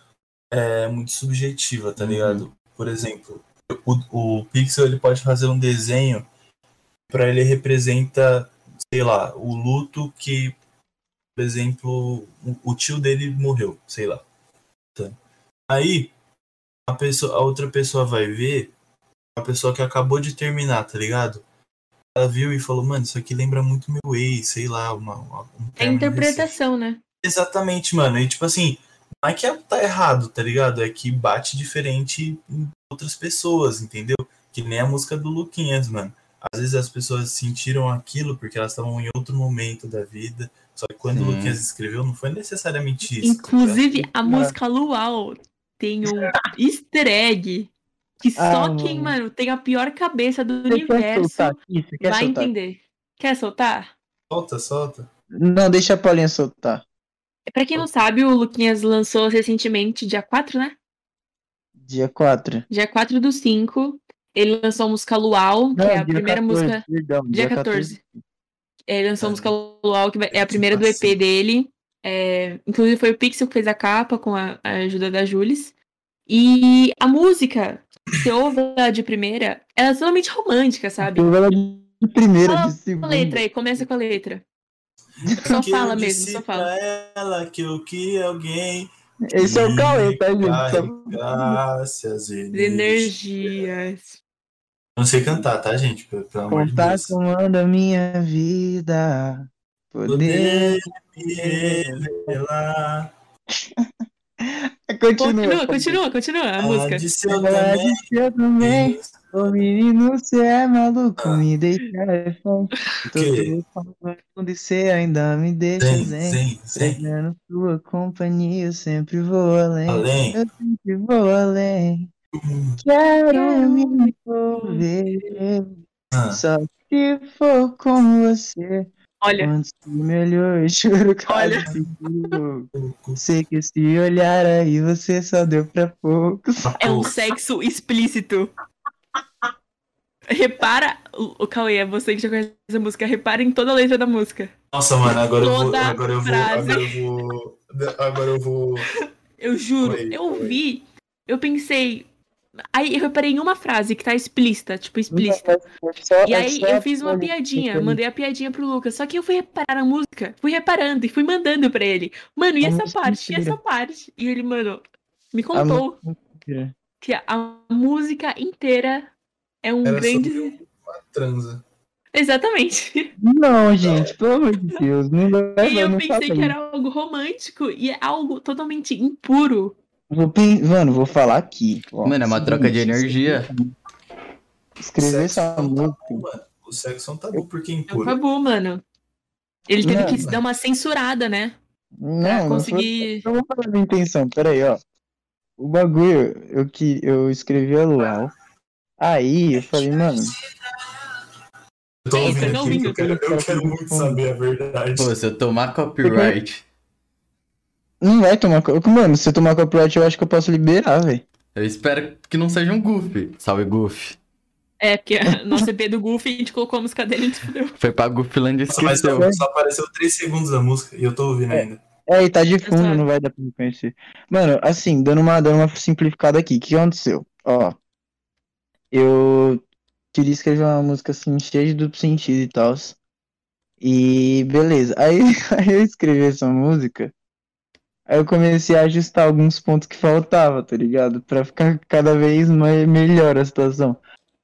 é muito subjetiva, tá Uhum. ligado? Por exemplo, o, o Pixel ele pode fazer um desenho pra ele representa, sei lá, o luto que, por exemplo, o, o tio dele morreu, sei lá. Tá? Aí a pessoa, a outra pessoa vai ver a pessoa que acabou de terminar, tá ligado? ela viu e falou, mano, isso aqui lembra muito meu ex, sei lá, uma, uma- um É interpretação, né? Exatamente, mano. E tipo assim, não é que é- tá errado, tá ligado? É que bate diferente em outras pessoas, entendeu? Que nem a música do Luquinhas, mano. Às vezes as pessoas sentiram aquilo porque elas estavam em outro momento da vida. Só que quando o Sim. Luquinhas escreveu, não foi necessariamente isso. tá? Inclusive, a música Luau tem um easter egg que só Ah, quem, mano. tem a pior cabeça do Você quer universo quer vai soltar? entender. Quer soltar? Solta, solta. Não, deixa a Paulinha soltar. Pra quem não sabe, o Luquinhas lançou recentemente, dia 4, né? Dia 4. Dia 4 do 5. Ele lançou a música Luau, que é a primeira música. Perdão, Dia 14. Ele lançou a música Luau, que é a primeira do EP dele. É, inclusive foi o Pixel que fez a capa com a, ajuda da Jules. E a música, você ouve ela de primeira, ela é totalmente romântica, sabe? Eu ela de primeira, Fala de segunda. a letra aí, começa com a letra. Só fala eu mesmo, disse só fala. Pra ela que eu queria alguém. Esse é o Cauê, tá, gente? De energias. energias. Não sei cantar, tá, gente? Pelo, pelo amor de Contar Deus. comando a minha vida. Poder. Poder me revelar. Continua. Continua, continua, continua a música. de disse eu também. Ô menino, você é maluco, Ah. me deixa refém. Todo falando e você ainda me deixa Zen, zen. zen. Pegando sua companhia, eu sempre vou além. Além. Eu sempre vou além. Hum, Quero me envolver. ah, Só se for com você. Olha, Quanto melhor, juro que Olha. Sei que esse olhar aí você só deu pra poucos. é um sexo explícito. Repara, o Cauê, é você que já conhece a música, repara em toda a letra da música. Nossa, mano, agora eu vou. Agora eu vou. Agora eu vou. Agora eu vou. Eu juro, eu ouvi, eu pensei. Aí eu reparei em uma frase que tá explícita, tipo, explícita. E é aí eu fiz uma a- piadinha, mandei a piadinha pro Lucas. Só que eu fui reparar na música, fui reparando e fui mandando pra ele. Mano, e A essa parte? E essa parte? E ele, mano, me A contou que a música inteira é um Era grande. sobre uma transa. Exatamente. Não, gente, pelo amor de Deus, não leva, E eu não pensei que era algo romântico e é algo totalmente impuro. Vou Mano, vou falar aqui. ó. Mano, é uma troca de energia. Escrever Sexo essa é música. tabu, mano. O sexo é um tabu porque é É um impuro. tabu, mano. Ele teve Não, que mano. dar uma censurada, né? Pra Não, não foi conseguir. Eu vou falar a minha intenção, peraí, ó. O bagulho, eu, que, eu escrevi a Luau. Aí eu falei, mano, Eu tô Ei, ouvindo aqui, eu quero, eu quero muito saber a verdade. Pô, se eu tomar copyright, não vai tomar. co- Mano, se eu tomar copyright, eu acho que eu posso liberar, velho. eu espero que não seja um goof. Salve, goof. É, porque no CP do Goofy a gente colocou a música dele e fudeu. Foi pra Goofland e Nossa, mas esqueceu. só, só apareceu 3 segundos da música e eu tô ouvindo ainda. É, e tá de fundo, não vai dar pra me conhecer. Mano, assim, dando uma, dando uma simplificada aqui, o que aconteceu? Ó, eu queria escrever uma música assim, cheia de duplo sentido e tal. E beleza. Aí, aí eu escrevi essa música. Aí eu comecei a ajustar alguns pontos que faltava, tá ligado? Pra ficar cada vez mais, melhor a situação.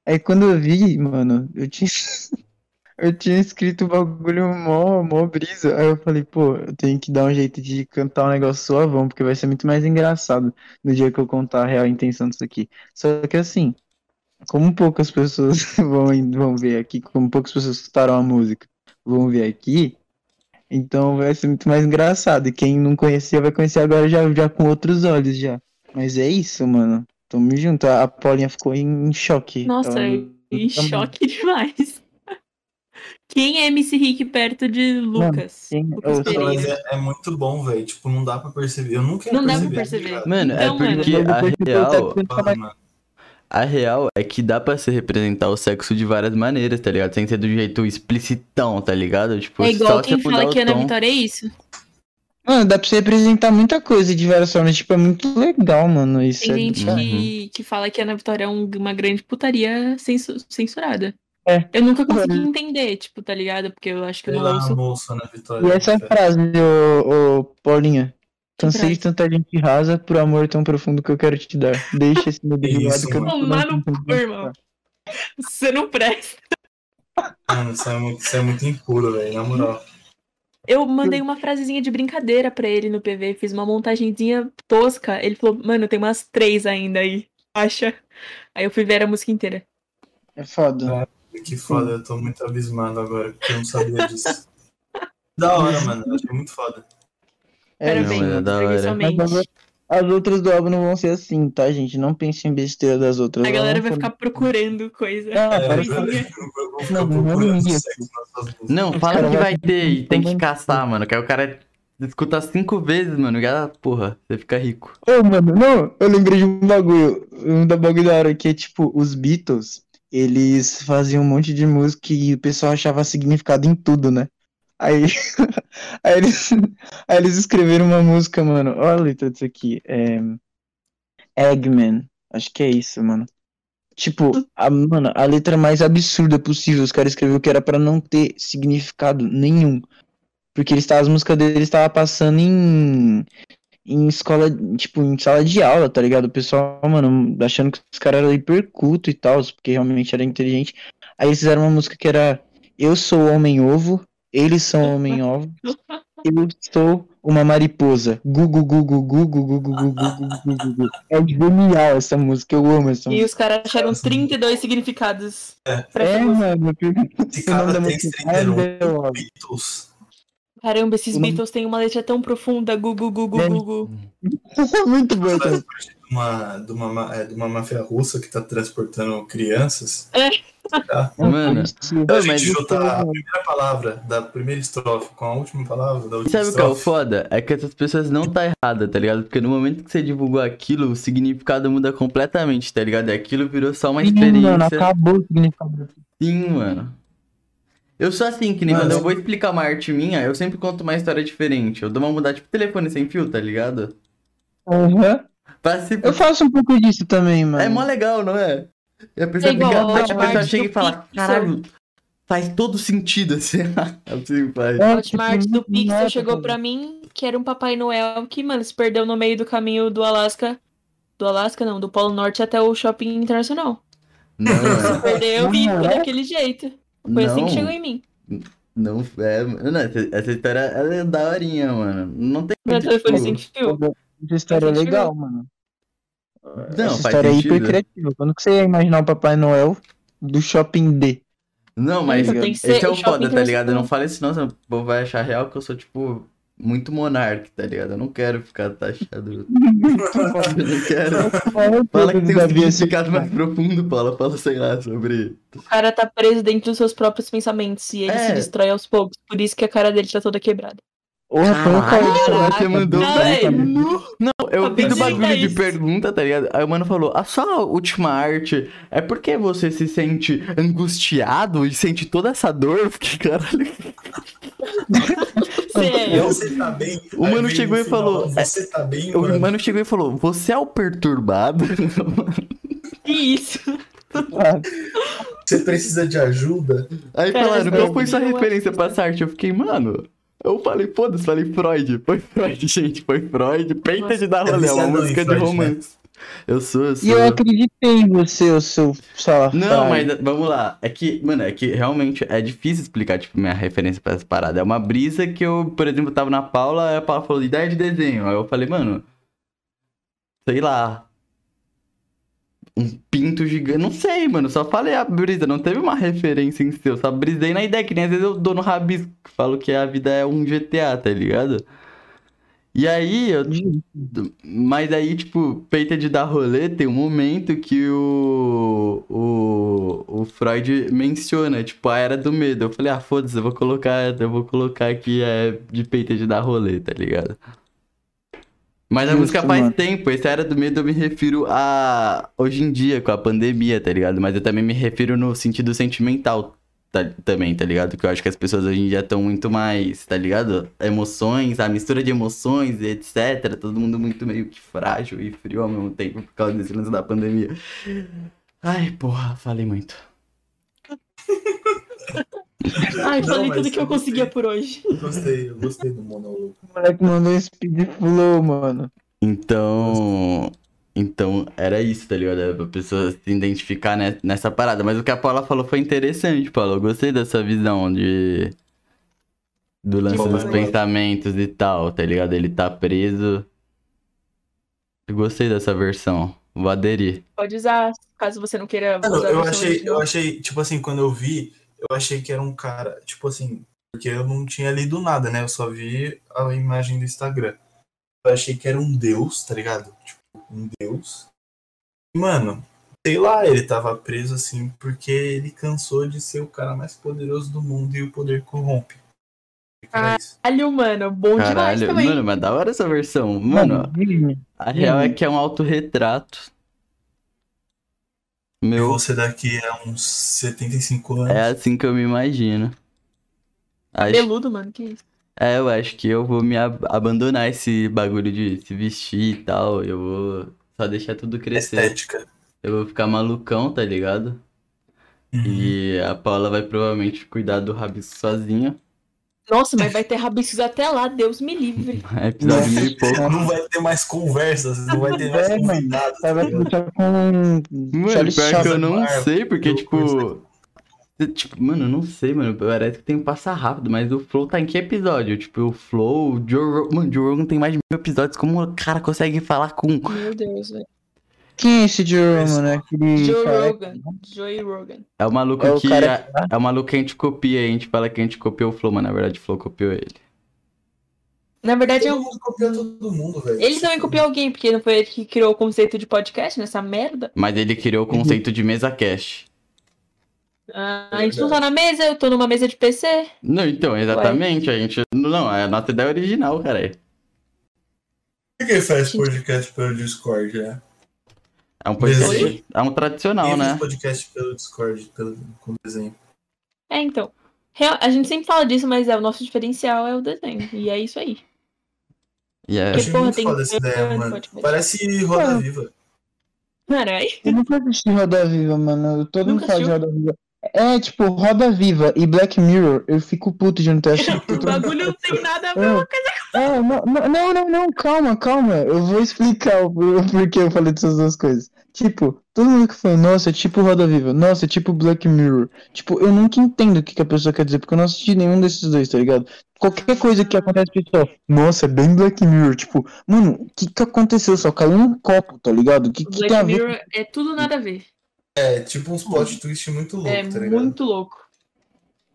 Aí quando eu vi, mano, eu tinha. Eu tinha escrito o bagulho mó, mó brisa. Aí eu falei, pô, eu tenho que dar um jeito de cantar um negócio suavão, porque vai ser muito mais engraçado no dia que eu contar a real intenção disso aqui. Só que assim, como poucas pessoas vão, vão ver aqui, como poucas pessoas escutaram a música vão ver aqui, então vai ser muito mais engraçado. E quem não conhecia vai conhecer agora já, já com outros olhos já. Mas é isso, mano. Tamo junto. A a Paulinha ficou em choque. Nossa, Ela em não- choque demais. Quem é MC Rick perto de Lucas? Lucas sou- Pereira. Mas é, é muito bom, velho. Tipo, não dá pra perceber. Eu nunca ia Não dá pra perceber. tá ligado? Mano, Então, é porque mano, a real, mano. A real é que dá pra se representar o sexo de várias maneiras, tá ligado? Sem ser do jeito explicitão, tá ligado? Tipo, É igual só quem fala que Ana tom. Vitória é isso. Mano, dá pra você representar muita coisa de várias formas. Tipo, é muito legal, mano. Isso Tem é gente Uhum. que, que fala que Ana Vitória é um- uma grande putaria censu- censurada. É. Eu nunca consegui Uhum. entender, tipo, tá ligado? Porque eu acho que eu não lá, ouço. moça na Vitória. E essa frase, ô, ô Paulinha? Cansei de tanta gente rasa por amor tão profundo que eu quero te dar. Deixa esse meu de Isso, lado que eu não Tomar no cu, irmão. Você não presta. Mano, isso é muito, isso é muito impuro, velho, na moral. Eu mandei uma frasezinha de brincadeira pra ele no PV, fiz uma montagenzinha tosca. Ele falou, mano, tem umas três ainda aí, acha? Aí eu fui ver a música inteira. É foda. Que foda, eu tô muito abismado agora, porque eu não sabia disso. Da hora, mano, eu achei muito foda. É, Parabéns, não, é da hora. presencialmente. Mas as, as outras do álbum não vão ser assim, tá, gente? Não pense em besteira das outras. A galera vai não ficar procurando coisa. Ah, É, Não, não é. Não, fala que vai ter e tem que caçar, mano. Que aí o cara escuta cinco vezes, mano. E ah, porra, você fica rico. Ô, mano, não, eu lembrei de um bagulho, um da bagulho da hora, que é tipo, os Beatles, eles faziam um monte de música e o pessoal achava significado em tudo, né? Aí, aí, eles, aí eles escreveram uma música, mano, olha a letra disso aqui, é... Eggman, acho que é isso, mano. Tipo, a, mano, a letra mais absurda possível, os caras escreveram que era pra não ter significado nenhum. Porque eles tavam- as músicas deles estavam passando em, em escola, tipo, em sala de aula, tá ligado? O pessoal, mano, achando que os caras eram hiperculto e tal, porque realmente era inteligente. Aí eles fizeram uma música que era Eu sou homem-ovo, eles são homem-ovo, eu sou uma mariposa. Gugu, gugu, gugu, gugu, gugu, gugu, gugu. É genial essa música, eu amo essa E música. os caras acharam 32 significados pra É, música. mano, Esse cara tem música 31 é The Wall. Beatles. Caramba, esses Beatles têm uma letra tão profunda. Gugu, gugu, É. gugu. Muito bom essa Faz parte de uma, de, uma, ma- é, de uma máfia russa que tá transportando crianças. Mano, A gente mas junta a primeira palavra da primeira estrofe com a última palavra da última sabe o que é o foda? É que essas pessoas não tá errada, tá ligado? Porque no momento que você divulgou aquilo, o significado muda completamente, tá ligado? E aquilo virou só uma Sim, experiência. mano, acabou o significado. Sim, mano. Eu sou assim, que nem Mano, quando eu vou explicar uma arte minha, eu sempre conto uma história diferente. Eu dou uma mudada, tipo telefone sem fio, tá ligado? Uhum. Pra se... Eu faço um pouco disso também, mano. É mó legal, não é? E a pessoa É igual fica. a a Hotmart pessoa chega do e fala, Pixel. caralho, faz todo sentido assim. assim faz. É, A Hotmart tipo, do Pixel nossa, chegou cara. pra mim, que era um Papai Noel que, mano, se perdeu no meio do caminho do Alasca. Do Alasca, não, do Polo Norte até o shopping internacional. Não, Se mano. perdeu e Não foi é? daquele jeito. Foi assim que Não. chegou em mim. Não, é, não, essa, essa história ela é daorinha, mano. Não tem Meu telefone tipo, sem fio. Essa história é Faz legal, mano. Não, Essa faz história é hiper criativa. Quando que você ia imaginar o Papai Noel do Shopping D? Não, mas Então esse é o foda, tá ligado? Eu não falo isso não, senão o povo vai achar real que eu sou, tipo, muito monarca, tá ligado? Eu não quero ficar taxado. Eu não quero. Fala que tem um significado mais profundo, Paula. Fala, sei lá, sobre. O cara tá preso dentro dos seus próprios pensamentos e ele É. se destrói aos poucos. Por isso que a cara dele tá toda quebrada. De Caralho, choque, você mandou mano. Não, pra é, mim. nu. Não, eu Acabei fiz o de bagulho de pergunta, tá ligado? Aí o mano falou: a sua última arte é porque você se sente angustiado e sente toda essa dor? Eu fiquei, caralho. Sério. Você tá bem? O mano chegou e falou, Você tá bem, O mano? mano chegou e falou: Você é o perturbado? Que isso? Você precisa de ajuda? Aí Cara, falaram: Qual foi eu sua referência pra essa arte? Eu fiquei, mano. Eu falei, foda-se, falei Freud. Foi Freud, gente, foi Freud. Peita de dar É rolê, é uma música de Freud, né? romance. Eu sou, eu sou. E eu acreditei em você, o seu salafrário. Não, mas vamos lá. É que, mano, é que realmente é difícil explicar, tipo, minha referência pra essa parada. É uma brisa que eu, por exemplo, tava na Paula, aí a Paula falou, ideia de desenho. Aí eu falei, mano, sei lá. Um pinto gigante. Não sei, mano. Só falei a brisa. Não teve uma referência em si. Eu só brisei na ideia, que nem às vezes eu dou no rabisco. Falo que a vida é um GTA, tá ligado? E aí, eu mas aí, tipo, peita de dar rolê, tem um momento que o, o, o Freud menciona, tipo, a era do medo. Eu falei, ah, foda-se, eu vou colocar, eu vou colocar aqui é, de peita de dar rolê, tá ligado? Mas a música faz mano. tempo, essa era do medo eu me refiro a hoje em dia, com a pandemia, tá ligado? Mas eu também me refiro no sentido sentimental tá- também, tá ligado? Que eu acho que as pessoas hoje em dia estão muito mais, tá ligado? Emoções, a mistura de emoções e etc. Todo mundo muito meio que frágil e frio ao mesmo tempo por causa desse lance da pandemia. Ai, porra, falei muito. Ai, Não, falei tudo que eu conseguia por hoje. Gostei, eu gostei do monólogo. O moleque mandou um speed flow, mano. Então. Então, era isso, tá ligado? Era pra pessoa se identificar ne- nessa parada. Mas o que a Paula falou foi interessante, Paula. Eu gostei dessa visão de. Do lance Tipo, dos mas- pensamentos e tal, tá ligado? Ele tá preso. Eu gostei dessa versão. Vou aderir. Pode usar, caso você não queira Mano, eu achei, eu achei, tipo assim, quando eu vi, eu achei que era um cara, tipo assim, porque eu não tinha lido nada, né? Eu só vi a imagem do Instagram. Eu achei que era um deus, tá ligado? Tipo, um deus. E, mano, sei lá, ele tava preso assim porque ele cansou de ser o cara mais poderoso do mundo e o poder corrompe. Caralho, mano, bom demais Caralho, também. mano, mas da hora essa versão. Mano, a real é que é um autorretrato. E Meu, você daqui a uns 75 anos. é assim que eu me imagino. Acho, Peludo, mano, que isso. é, eu acho que eu vou me ab- abandonar esse bagulho de se vestir e tal. Eu vou só deixar tudo crescer. Estética. Eu vou ficar malucão, tá ligado? Uhum. E a Paula vai provavelmente cuidar do rabisco sozinha. Nossa, mas vai ter rabiscos até lá, Deus me livre. É episódio mil e pouco. Não vai ter mais conversas, não vai ter mais É, mano. convidados. Ela vai começar com Mano, pior que eu não Marvel, sei, porque, tipo. Tipo, mano, eu não sei, mano. Parece que tem um passa rápido, mas o Flow tá em que episódio? Tipo, o Flow, o Joe Rogan. Mano, o Joe Rogan tem mais de mil episódios. Como o cara consegue falar com. Meu Deus, velho. Quem é esse Joe, mano? É aquele Joe cara- Rogan. Joey Rogan. É o maluco É o que. cara É, é o maluco que a gente copia. A gente fala que a gente copiou o Flow, mas na verdade o Flow copiou ele. Na verdade, Todo eu... mundo copia todo mundo, velho. ele também copiou alguém, porque não foi ele que criou o conceito de podcast nessa merda. Mas ele criou o Uhum. conceito de mesa cash. Ah, a gente não tá na mesa, eu tô numa mesa de PC. Não, então, exatamente. A gente. Não, é a nossa ideia original, cara. Por que faz podcast pelo Discord, né? É um podcast. Desenho. É um tradicional, faz né? podcast pelo Discord pelo, com desenho? É, então. Real- A gente sempre fala disso, mas é o nosso diferencial é o desenho. E é isso aí. E é. Porque, Achei porra, muito tem foda essa ideia, mano. podcast. Parece Roda. Viva. Caralho. Eu nunca assisti Roda Viva, mano. Todo mundo fala de? Roda Viva. É, tipo, Roda Viva e Black Mirror, eu fico puto de não ter assistido. O bagulho não tem nada a ver. É, é, não, não, não, não, não, calma, calma. Eu vou explicar o por- o porquê eu falei dessas duas coisas. Tipo, todo mundo que fala, nossa, é tipo Roda Viva, nossa, é tipo Black Mirror. Tipo, eu nunca entendo o que, que a pessoa quer dizer, porque eu não assisti nenhum desses dois, tá ligado? Qualquer coisa que acontece, pessoal, nossa, é bem Black Mirror. Tipo, mano, o que que aconteceu? Só caiu um copo, tá ligado? O que, que tem a Black ver? Mirror é tudo nada a ver. É, tipo uns plot twist muito louco, É tá ligado? muito louco.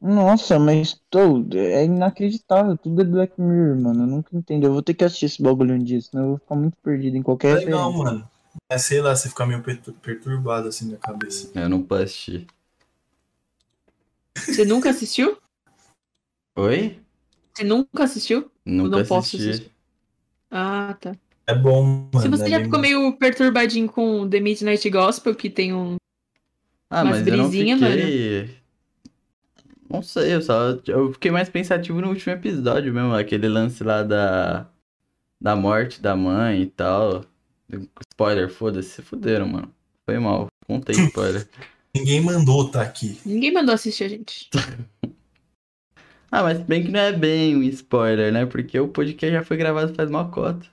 Nossa, mas tô, é inacreditável, tudo é Black Mirror, mano. Eu nunca entendo. Eu vou ter que assistir esse bagulho um dia, senão eu vou ficar muito perdido em qualquer É legal, referência. mano. É, sei lá, você fica meio pertur- perturbado assim na cabeça. Eu não posso assistir. Você nunca assistiu? Oi? Você nunca assistiu? Nunca não posso assisti. assistir. Ah, tá. É bom, mano. Se você é já ficou bom. meio perturbadinho com The Midnight Gospel, que tem um. Ah, Umas mas eu não brisinha, fiquei. Não sei, eu só. Eu fiquei mais pensativo no último episódio mesmo, aquele lance lá da. Da morte da mãe e tal. Spoiler, foda-se, se fuderam, mano. Foi mal. Contei spoiler. Ninguém mandou tá aqui. Ninguém mandou assistir a gente. ah, mas bem que não é bem um spoiler, né? Porque o podcast já foi gravado faz uma cota.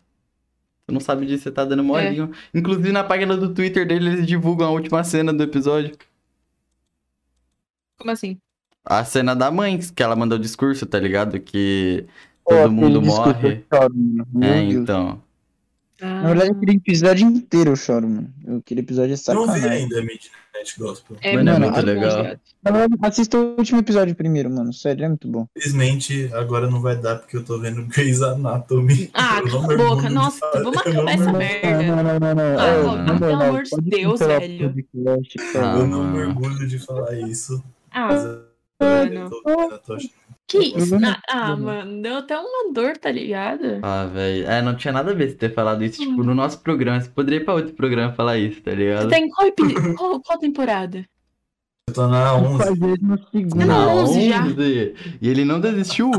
Tu não sabe disso, você tá dando molinho. Inclusive na página do Twitter dele eles divulgam a última cena do episódio. Como assim? A cena da mãe, que ela mandou o discurso, tá ligado? Que todo aquele mundo morre. Eu choro, mano. Meu É, Deus. então. Ah, Na verdade, aquele episódio inteiro eu choro, mano. Aquele episódio é Eu não vi sacanagem. ainda Midnight Gospel. é, Mano, é muito legal. assista o último episódio primeiro, mano. Sério, é muito bom. Infelizmente, agora não vai dar porque eu tô vendo Grey's Anatomy. Ah, cala a boca. Nossa, vamos acabar essa merda. Não, não, não, não. Ah, pelo não, amor de Deus, velho. Ah. Eu não mergulho de falar isso. Ah, mano. Que isso? Ah, ah, mano, deu até uma dor, tá ligado? Ah, velho. É, não tinha nada a ver você ter falado isso, tipo, no nosso programa. Você poderia ir pra outro programa falar isso, tá Você ligado? tá em qual, epi- qual, qual temporada? Eu tô na 11. Fazendo segundo. Na Na 11 já. 11. E ele não desistiu?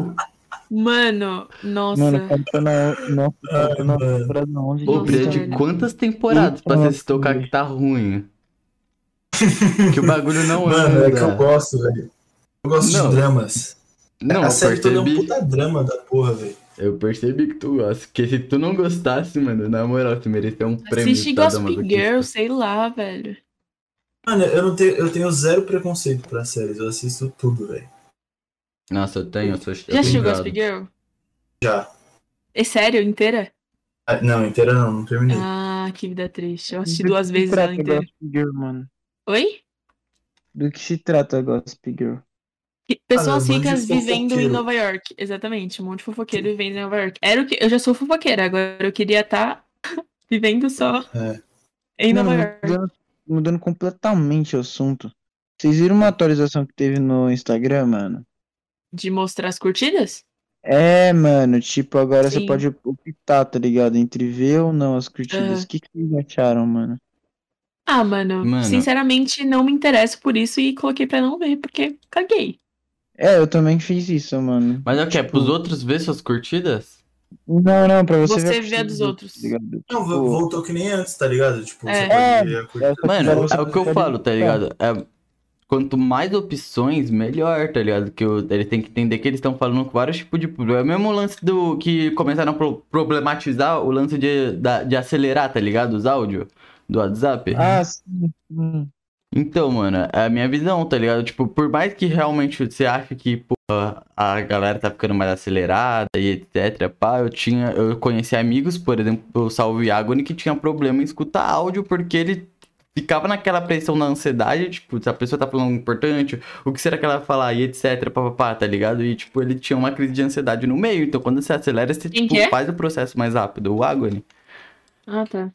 Mano, nossa. Mano, cara, tá na. Nossa, tá na temporada 11. Ô, Nossa, velho. quantas temporadas pra você se tocar que tá ruim? Que o bagulho não Mano, é que eu anda. gosto, velho. Eu gosto Não. de dramas. Não, a eu série toda é um percebi. puta drama da porra, velho. Eu percebi que tu gosta. Porque se tu não gostasse, mano, na moral, tu merecia um prêmio. Assiste Gossip. Girl, sei lá, velho. Mano, eu não tenho, eu tenho zero preconceito pra séries, eu assisto tudo, velho. Nossa, eu tenho, eu sou Já assistiu. Gossip Girl? Já. É sério, inteira? Ah, Não, inteira não, não terminei. Ah, que vida triste. Eu assisti duas vezes ela inteira. Gossip Girl, mano? Oi? Do que se trata Gossip Girl? Pessoas Ah, ricas vivendo em. Nova York. Exatamente, um monte de fofoqueiro vivendo em Nova York. Era o que eu já sou fofoqueira, agora eu queria estar vivendo só É. em Mano, Nova York. mudando, mudando completamente o assunto. Vocês viram uma atualização que teve no Instagram, mano? De mostrar as curtidas? É, mano, tipo, agora você Sim. pode optar, tá ligado? Entre ver ou não as curtidas. Aham. O que, que vocês acharam, mano? Ah, mano, Mano. sinceramente não me interesso por isso e coloquei pra não ver, porque caguei. É, eu também fiz isso, mano. Mas é o que? É Tipo, pros outros ver suas curtidas? Não, não, pra você, Você ver, a vê a curtida dos tá outros. Não, Tipo, vo- voltou que nem antes, tá ligado? Tipo, É. você pode É, ver a é, Mano, é o que eu falo, tá optar. ligado? É, quanto mais opções, melhor, tá ligado? Que o- ele tem que entender que eles estão falando com vários tipos de problema. É o mesmo lance do que começaram a pro- problematizar o lance de, da- de acelerar, tá ligado? Os áudios do WhatsApp. Ah, sim, sim. Então, mano, é a minha visão, tá ligado? Tipo, por mais que realmente você ache que, pô, a galera tá ficando mais acelerada e etc, pá, eu tinha, eu conheci amigos, por exemplo, o Salve Agony, que tinha problema em escutar áudio porque ele ficava naquela pressão da ansiedade, tipo, se a pessoa tá falando importante, o que será que ela vai falar e etc, papapá, tá ligado? E, tipo, ele tinha uma crise de ansiedade no meio, então quando você acelera, você, tipo, faz o processo mais rápido, o Agony. Ah, tá.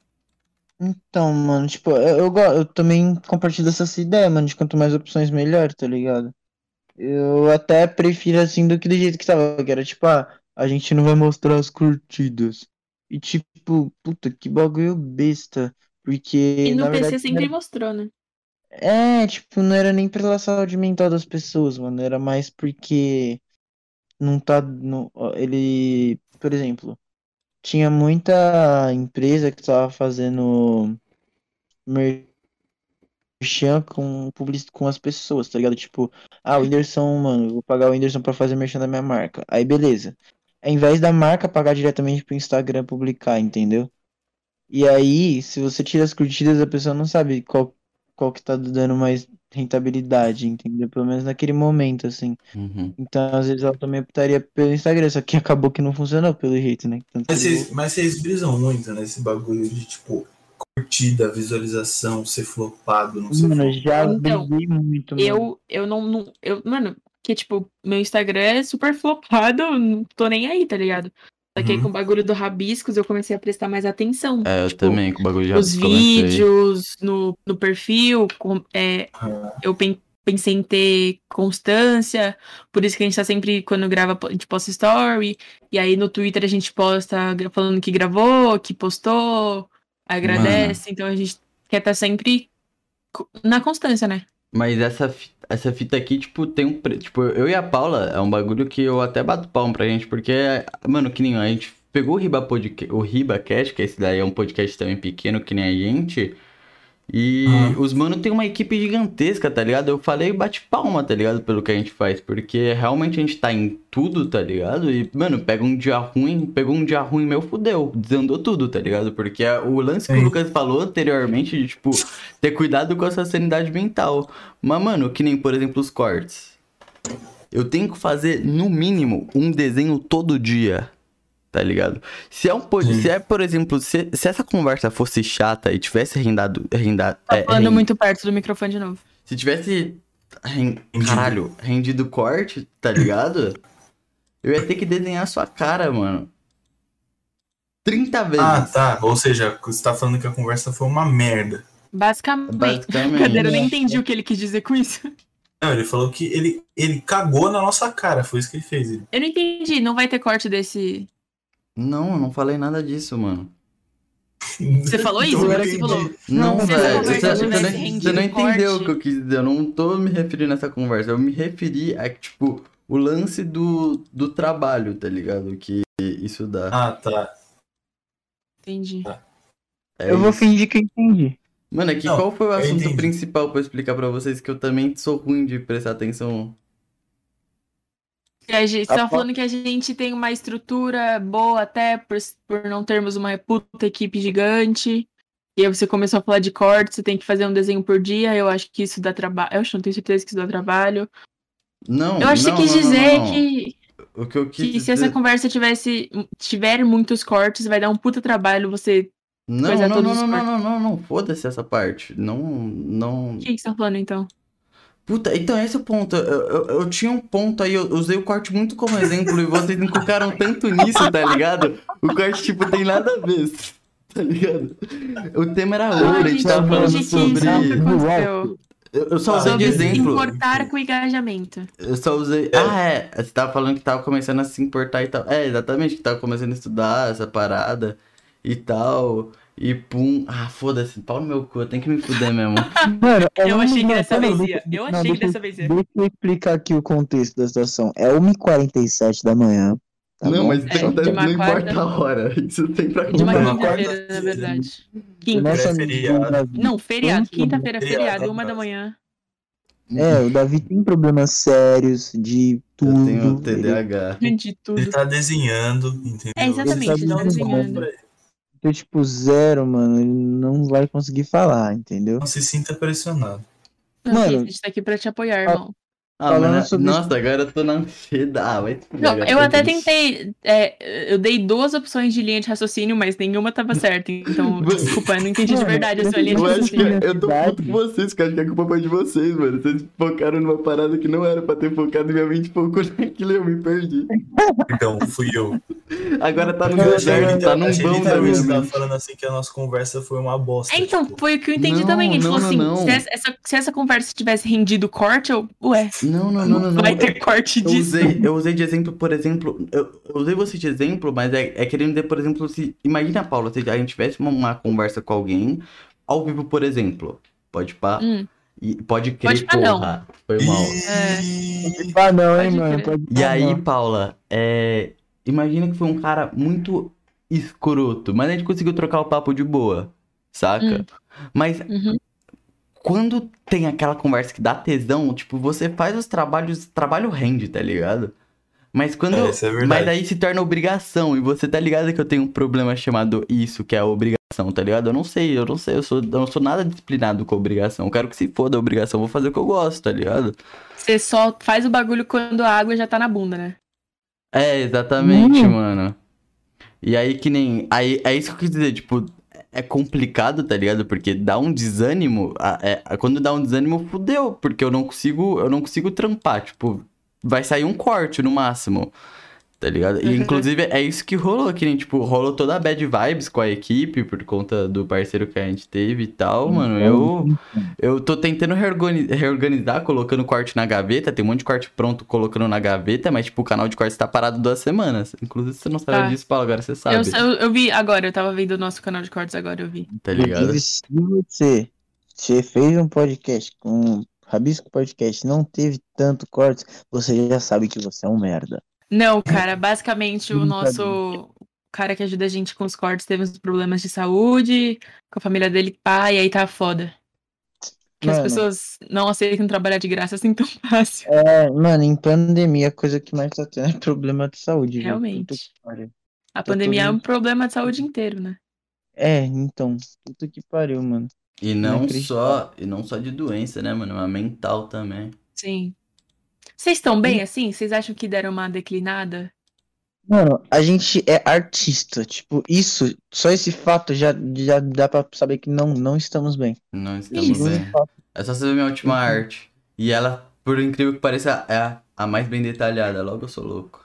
Então, mano, tipo, eu, eu, também compartilho dessa ideia, mano, de quanto mais opções, melhor, tá ligado? Eu até prefiro assim do que do jeito que tava, que era tipo, ah, a gente não vai mostrar as curtidas. E tipo, puta, que bagulho besta. Porque, E no PC verdade, sempre mostrou, né? é, tipo, não era nem pela saúde mental das pessoas, mano, era mais porque não tá, não, ó, ele, por exemplo, tinha muita empresa que tava fazendo merchan com com as pessoas, tá ligado? Tipo, ah, o Whindersson, mano, vou pagar o Whindersson pra fazer merchan da minha marca. Aí, beleza. Ao invés da marca pagar diretamente pro Instagram publicar, entendeu? E aí, se você tira as curtidas, a pessoa não sabe qual, qual que tá dando mais rentabilidade, entendeu? Pelo menos naquele momento, assim. Uhum. Então, às vezes ela também optaria pelo Instagram, só que acabou que não funcionou pelo jeito, né? Tanto Mas vocês, mas vocês brisam muito nesse bagulho de, tipo, curtida, visualização, ser flopado, não sei Mano, já Então, briguei muito, mano. Eu, eu não, não. Eu, mano, que tipo, meu Instagram é super flopado, eu não tô nem aí, tá ligado? Só que aí Uhum. com o bagulho do Rabiscos eu comecei a prestar mais atenção. É, eu Tipo, também, com o bagulho já Os comecei. vídeos, no, no perfil, com- é, Ah, eu pen- pensei em ter constância, por isso que a gente tá sempre, quando grava, a gente posta story, e aí no Twitter a gente posta falando que gravou, que postou, agradece, então a gente quer estar sempre co- na constância, né? Mas essa, essa fita aqui, tipo, tem um. Tipo, eu e a Paula, é um bagulho que eu até bato palmo pra gente, porque, mano, que nem a gente pegou o Riba Podcast, o RibaCast, que esse daí é um podcast também pequeno, que nem a gente. E Uhum. os mano tem uma equipe gigantesca, tá ligado? Eu falei bate palma, tá ligado? Pelo que a gente faz, porque realmente a gente tá em tudo, tá ligado? E, mano, pega um dia ruim, pegou um dia ruim meu, fudeu, desandou tudo, tá ligado? Porque é o lance que o. Lucas falou anteriormente de, tipo, ter cuidado com a sua sanidade mental. Mas, mano, que nem, por exemplo, os cortes. Eu tenho que fazer, no mínimo, um desenho todo dia. Tá ligado? Se é um pod... Se é, por exemplo, se, se essa conversa fosse chata e tivesse rendado. rendado Tá é, falando ren- muito perto do microfone de novo. Se tivesse. ren- Rendido. Caralho, rendido corte, tá ligado? Eu ia ter que desenhar a sua cara, mano. 30 vezes. Ah, tá. Ou seja, você tá falando que a conversa foi uma merda. Basicamente. Basicamente. Cadeira, eu nem entendi o que ele quis dizer com isso. Não, ele falou que ele, ele cagou na nossa cara, foi isso que ele fez. Ele- Eu não entendi, não vai ter corte desse. Não, eu não falei nada disso, mano. Você falou isso? Agora você falou. Não, essa velho. Você, você tivesse não- você não entendeu o que eu quis dizer. Eu não tô me referindo nessa conversa. Eu me referi a, tipo, o lance do, do trabalho, tá ligado? Que isso dá. Ah, tá. Entendi. É Eu vou isso. fingir que eu entendi. Mano, é que Não, qual foi o assunto principal pra eu explicar pra vocês que eu também sou ruim de prestar atenção? A gente, você tá A- falando que a gente tem uma estrutura boa até por, por não termos uma puta equipe gigante. E aí você começou a falar de corte, você tem que fazer um desenho por dia. Eu acho que isso dá trabalho. Eu acho, não tenho certeza que isso dá trabalho. Não, Eu acho que você quis não, não, dizer não. que, O que eu quis que se dizer... essa conversa tivesse tiver muitos cortes, vai dar um puta trabalho você. Não, não, todos não, não, não, cortes. não, não, não, foda-se essa parte. Não, não... O que que você tá falando então? Puta, então esse é o ponto. Eu, eu, eu tinha um ponto aí, eu usei o corte muito como exemplo e vocês encucaram tanto nisso, tá ligado? O corte, tipo, tem nada a ver, tá ligado? O tema era outro, a gente tava falando gente, sobre... isso. Eu, só usei de exemplo. importar com o engajamento. Eu só usei. Ah, é. Você tava falando que tava começando a se importar e tal. É, exatamente, que tava começando a estudar essa parada e tal. E pum. Ah, foda-se, pau no meu cu, eu tenho que me fuder mesmo. Mano, é Eu achei que dessa vez ia. Eu não, achei que dessa vez ia. Deixa eu explicar aqui o contexto da situação. É 1h47 da manhã. tá não, bom? mas É, isso acontece, de uma não importa quarta- a hora. Isso tem pra De uma quinta-feira, na verdade. O Quinta. nosso Pré-feriado. amigo Davi- Não, feriado. Quinta-feira, feriado, feriado, uma da manhã. É, o Davi tem problemas sérios de tudo. Eu tenho TDAH. De tudo. Ele tá desenhando, entendeu? É, exatamente, ele tá Ele desenhando. Então, tipo, zero, mano. Ele não vai conseguir falar, entendeu? Não se sinta pressionado. Não, Mano. a gente tá aqui pra te apoiar, irmão. Ah, Falando mano, sobre nossa, agora eu tô na ansiedade. Ah, vai Não, eu tô até triste. tentei. é, eu dei duas opções de linha de raciocínio, mas nenhuma tava certa. Então, desculpa, eu não entendi de verdade a sua linha de Eu acho que raciocínio. eu tô puto com vocês, que eu acho que a culpa foi de vocês, mano. Vocês focaram numa parada que não era pra ter focado e minha mente focou naquilo e eu me perdi. Então, fui eu. Agora tá no Eu literal- tá num bom da minha mente. falando assim que a nossa conversa foi uma bosta. É, então, tipo, foi o que eu entendi Não, também. Ele não, falou não, assim: não. Se, essa, essa- se essa conversa tivesse rendido corte, eu. Ué, Não, não, não, não, não. vai ter corte Eu disso. usei, eu usei de exemplo, por exemplo, eu, eu usei você de exemplo, mas é, é querendo dizer, por exemplo, se. Imagina, Paula, se a gente tivesse uma, uma conversa com alguém, ao vivo, por exemplo. Pode pá? Hum, E pode crer, Pode pá, não. porra. Foi mal. E... Ah, não, hein, Pode mano. Pode E aí, Paula, é, imagina que foi um cara muito escroto, mas a gente conseguiu trocar o papo de boa, saca? Hum. Mas uhum. Quando tem aquela conversa que dá tesão, tipo, você faz os trabalhos, trabalho rende, tá ligado? Mas quando. É, isso é verdade. mas aí se torna obrigação, e você tá ligado que eu tenho um problema chamado isso, que é a obrigação, tá ligado? Eu não sei, eu não sei, eu, sou, eu não sou nada disciplinado com a obrigação. Eu quero que se foda a obrigação, eu vou fazer o que eu gosto, tá ligado? Você só faz o bagulho quando a água já tá na bunda, né? É, exatamente, Hum. mano. E aí que nem. Aí, é isso que eu quis dizer, tipo, é complicado, tá ligado? Porque dá um desânimo. é- quando dá um desânimo, fudeu. Porque eu não consigo. Eu não consigo trampar. Tipo, vai sair um corte no máximo. Tá ligado? E Uhum. inclusive é isso que rolou, que nem, tipo, rolou toda a bad vibes com a equipe por conta do parceiro que a gente teve e tal, mano. Eu. Eu tô tentando reorgani- reorganizar, colocando corte na gaveta. Tem um monte de corte pronto colocando na gaveta, mas, tipo, o canal de corte tá parado duas semanas. Inclusive, você não sabe Tá. disso, Paulo, agora você sabe. Eu, eu, eu vi agora, eu tava vendo o nosso canal de cortes agora, eu vi. Tá ligado? Inclusive, se você, você fez um podcast com Rabisco Podcast não teve tanto corte, você já sabe que você é um merda. Não, cara, basicamente o nosso cara que ajuda a gente com os cortes teve uns problemas de saúde, com a família dele, pá, e aí tá foda. Que as Mano. pessoas não aceitam trabalhar de graça assim tão fácil. É, mano, em pandemia a coisa que mais tá tendo é problema de saúde. Realmente. Puta que pariu. A Tá pandemia é um problema de saúde inteiro, né? É, então, puta que pariu, mano. E não Inacreditável. só, e não só de doença, né, mano? Mas mental também. Sim. Vocês estão bem assim? Vocês acham que deram uma declinada? Mano, a gente é artista, tipo, isso, só esse fato já, já dá pra saber que não, não estamos bem. Não estamos Isso. bem. É só você ver minha última arte. E ela, por incrível que pareça, é a, a mais bem detalhada. Logo eu sou louco.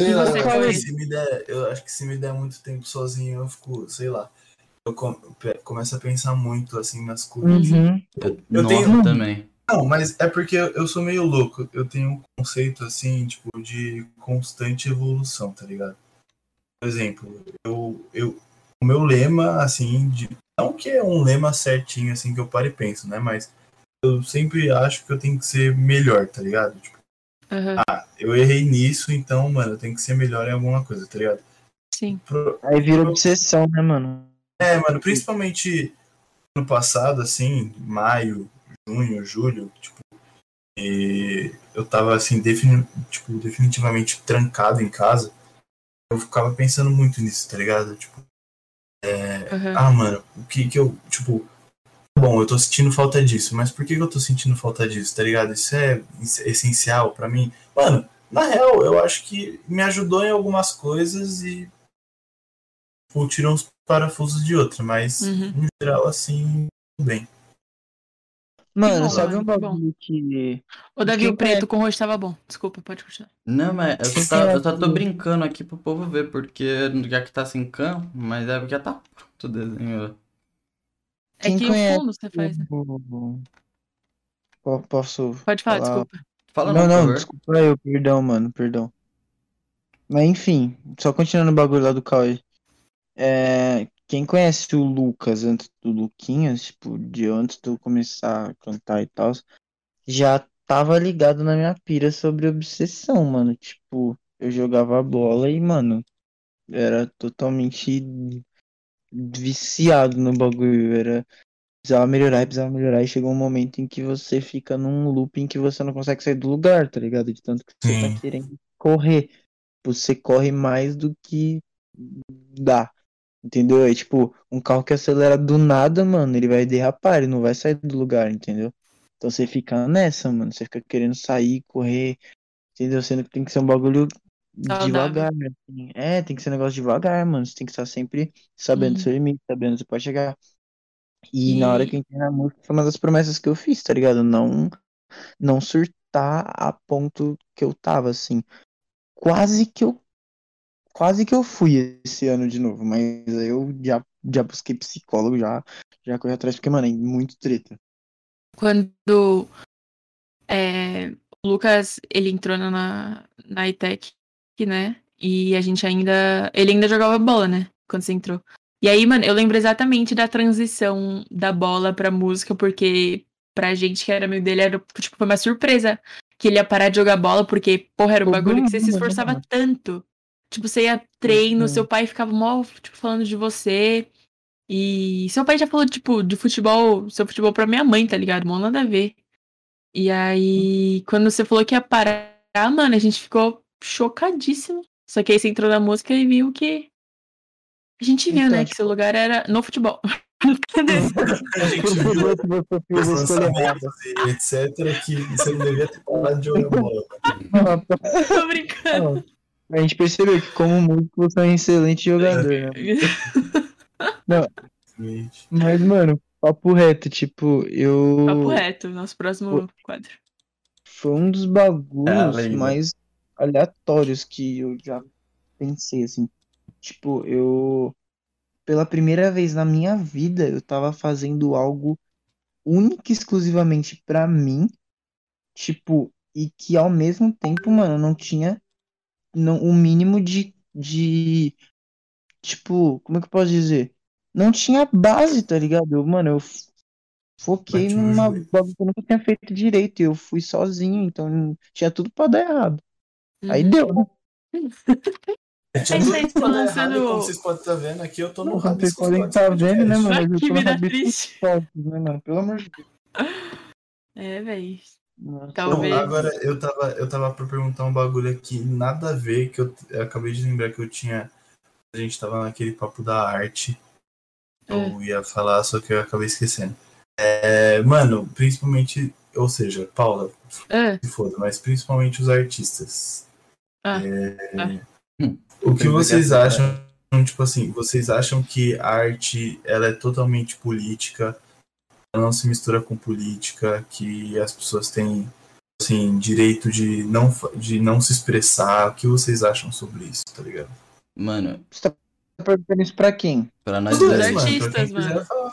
Sei lá, eu, acho que se me der, eu acho que se me der muito tempo sozinho, eu fico, sei lá. Eu com- começo a pensar muito assim nas coisas. Uhum. Eu, Eu nossa, tenho- também. Não, mas é porque eu, sou meio louco. Eu tenho um conceito assim, tipo, de constante evolução, tá ligado? Por exemplo, eu, eu, o meu lema, assim, de, não que é um lema certinho, assim, que eu paro e penso, né? Mas eu sempre acho que eu tenho que ser melhor, tá ligado? Tipo, Aham, eu errei nisso, então, mano, eu tenho que ser melhor em alguma coisa, tá ligado? sim. Pro- Aí vira obsessão, né, mano? É, mano, principalmente no passado, assim, maio, junho, julho, tipo, e eu tava assim, defini tipo, definitivamente trancado em casa, eu ficava pensando muito nisso, tá ligado? Tipo, é, Uhum. ah, mano, o que que eu, tipo, bom, eu tô sentindo falta disso, mas por que que eu tô sentindo falta disso, tá ligado? Isso é es- essencial pra mim. Mano, na real, eu acho que me ajudou em algumas coisas e tipo, tirou uns parafusos de outra, mas Uhum. no geral, assim, bem. Mano, bom, sabe um bagulho que. O Davi, o preto com rosto tava bom. Desculpa, pode continuar. Não, mas eu só, tá- é eu só tô brincando aqui pro povo ver, porque já que tá sem cam, mas é, já tá pronto o desenho. É Quem que conhece o fundo você faz, né? o- Po- Posso. Pode falar, falar- desculpa. Fala não, não, não, desculpa eu, perdão, mano, perdão. Mas enfim, só continuando o bagulho lá do Cauê. É, quem conhece o Lucas antes do Luquinhas, tipo, de antes de eu começar a cantar e tal, já tava ligado na minha pira sobre obsessão, mano. Tipo, eu jogava bola e, mano, era totalmente viciado no bagulho. Era precisava melhorar, precisava melhorar, e chegou um momento em que você fica num loop em que você não consegue sair do lugar, tá ligado? De tanto que você Sim. tá querendo correr. Você corre mais do que dá. Entendeu? É tipo, um carro que acelera do nada, mano, ele vai derrapar, ele não vai sair do lugar, entendeu? Então você fica nessa, mano. Você fica querendo sair, correr, entendeu? Sendo que tem que ser um bagulho Saudável. devagar, assim. É, tem que ser um negócio devagar, mano. Você tem que estar sempre sabendo Uhum. seu limite, sabendo onde você pode chegar. E, na hora E- que eu entrei na música foi uma das promessas que eu fiz, tá ligado? Não, não surtar a ponto que eu tava, assim. Quase que eu. Quase que eu fui esse ano de novo, mas aí eu já, já busquei psicólogo, já, já corri atrás, porque, mano, é muito treta. Quando é, o Lucas, ele entrou na, na ITEC, né? E a gente ainda... Ele ainda jogava bola, né? Quando você entrou. E aí, mano, eu lembro exatamente da transição da bola pra música, porque pra gente que era amigo dele, era, tipo, foi uma surpresa que ele ia parar de jogar bola, porque, porra, era um bagulho que você se esforçava tanto. Tipo, você ia treino, Uhum. seu pai ficava mal, tipo, falando de você. E seu pai já falou, tipo, de futebol, seu futebol pra minha mãe, tá ligado? Mó nada a ver. E aí, quando você falou que ia parar, mano, a gente ficou chocadíssimo. Só que aí você entrou na música e viu que. A gente viu, Então, né? Que seu lugar era no futebol. Cadê? A gente viu etc. que você não devia ter parado de jogar bola. Tô brincando. A gente percebeu que, como músico, você é um excelente jogador, né? Gente. Mas, mano, papo reto, tipo, eu. Papo reto, nosso próximo quadro. Foi um dos É, bagulhos lembra. mais aleatórios que eu já pensei, assim. Tipo, eu. Pela primeira vez na minha vida, eu tava fazendo algo único e exclusivamente pra mim. Tipo, e que ao mesmo tempo, mano, não tinha não, o mínimo de, de. Tipo, como é que eu posso dizer? Não tinha base, tá ligado? Eu, mano, eu foquei Bati o numa bagulho que eu nunca tinha feito direito. Eu fui sozinho, então tinha tudo pra dar errado. Aí Uhum. deu, né? É isso aí, lançando- errado, Como vocês podem estar vendo aqui, eu tô no vocês podem vendo, né, mano? Eu tô rabisco né, mano? Pelo amor de Deus. É, véi. Nossa, Talvez. Não, agora eu tava, eu tava pra perguntar um bagulho aqui, nada a ver, que eu, eu acabei de lembrar que eu tinha. A gente tava naquele papo da arte. Eu ia falar, só que eu acabei esquecendo. É, mano, principalmente, ou seja, Paula, Ah, se foda, mas principalmente os artistas. Ah. É, Ah. O que vocês acham, tipo assim, vocês acham que a arte ela é totalmente política, não se mistura com política, que as pessoas têm assim, direito de não, de não se expressar, o que vocês acham sobre isso, tá ligado? Mano, Você tá perguntando isso pra quem? pra nós Os dois, mano. artistas, mano. falar.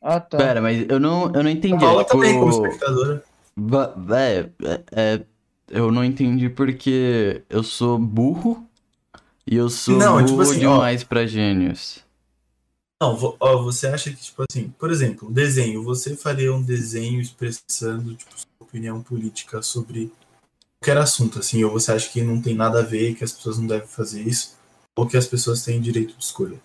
Ah, tá. Pera, mas eu não, eu não A entendi. Paula é, tipo, também, como espectadora. é, é, é, eu não entendi porque eu sou burro e eu sou Não, burro tipo assim, ó. demais pra gênios. Não, ó, você acha que, tipo assim, por exemplo, desenho, você faria um desenho expressando, tipo, sua opinião política sobre qualquer assunto, assim, ou você acha que não tem nada a ver, que as pessoas não devem fazer isso, ou que as pessoas têm direito de escolha?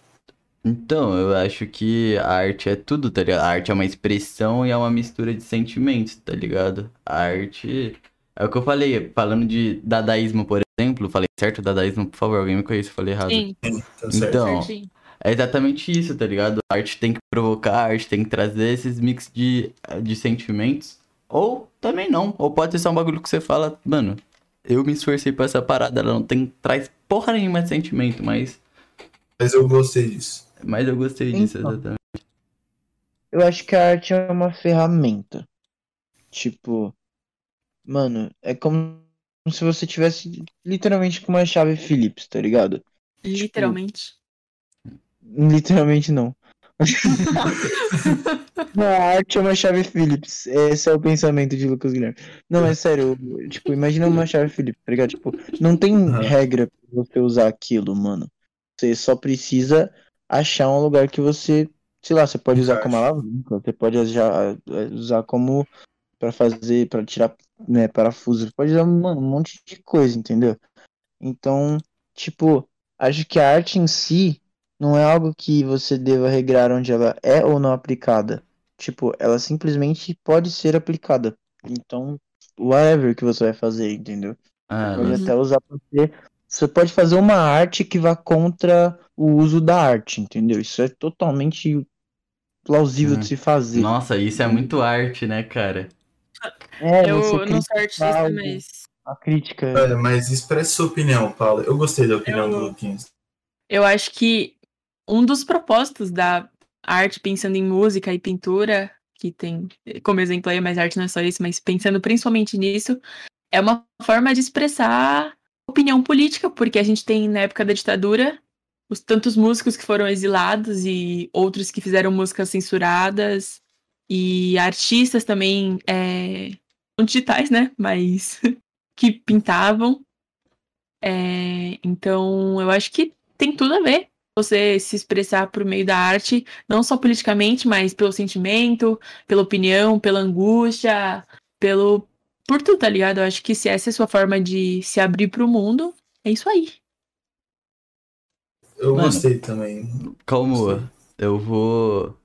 Então, eu acho que a arte é tudo, tá ligado? A arte é uma expressão e é uma mistura de sentimentos, tá ligado? A arte. É o que eu falei, falando de dadaísmo, por exemplo. Falei certo? Dadaísmo, por favor, alguém me conhece, eu falei errado. Sim, Tá certo. Então, certinho. É exatamente isso, tá ligado? A arte tem que provocar, a arte tem que trazer esses mix de, de sentimentos. Ou também não. Ou pode ser só um bagulho que você fala, mano, eu me esforcei pra essa parada, ela não tem, traz porra nenhuma de sentimento, mas, Mas eu gostei disso. mas eu gostei disso, Então. exatamente. Eu acho que a arte é uma ferramenta. Tipo, mano, é como se você tivesse literalmente com uma chave Phillips, tá ligado? Literalmente. Literalmente não. Não, a arte é uma chave Phillips. Esse é o pensamento de Lucas Guilherme. Não, é sério. Tipo, imagina uma chave Phillips, tá ligado? Tipo, não tem Aham. regra pra você usar aquilo, mano. Você só precisa achar um lugar que você, sei lá, você pode usar como alavanca, você pode usar, usar como pra fazer, pra tirar, né, parafuso, você pode usar, mano, um monte de coisa, entendeu? Então, tipo, acho que a arte em si não é algo que você deva regrar onde ela é ou não aplicada. Tipo, ela simplesmente pode ser aplicada. Então, whatever que você vai fazer, entendeu? Ah, Pode até usar pra você. Você pode fazer uma arte que vá contra o uso da arte, entendeu? Isso é totalmente plausível Hum. de se fazer. Nossa, isso é muito arte, né, cara? É, eu não sou artista, algo. mas a crítica. É, mas expresse sua opinião, Paulo. Eu gostei da opinião Eu- do Luquinhas. eu acho que um dos propósitos da arte, pensando em música e pintura, que tem como exemplo aí, mas arte não é só isso, mas pensando principalmente nisso, é uma forma de expressar opinião política, porque a gente tem na época da ditadura os tantos músicos que foram exilados e outros que fizeram músicas censuradas e artistas também é, não digitais, né? Mas que pintavam. É, então, eu acho que tem tudo a ver você se expressar por meio da arte, não só politicamente, mas pelo sentimento, pela opinião, pela angústia, pelo por tudo, tá ligado? Eu acho que se essa é a sua forma de se abrir pro mundo, é isso aí. Eu Mano. gostei também. Calma, eu vou.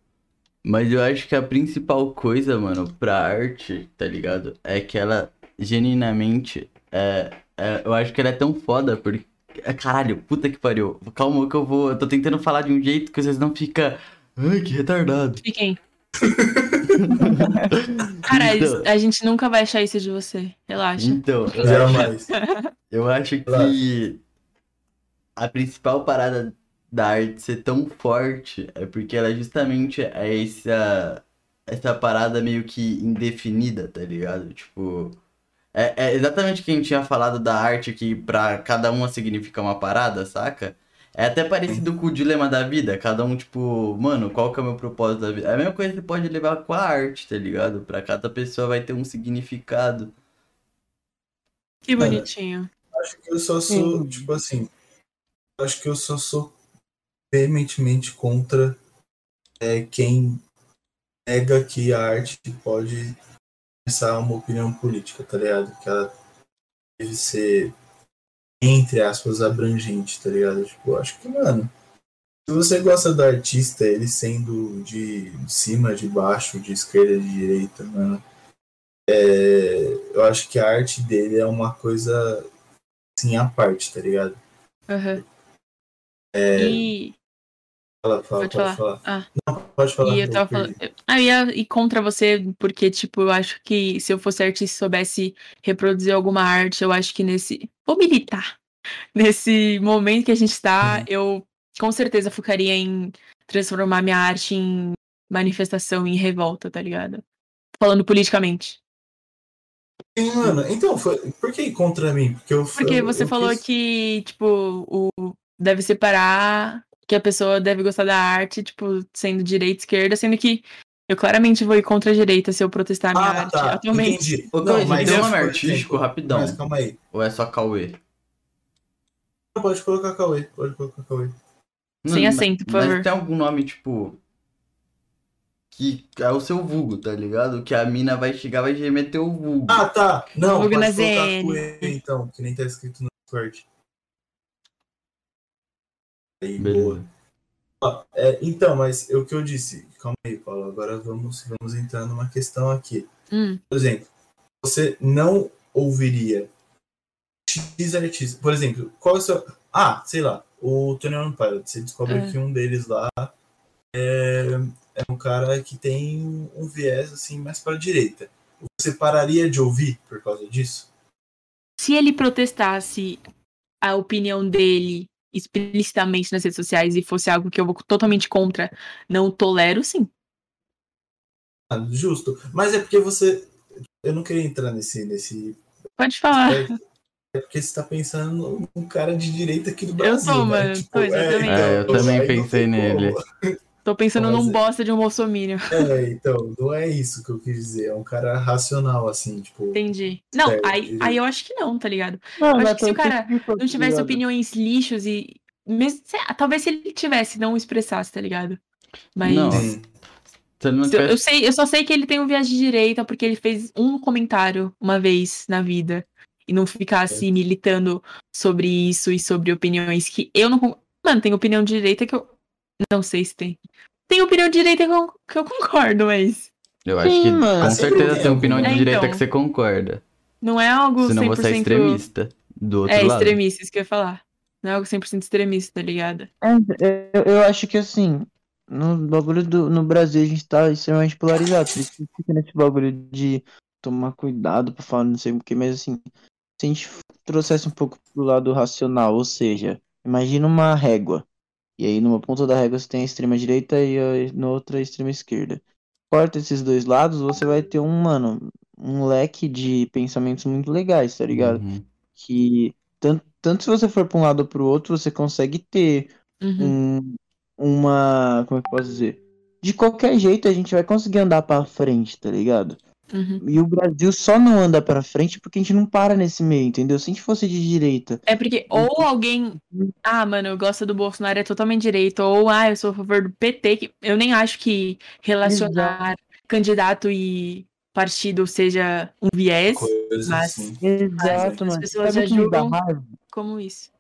Mas eu acho que a principal coisa, mano, pra arte, tá ligado? É que ela genuinamente é, é- Eu acho que ela é tão foda porque. É, Caralho, puta que pariu. Calma que eu vou. Eu tô tentando falar de um jeito que vocês não ficam. Ai, que retardado. Fiquem. Cara, Então- a gente nunca vai achar isso de você. Relaxa. Então, eu acho, Jamais. eu acho que a principal parada da arte ser tão forte é porque ela justamente é essa, essa parada meio que indefinida, tá ligado? Tipo, é, é exatamente o que a gente tinha falado da arte que pra cada uma significa uma parada, saca? É até parecido com o dilema da vida, cada um, tipo, mano, qual que é o meu propósito da vida? É a mesma coisa que você pode levar com a arte, tá ligado? Pra cada pessoa vai ter um significado. Que Cara, bonitinho. Acho que eu só sou, Sim. tipo assim. Acho que eu só sou veementemente contra é, quem nega que a arte pode expressar uma opinião política, tá ligado? Que ela deve ser, entre aspas, abrangente, tá ligado? Tipo, eu acho que, mano, se você gosta do artista, ele sendo de cima, de baixo, de esquerda, de direita, mano, é, eu acho que a arte dele é uma coisa assim à parte, tá ligado? Aham. É, E. Fala, fala, Pode pode, falar. falar. Ah. Não, pode falar. E eu tava falando. Ah, eu ia ir contra você, porque, tipo, eu acho que se eu fosse artista e soubesse reproduzir alguma arte, eu acho que nesse. Vou militar. Nesse momento que a gente tá, Uhum. eu com certeza focaria em transformar minha arte em manifestação, em revolta, tá ligado? Falando politicamente. Sim, mano, então, foi, por que contra mim? Porque, eu, Porque você eu falou quis- que, tipo, o deve separar que a pessoa deve gostar da arte, tipo, sendo direita e esquerda, sendo que eu claramente vou ir contra a direita se eu protestar a minha Ah, arte tá, atualmente. entendi. Ô, Não, Cauê, mas tem é, um artístico, rapidão. Mas calma aí. Ou é só Cauê? Não, Pode colocar Cauê, pode colocar Cauê. Sem Não, acento, por mas favor. tem algum nome, tipo. Que é o seu vulgo, tá ligado? Que a mina vai chegar, vai meter o vulgo. Ah, tá. Não, Hugo pode colocar ZN. Cauê, então, que nem tá escrito no Discord. Aí, Beleza. boa. É, então, mas é o que eu disse. Calma aí, Paulo. Agora vamos, vamos entrar numa questão aqui. Hum, Por exemplo, você não ouviria X artistas. Por exemplo, qual é o seu. Ah, sei lá, o Tony One Pilot. Você descobre É. que um deles lá é, é um cara que tem um viés assim mais para a direita. Você pararia de ouvir por causa disso? se ele protestasse a opinião dele explicitamente nas redes sociais e fosse algo que eu vou totalmente contra, não tolero, sim. Ah, justo. Mas é porque você. Eu não queria entrar nesse. nesse Pode falar. é porque você tá pensando num cara de direita aqui do Eu Brasil. tô, né? mano, tô, exatamente. É, eu também aí não pensei nele. Tô pensando Mas num é- bosta de um bolsominion. É, então, não é isso que eu quis dizer. É um cara racional, assim, tipo. Entendi. Não, Certo, aí, aí eu acho que não, tá ligado? Não, acho mas que se o cara Não tivesse opiniões lixos e. Mesmo, sei talvez se ele tivesse, não expressasse, tá ligado? Mas. Não. Se Eu, eu sei, eu só sei que ele tem um viés de direita porque ele fez um comentário uma vez na vida e não ficasse militando sobre isso e sobre opiniões que eu não. Mano, tem opinião de direita que eu não sei se tem. Tem opinião de direita que eu, concordo, mas Eu acho Sim, que mano. com certeza tem opinião de. É, direita então. que você concorda. não é algo Senão 100% você é extremista. Do outro É, lado. extremista, isso que eu ia falar. Não é algo 100% extremista, tá ligado? É, eu, eu acho que assim, no bagulho do, no Brasil a gente tá extremamente polarizado. Por isso que fica nesse bagulho de tomar cuidado pra falar não sei o que, mas assim, se a gente trouxesse um pouco pro lado racional, ou seja, imagina uma régua. E aí numa ponta da régua você tem a extrema direita e a, na outra a extrema esquerda. Corta esses dois lados, você vai ter um, mano, um leque de pensamentos muito legais, tá ligado? Uhum. Que tanto, tanto se você for pra um lado ou pro outro, você consegue ter Uhum. um, uma. Como é que eu posso dizer? De qualquer jeito a gente vai conseguir andar pra frente, tá ligado? Uhum. E o Brasil só não anda pra frente porque a gente não para nesse meio, entendeu? Se a gente fosse de direita. É porque ou alguém. Ah, mano, eu gosto do Bolsonaro, é totalmente direito. Ou, ah, eu sou a favor do PT. Que eu nem acho que relacionar candidato e partido seja um viés Coisas Mas- assim. Exato, as mano. pessoas Sabe já dá julgam- como isso.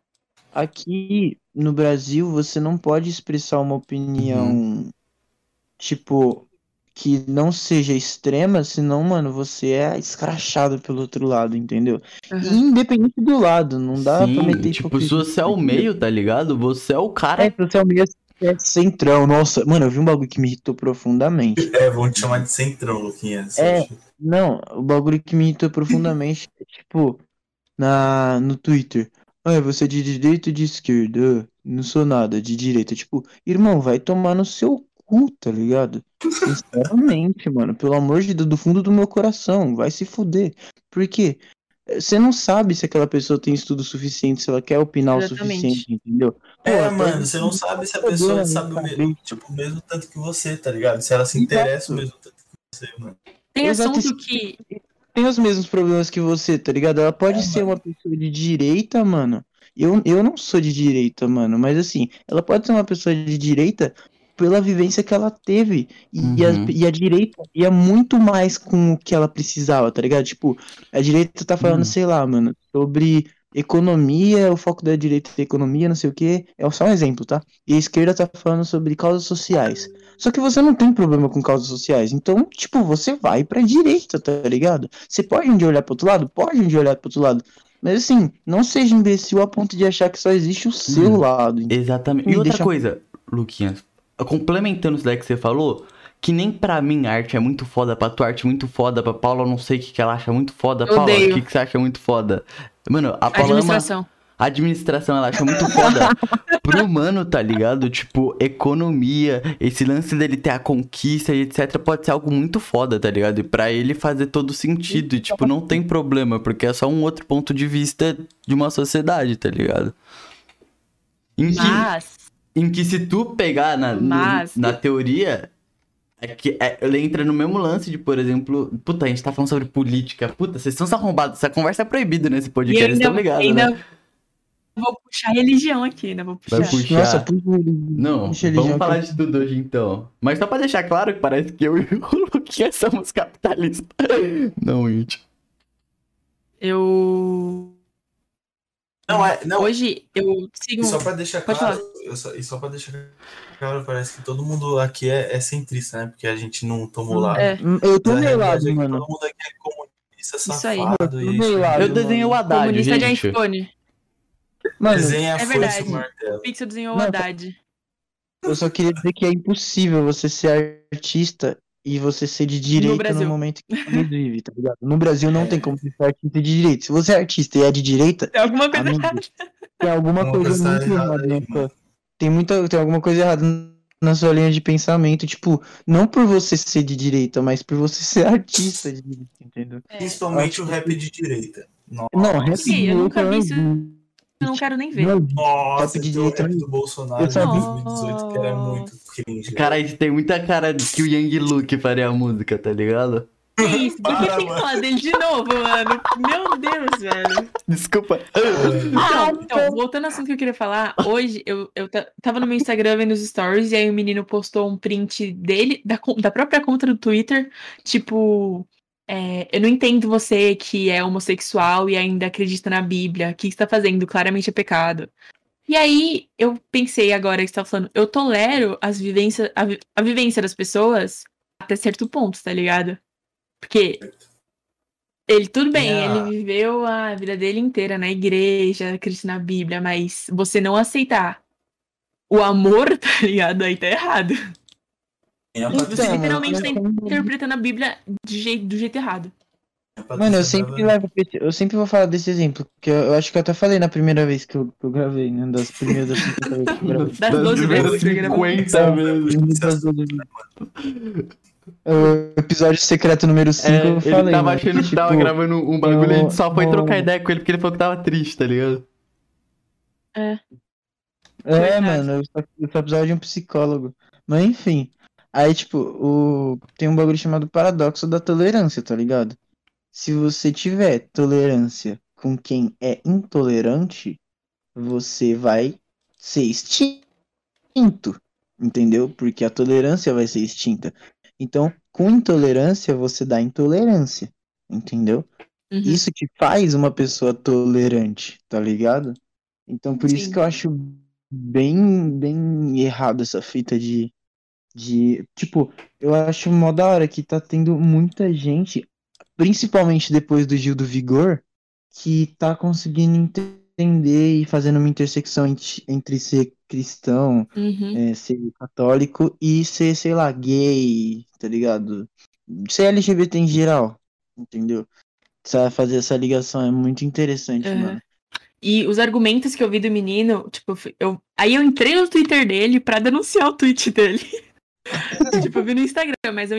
Aqui no Brasil você não pode expressar uma opinião, tipo, que não seja extrema, senão, mano, você é escrachado pelo outro lado, entendeu? Uhum. Independente do lado, não dá pra Sim, meter tipo, se você é o meio, tá ligado? Você é o cara. É, você é o meio é centrão. Nossa, mano, eu vi um bagulho que me irritou profundamente. É, vão te chamar de centrão, Luquinhas. É. Não, o bagulho que me irritou profundamente é, tipo, na, no Twitter. Ah, você é de direita ou de esquerda? Não sou nada, de direita. Tipo, irmão, vai tomar no seu cu, tá ligado? Sinceramente, mano, pelo amor de Deus, do fundo do meu coração, vai se fuder. Por quê? Você não sabe se aquela pessoa tem estudo suficiente, se ela quer opinar o Exatamente. suficiente, entendeu? É, Pô, mano, pode- você não sabe se a pessoa sabe o mesmo, tipo, o mesmo tanto que você, tá ligado? Se ela se Exato. interessa o mesmo tanto que você, mano. Tem Exato, assunto que. tem os mesmos problemas que você, tá ligado? Ela pode É, ser mano. uma pessoa de direita, mano. Eu, eu não sou de direita, mano, mas assim, ela pode ser uma pessoa de direita pela vivência que ela teve. E, Uhum. a, e a direita ia muito mais com o que ela precisava, tá ligado? Tipo, a direita tá falando, Hum. sei lá, mano, sobre economia, o foco da direita é economia, não sei o quê. É só um exemplo, tá? E a esquerda tá falando sobre causas sociais. Só que você não tem problema com causas sociais. Então, tipo, você vai pra direita, tá ligado? Você pode um dia olhar pro outro lado? Pode um dia olhar pro outro lado. Mas assim, não seja imbecil a ponto de achar que só existe o seu Hum. lado. Exatamente. Me E outra deixa- coisa, Luquinhas, complementando isso daí que você falou, que nem pra mim a arte é muito foda, pra tua arte é muito foda, pra Paula eu não sei o que, que ela acha muito foda. Eu Paula, o que, que você acha muito foda? Mano, a Paula ama Administração. a administração, ela acha muito foda pro mano, tá ligado? Tipo, economia, esse lance dele ter a conquista e etc, pode ser algo muito foda, tá ligado? E pra ele fazer todo sentido, e tipo, não tem problema, porque é só um outro ponto de vista de uma sociedade, tá ligado? Em que, Mas. Em que se tu pegar na, no- Mas- na teoria, é que é, ele entra no mesmo lance de, por exemplo, puta, a gente tá falando sobre política, puta, vocês estão se arrombados, essa conversa é proibida nesse podcast, vocês ainda, estão ligados, ainda né? vou puxar religião aqui, ainda vou puxar. Vai puxar. Nossa, puxa, Não, puxa vamos falar de tudo hoje então. Mas só pra deixar claro que parece que eu e o Luquinhas somos capitalistas. Não, gente. Eu. Não, é. Não, Hoje eu sigo. E só pra deixar Pode claro, eu só, e só pra deixar claro, parece que todo mundo aqui é, é centrista, né? Porque a gente não tomou lado. É. Hum, Eu Mas a meio realidade lado, é mano. Todo mundo aqui é comunista, Isso aí. safado Eu e. lado. Eu desenhei o Haddad, Comunista de gente. iPhone. Mano, Desenha É verdade. o Pixel desenhou o Haddad. eu só queria dizer que é impossível você ser artista e você ser de direita no, Brasil. momento que você vive, tá ligado? No Brasil não tem como você ser artista de direita. Se você é artista e é de direita, Tem alguma coisa Amigo. errada. tem alguma Uma coisa tá muito errada aí, sua... Tem, muita, tem alguma coisa errada na sua linha de pensamento, tipo, não por você ser de direita, mas por você ser artista de direita, entendeu? É. Principalmente o rap de direita. Nossa, Não, rap Sim, de eu nunca direita vi não é isso. Eu não quero nem ver. Nossa, de tem o direita rap não- do Bolsonaro Eu de sabia. 2018 que era muito cringe. Cara, isso tem muita cara de que o Yang Luke faria a música, tá ligado? Que isso? Por que tem que falar dele de novo, mano? Meu Deus, velho. Desculpa. Então, então, voltando ao assunto que eu queria falar, hoje eu, eu ta- tava no meu Instagram vendo os stories e aí o menino postou um print dele, da, da própria conta do Twitter, tipo, é, eu não entendo você que é homossexual e ainda acredita na Bíblia, o que você tá fazendo? Claramente é pecado. E aí eu pensei agora que você tá falando, eu tolero as vivências, a, vi- a vivência das pessoas até certo ponto, tá ligado? Porque ele, tudo bem, Yeah. ele viveu a vida dele inteira na igreja, acredita na Bíblia, mas você não aceitar o amor, tá ligado? Aí tá errado. Então, Você Patrícia- literalmente mas tá interpretando a Bíblia de jeito, do jeito errado. Patrícia Mano, eu tava- sempre levo eu sempre vou falar desse exemplo, porque eu, eu acho que eu até falei na primeira vez que eu, que eu gravei, né? Das primeiras das 50 vezes que eu gravei. Das 12 vezes que você gravou. 50 vezes. Das 12 vezes. O episódio secreto número 5 É, eu ele falei. tava mano, achando que tava tipo, gravando um bagulho, a gente só foi eu- trocar ideia com ele porque ele falou que tava triste, tá ligado? É, Verdade. mano, eu só, eu só precisava de um psicólogo. Mas enfim. Aí, tipo, o... tem um bagulho chamado paradoxo da tolerância, tá ligado? Se você tiver tolerância com quem é intolerante, você vai ser extinto. Entendeu? Porque a tolerância vai ser extinta. Então, com intolerância, você dá intolerância. Entendeu? Uhum. Isso te faz uma pessoa tolerante, tá ligado? Então por isso Sim. que eu acho bem, bem errado essa fita de, de. Tipo, eu acho mó da hora que tá tendo muita gente, principalmente depois do Gil do Vigor, que tá conseguindo entender e fazendo uma intersecção ent- entre ser cristão, Uhum. é, ser católico e ser, sei lá, gay, tá ligado? Ser LGBT em geral, entendeu? Sabe, fazer essa ligação é muito interessante, Aham. mano. E os argumentos que eu vi do menino, tipo, eu, aí eu entrei no Twitter dele pra denunciar o tweet dele. tipo, eu vi no Instagram, mas eu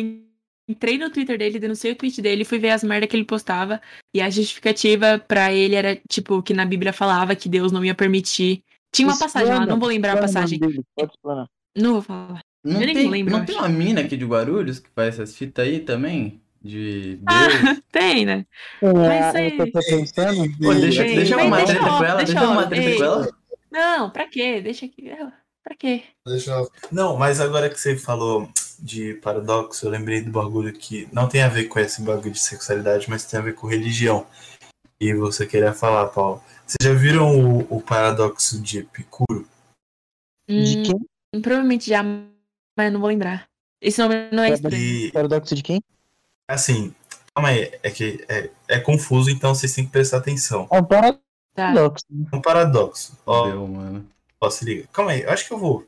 entrei no Twitter dele, denunciei o tweet dele, fui ver as merdas que ele postava. E a justificativa pra ele era, tipo, que na Bíblia falava que Deus não ia permitir. Tinha uma passagem lá, Explana, não vou lembrar a explana passagem. dele. Não vou falar. Não Eu nem tem, lembro, não tem uma mina aqui de Guarulhos que faz essas fitas aí também? De Deus? Ah, tem, né? Mas É, aí- eu tô pensando. Pô, deixa, Tem, deixa uma deixa treta eu- com ela, deixa uma treta com ela. Não, pra quê? Deixa aqui. Pra quê? Não, mas agora que você falou de paradoxo, eu lembrei do bagulho que não tem a ver com esse bagulho de sexualidade, mas tem a ver com religião. E você queria falar, Paulo. Vocês já viram o, o paradoxo de Epicuro? De Hum, quem? Provavelmente já, mas eu não vou lembrar. Esse nome não é estranho. E, Paradoxo de quem? assim, calma aí, é que é, é confuso, então vocês têm que prestar atenção. É um Tá. paradoxo. É um paradoxo. Ó, Deu, mano. Ó, se liga. Calma aí, eu acho que eu vou.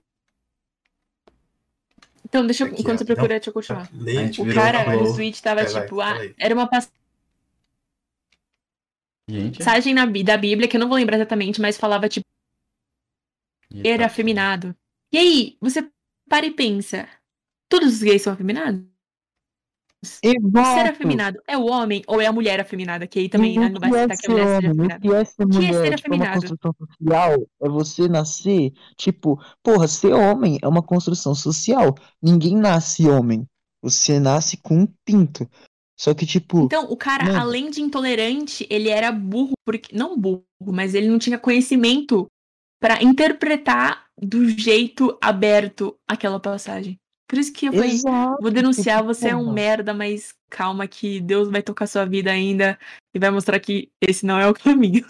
Então, deixa eu, enquanto ó. você procura, deixa eu continuar. Gente O cara no tweet tava Vai, vai, tipo, ah, era uma passagem na, da Bíblia, que eu não vou lembrar exatamente, mas falava tipo, eita, era afeminado. E aí, você para e pensa, todos os gays são afeminados? O ser Exato. afeminado é o homem ou é a mulher afeminada? Que aí também né, o não vai é citar que a mulher seja homem, o afeminada. que é ser que é mulher, ser tipo, é uma afeminado? construção social, é você nascer, tipo, porra, ser homem é uma construção social, ninguém nasce homem, você nasce com um pinto, só que, tipo, Então, o cara, Mano. além de intolerante, ele era burro, porque não burro, mas ele não tinha conhecimento pra interpretar do jeito aberto aquela passagem. Por isso que eu falei, exato, vou denunciar, tipo, você é um merda, mas calma que Deus vai tocar sua vida ainda e vai mostrar que esse não é o caminho.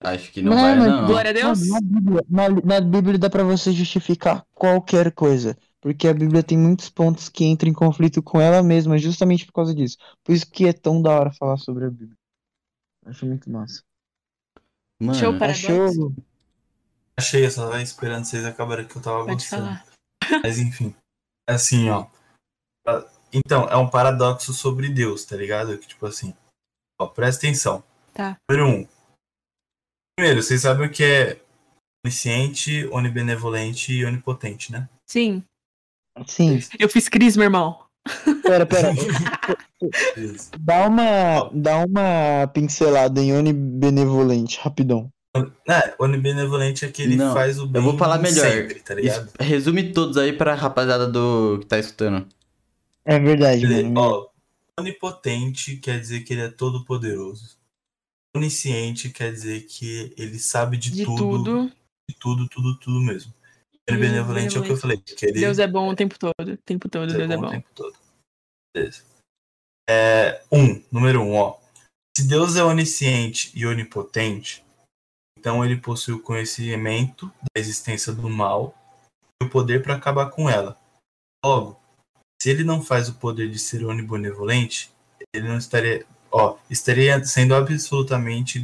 Acho que não Mano, vai, não. Glória a Deus. Na, Bíblia, na, na Bíblia dá pra você justificar qualquer coisa. Porque a Bíblia tem muitos pontos que entram em conflito com ela mesma, justamente por causa disso. Por isso que é tão da hora falar sobre a Bíblia. Acho muito massa. Mano, Show para-. Achou? Achei, eu só tava esperando vocês acabarem que eu tava Pode gostando. falar. Mas enfim. Assim, ó. Então, é um paradoxo sobre Deus, tá ligado? Que tipo assim. Ó, presta atenção. Tá. Número um. Primeiro, vocês sabem o que é onisciente, onibenevolente e onipotente, né? Sim. Sim. Eu fiz Cris, meu irmão. Pera, pera. Dá uma, dá uma pincelada em onibenevolente, rapidão. É, onibenevolente é que ele Não, faz o bem vou falar melhor. sempre, tá resume todos aí pra rapaziada do que tá escutando. É verdade, Ele- mano. ó, onipotente quer dizer que ele é todo poderoso. Onisciente quer dizer que ele sabe de, De tudo, tudo. de tudo, tudo, tudo mesmo. Benevolente é o que eu falei. Que ele Deus é bom o tempo todo. O tempo todo, Deus é o bom. tempo todo. Beleza. É, um, número um, ó. Se Deus é onisciente e onipotente, então ele possui o conhecimento da existência do mal e o poder para acabar com ela. Logo, se ele não faz o poder de ser onibenevolente, ele não estaria, ó, estaria sendo absolutamente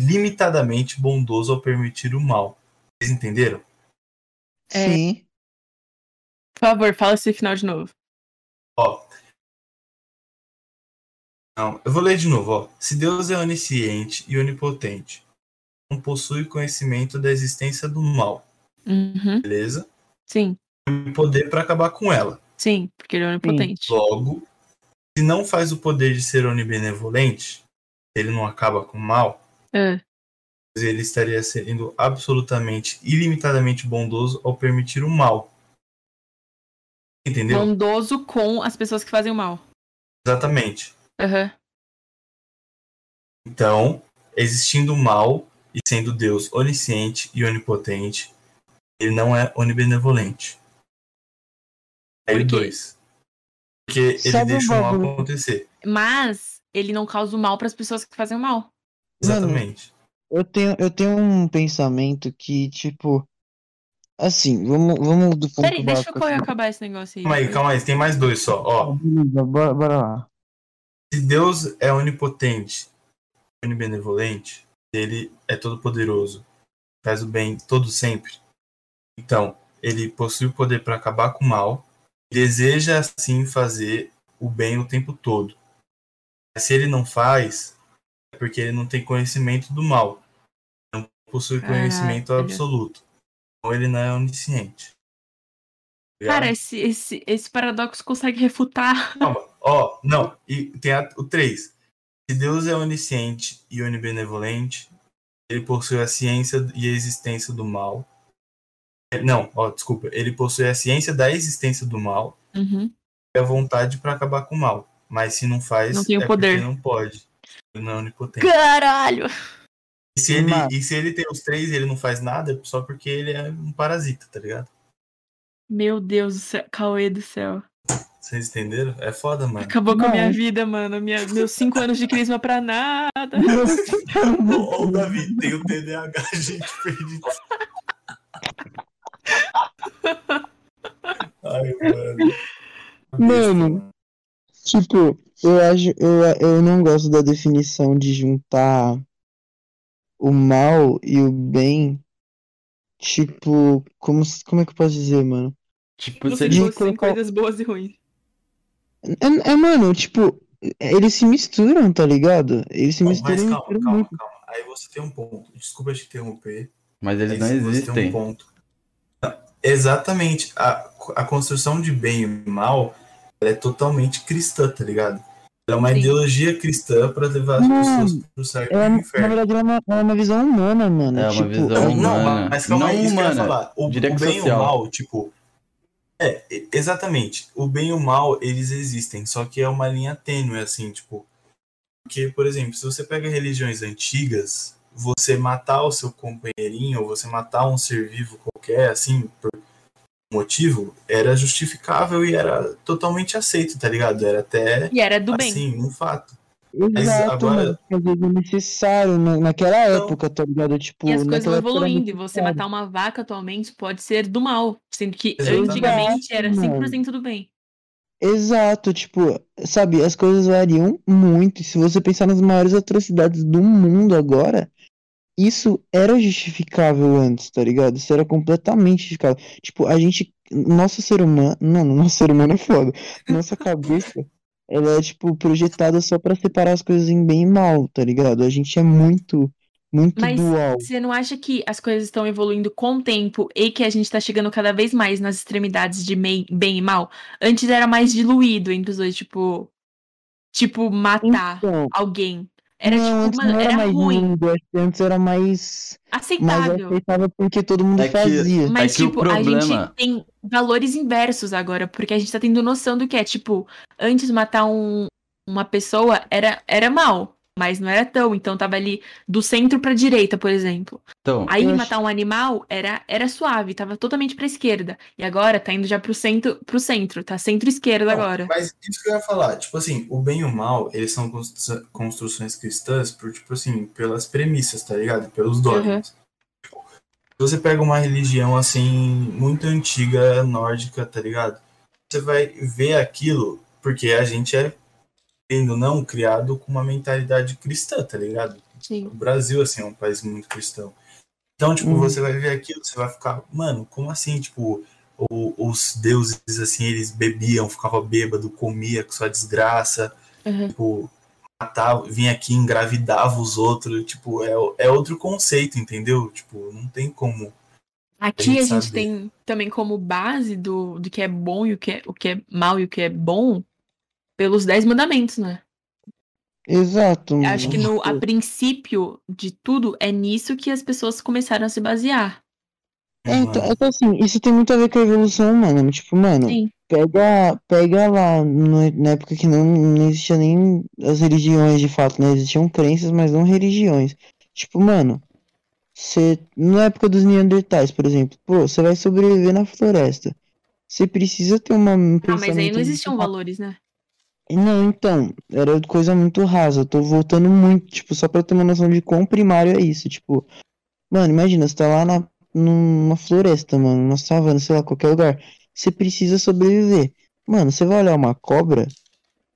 limitadamente bondoso ao permitir o mal. Vocês entenderam? É. Sim. Por favor, fala esse final de novo. Ó. Não, eu vou ler de novo, ó. Se Deus é onisciente e onipotente, não possui conhecimento da existência do mal, Uhum. beleza? Sim, poder para acabar com ela. sim, porque ele é onipotente. Logo, se não faz o poder de ser onibenevolente, ele não acaba com o mal, É. ele estaria sendo absolutamente, ilimitadamente bondoso ao permitir o mal. Entendeu? Bondoso com as pessoas que fazem o mal. Exatamente. Aham. Então, existindo o mal e sendo Deus onisciente e onipotente, ele não é onibenevolente. Aí dois. Porque ele Sabe um deixa o mal bagulho? acontecer. Mas ele não causa o mal para as pessoas que fazem o mal. Exatamente. Eu tenho, eu tenho um pensamento que, tipo. Assim, vamos, vamos do ponto Peraí, deixa eu assim. acabar esse negócio aí. Calma aí, calma aí. Tem mais dois só. Ó, bora, bora lá. se Deus é onipotente, onibenevolente, ele é todo poderoso, faz o bem todo sempre. Então, ele possui o poder para acabar com o mal, deseja assim fazer o bem o tempo todo. Mas se ele não faz, é porque ele não tem conhecimento do mal. Não possui conhecimento absoluto. Então ele não é onisciente. Ligado? Cara, esse, esse, esse paradoxo consegue refutar. Calma, ó, não, e tem a- o 3. Se Deus é onisciente e onibenevolente, ele possui a ciência e a existência do mal. É, Não, ó, desculpa, ele possui a ciência da existência do mal Uhum. e a vontade para acabar com o mal. Mas se não faz, Não tem o é poder. porque não pode. Ele não é onipotente. Caralho! E se, ele, e se ele tem os três e ele não faz nada, é só porque ele é um parasita, tá ligado? Meu Deus do céu. Cauê do céu. Vocês entenderam? É foda, mano. Acabou com a minha vida, mano. Minha, meus cinco anos de crisma pra nada. Ô, ô, Davi, tem o TDAH, gente perdido. Ai, mano. Mano, tipo, eu acho, eu, eu não gosto da definição de juntar o mal e o bem. Tipo, como, se- como é que eu posso dizer, mano? Tipo, Não se sei ele... de se tem colocar- coisas boas e ruins. É, é, mano, tipo, eles se misturam, tá ligado? Eles se Não, misturam mas calma, calma, muito. calma. Aí você tem um ponto. Desculpa te interromper. Mas eles não você tem um existem. ponto. Não, Exatamente. A, a construção de bem e mal ela é totalmente cristã, tá ligado? Ela é uma Sim. ideologia cristã para levar as Não, pessoas pro céu e É, pro na inferno. verdade, é uma, é uma visão humana, mano. É uma tipo, visão é- humana. Não, mas calma aí, Não isso que eu ia humana, falar. O, o bem e o mal, tipo. É, exatamente. O bem e o mal, eles existem, só que é uma linha tênue, assim, tipo. Porque, por exemplo, se você pega religiões antigas, você matar o seu companheirinho, ou você matar um ser vivo qualquer, assim, por motivo, era justificável e era totalmente aceito, tá ligado? Era até E era do bem. assim, um fato. Exato, agora- mano. porque Às vezes é necessário na- naquela Então- época, tá ligado? Tipo, E as coisas vão evoluindo. E você matar uma vaca atualmente pode ser do mal. Sendo que antigamente era Mano. 100% do bem. Exato, tipo, sabe, as coisas variam muito. E se você pensar nas maiores atrocidades do mundo agora, isso era justificável antes, tá ligado? Isso era completamente justificável. Tipo, a gente, nosso ser humano, não, nosso ser humano é foda. Nossa cabeça, ela é, tipo, projetada só pra separar as coisas em bem e mal, tá ligado? A gente é muito, muito Mas dual. você não acha que as coisas estão evoluindo com o tempo e que a gente tá chegando cada vez mais nas extremidades de mei- bem e mal? Antes era mais diluído entre os dois, tipo. Tipo, matar Então, alguém. Era não, tipo, mano, não era era mais ruim, lindo, acho que antes era mais, mais aceitável. aceitável porque todo mundo É que- fazia. Mas, É que o tipo, a gente problema- tem valores inversos agora, porque a gente tá tendo noção do que é. Tipo, antes matar um, uma pessoa era, era mal, mas não era tão. Então tava ali do centro pra direita, por exemplo. Então, Aí Eu acho- matar um animal era, era suave, tava totalmente pra esquerda. E agora tá indo já pro centro, pro centro tá centro-esquerda agora. Mas isso que eu ia falar, tipo assim, o bem e o mal, eles são constru- construções cristãs por, tipo assim, pelas premissas, tá ligado? Pelos dogmas. Tipo, se você pega uma religião, assim, muito antiga, nórdica, tá ligado? Você vai ver aquilo, porque a gente é, tendo não, criado com uma mentalidade cristã, tá ligado? Sim. O Brasil, assim, é um país muito cristão. Então, tipo, Uhum. você vai ver aquilo, você vai ficar, mano, como assim, tipo, o- os deuses, assim, eles bebiam, ficavam bêbado, comia com sua desgraça, Uhum. tipo, matava, vinha aqui, engravidava os outros, tipo, é, é outro conceito, entendeu? Tipo, não tem como. Aqui gente a gente tem também como base do, do que é bom e o que é, o que é mal e o que é bom pelos dez mandamentos, né? Exato. Eu Acho que no, a princípio de tudo é nisso que as pessoas começaram a se basear. É, então, então, assim, isso tem muito a ver com a evolução humana. Tipo, mano, Sim. pega, pega lá no- na época que não, não existia nem as religiões de fato, né? Existiam crenças, mas não religiões. Tipo, mano, você, na época dos Neandertais, por exemplo, pô, você vai sobreviver na floresta. Você precisa ter uma, um Ah, mas aí não existiam valores, né? Não, então, era coisa muito rasa. Eu tô voltando muito, tipo, só pra ter uma noção de quão primário é isso. Tipo, mano, imagina, você tá lá na, numa floresta, mano, numa savana, sei lá, qualquer lugar. Você precisa sobreviver. Mano, você vai olhar uma cobra,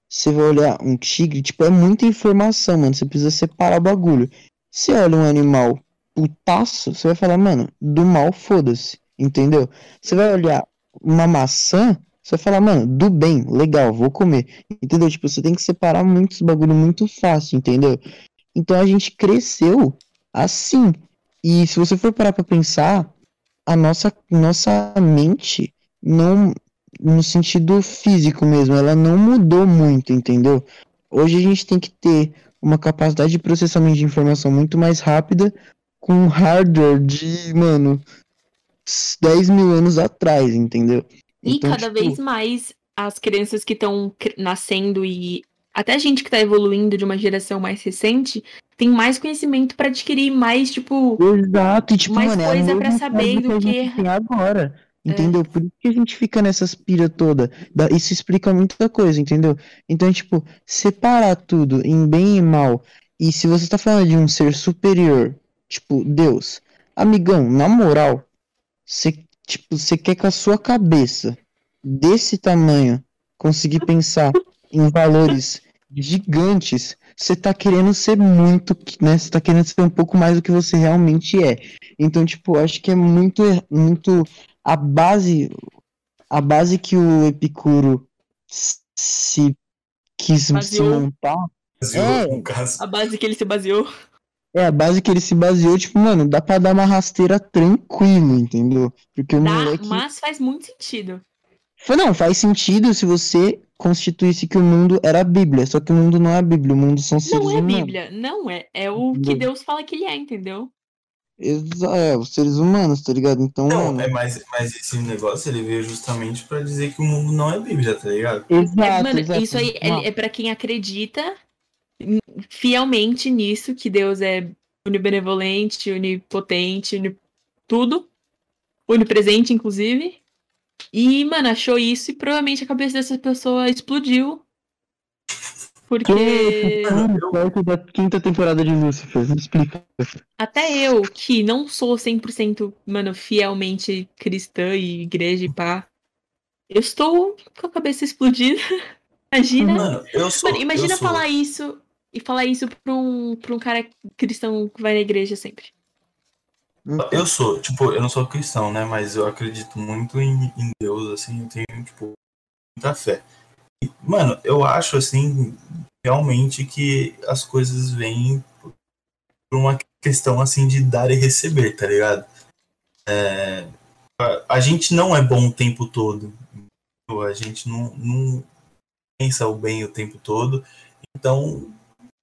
você vai olhar um tigre, tipo, é muita informação, mano. Você precisa separar o bagulho. Você olha um animal putaço, você vai falar, mano, do mal, foda-se, entendeu? Você vai olhar uma maçã, você vai falar, mano, do bem, legal, vou comer. Entendeu? Tipo, você tem que separar muitos bagulho muito fácil, entendeu? Então a gente cresceu assim. E se você for parar pra pensar, a nossa, nossa mente não, no sentido físico mesmo, ela não mudou muito, entendeu? Hoje a gente tem que ter uma capacidade de processamento de informação muito mais rápida com hardware de, mano, 10 mil anos atrás, entendeu? E Então, cada tipo, vez mais as crianças que estão nascendo e até a gente que tá evoluindo de uma geração mais recente tem mais conhecimento pra adquirir mais, tipo, Exato, e tipo, mais mano, é coisa pra mesma saber do que que- agora. É. Entendeu? Por isso que a gente fica nessas pira toda. Da- Isso explica muita coisa, entendeu? Então, tipo, separar tudo em bem e mal. E se você tá falando de um ser superior, tipo, Deus, amigão, na moral, você, tipo, você quer com a sua cabeça desse tamanho conseguir pensar em valores gigantes, você tá querendo ser muito, né? Você tá querendo ser um pouco mais do que você realmente é. Então, tipo, acho que é muito, muito a base, a base que o Epicuro se quis se Baseou. montar, Brasil, É. no caso. a base que ele se baseou. É a base que ele se baseou, tipo, mano, dá pra dar uma rasteira tranquilo, entendeu? Porque o Dá, moleque. mas faz muito sentido. Não, faz sentido se você constituísse que o mundo era a Bíblia, só que o mundo não é a Bíblia, o mundo são seres Não é humanos. Bíblia, não é. É o que? Deus fala que ele é, entendeu? Exa- É, os seres humanos, tá ligado? Então, Não, mano. é, mas, mas esse negócio ele veio justamente pra dizer que o mundo não é Bíblia, tá ligado? Exato, É, mano, exato. isso aí é, é para quem acredita fielmente nisso, que Deus é onibenevolente, onipotente, uni... tudo. Onipresente, inclusive. E, mano, achou isso e provavelmente a cabeça dessa pessoa explodiu. Porque Perto da quinta temporada de Lucifer, me explica. até eu, que não sou 100%, mano, fielmente cristã e igreja e pá, eu estou com a cabeça explodida. Imagina. Mano, eu sou. Mano, imagina eu sou, falar isso e falar isso pra um, pra um cara cristão que vai na igreja sempre. Eu sou, tipo, eu não sou cristão, né? Mas eu acredito muito em, em Deus, assim, eu tenho, tipo, muita fé. E, mano, eu acho, assim, realmente que as coisas vêm por uma questão, assim, de dar e receber, tá ligado? É, a, a gente não é bom o tempo todo. A gente não, não pensa o bem o tempo todo. Então,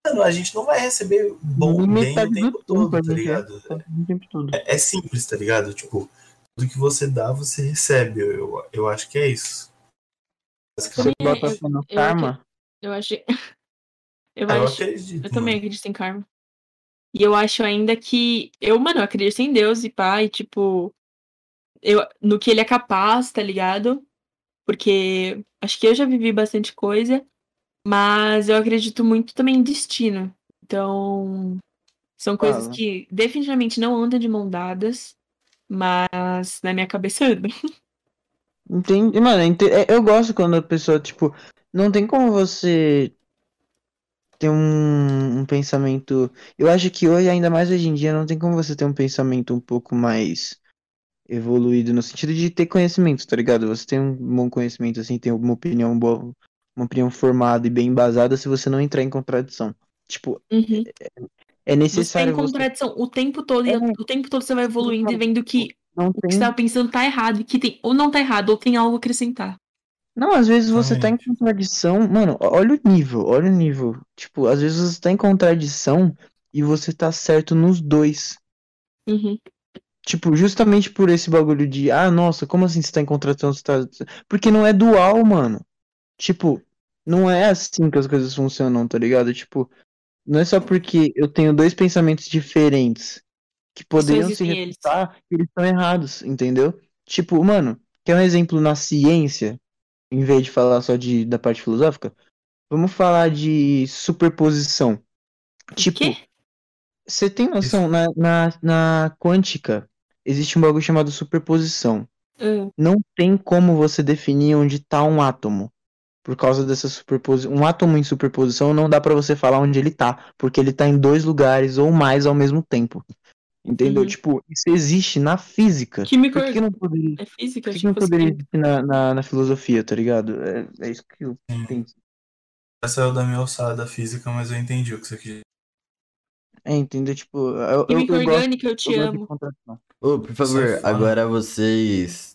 a gente não vai receber bom bem o metade do tempo tempo, todo, a tá ligado? O tempo. É, é simples, tá ligado? Tipo, tudo que você dá, você recebe. Eu, eu acho que é isso. Você é- bota eu- fé no eu karma. Eu acho. Eu Ah, eu acho. acredito. Eu também acredito em karma. E eu acho ainda que. Eu, mano, eu acredito em Deus e pai, tipo. Eu, no que ele é capaz, tá ligado? Porque acho que eu já vivi bastante coisa, mas eu acredito muito também em destino. Então. São coisas Fala. que definitivamente não andam de mão dadas, mas na minha cabeça andam. Entendi, mano, é, eu gosto quando a pessoa, tipo, não tem como você ter um, um pensamento. Eu acho que hoje, ainda mais hoje em dia, não tem como você ter um pensamento um pouco mais evoluído no sentido de ter conhecimento, tá ligado? Você tem um bom conhecimento, assim, tem uma opinião boa, uma opinião formada e bem embasada se você não entrar em contradição. Tipo, Uhum. é Você tá em necessário você contradição o tempo todo, e É. o tempo todo você vai evoluindo e vendo que não o que tem você tava pensando tá errado, e que tem, ou não tá errado, ou tem algo a acrescentar. Não, às vezes você tá em Realmente. contradição. Mano, olha o nível, olha o nível. Tipo, às vezes você tá em contradição e você tá certo nos dois. Uhum. Tipo, justamente por esse bagulho de, ah, nossa, como assim você tá em contradição? Você tá... Porque não é dual, mano. Tipo, não é assim que as coisas funcionam, tá ligado? Tipo, não é só porque eu tenho dois pensamentos diferentes que poderiam se refutar que eles estão errados, entendeu? Tipo, mano, quer um exemplo na ciência, em vez de falar só de, da parte filosófica? Vamos falar de superposição. Tipo, quê? você tem noção, na, na, na quântica existe um bagulho chamado superposição. Ah, Não tem como você definir onde tá um átomo. Por causa dessa superposição. Um átomo em superposição não dá pra você falar onde ele tá. Porque ele tá em dois lugares ou mais ao mesmo tempo. Entendeu? Uhum. Tipo, isso existe na física. Química Por que, que não poderia, é física, por que, não poderia existir na, na, na filosofia, tá ligado? É, é isso que eu penso. Essa é o da minha alçada da física, mas eu entendi o que você quis. É, entendeu? Tipo, eu, eu, Química eu gosto, orgânica, eu te eu gosto amo. Ô, por favor, fora. agora vocês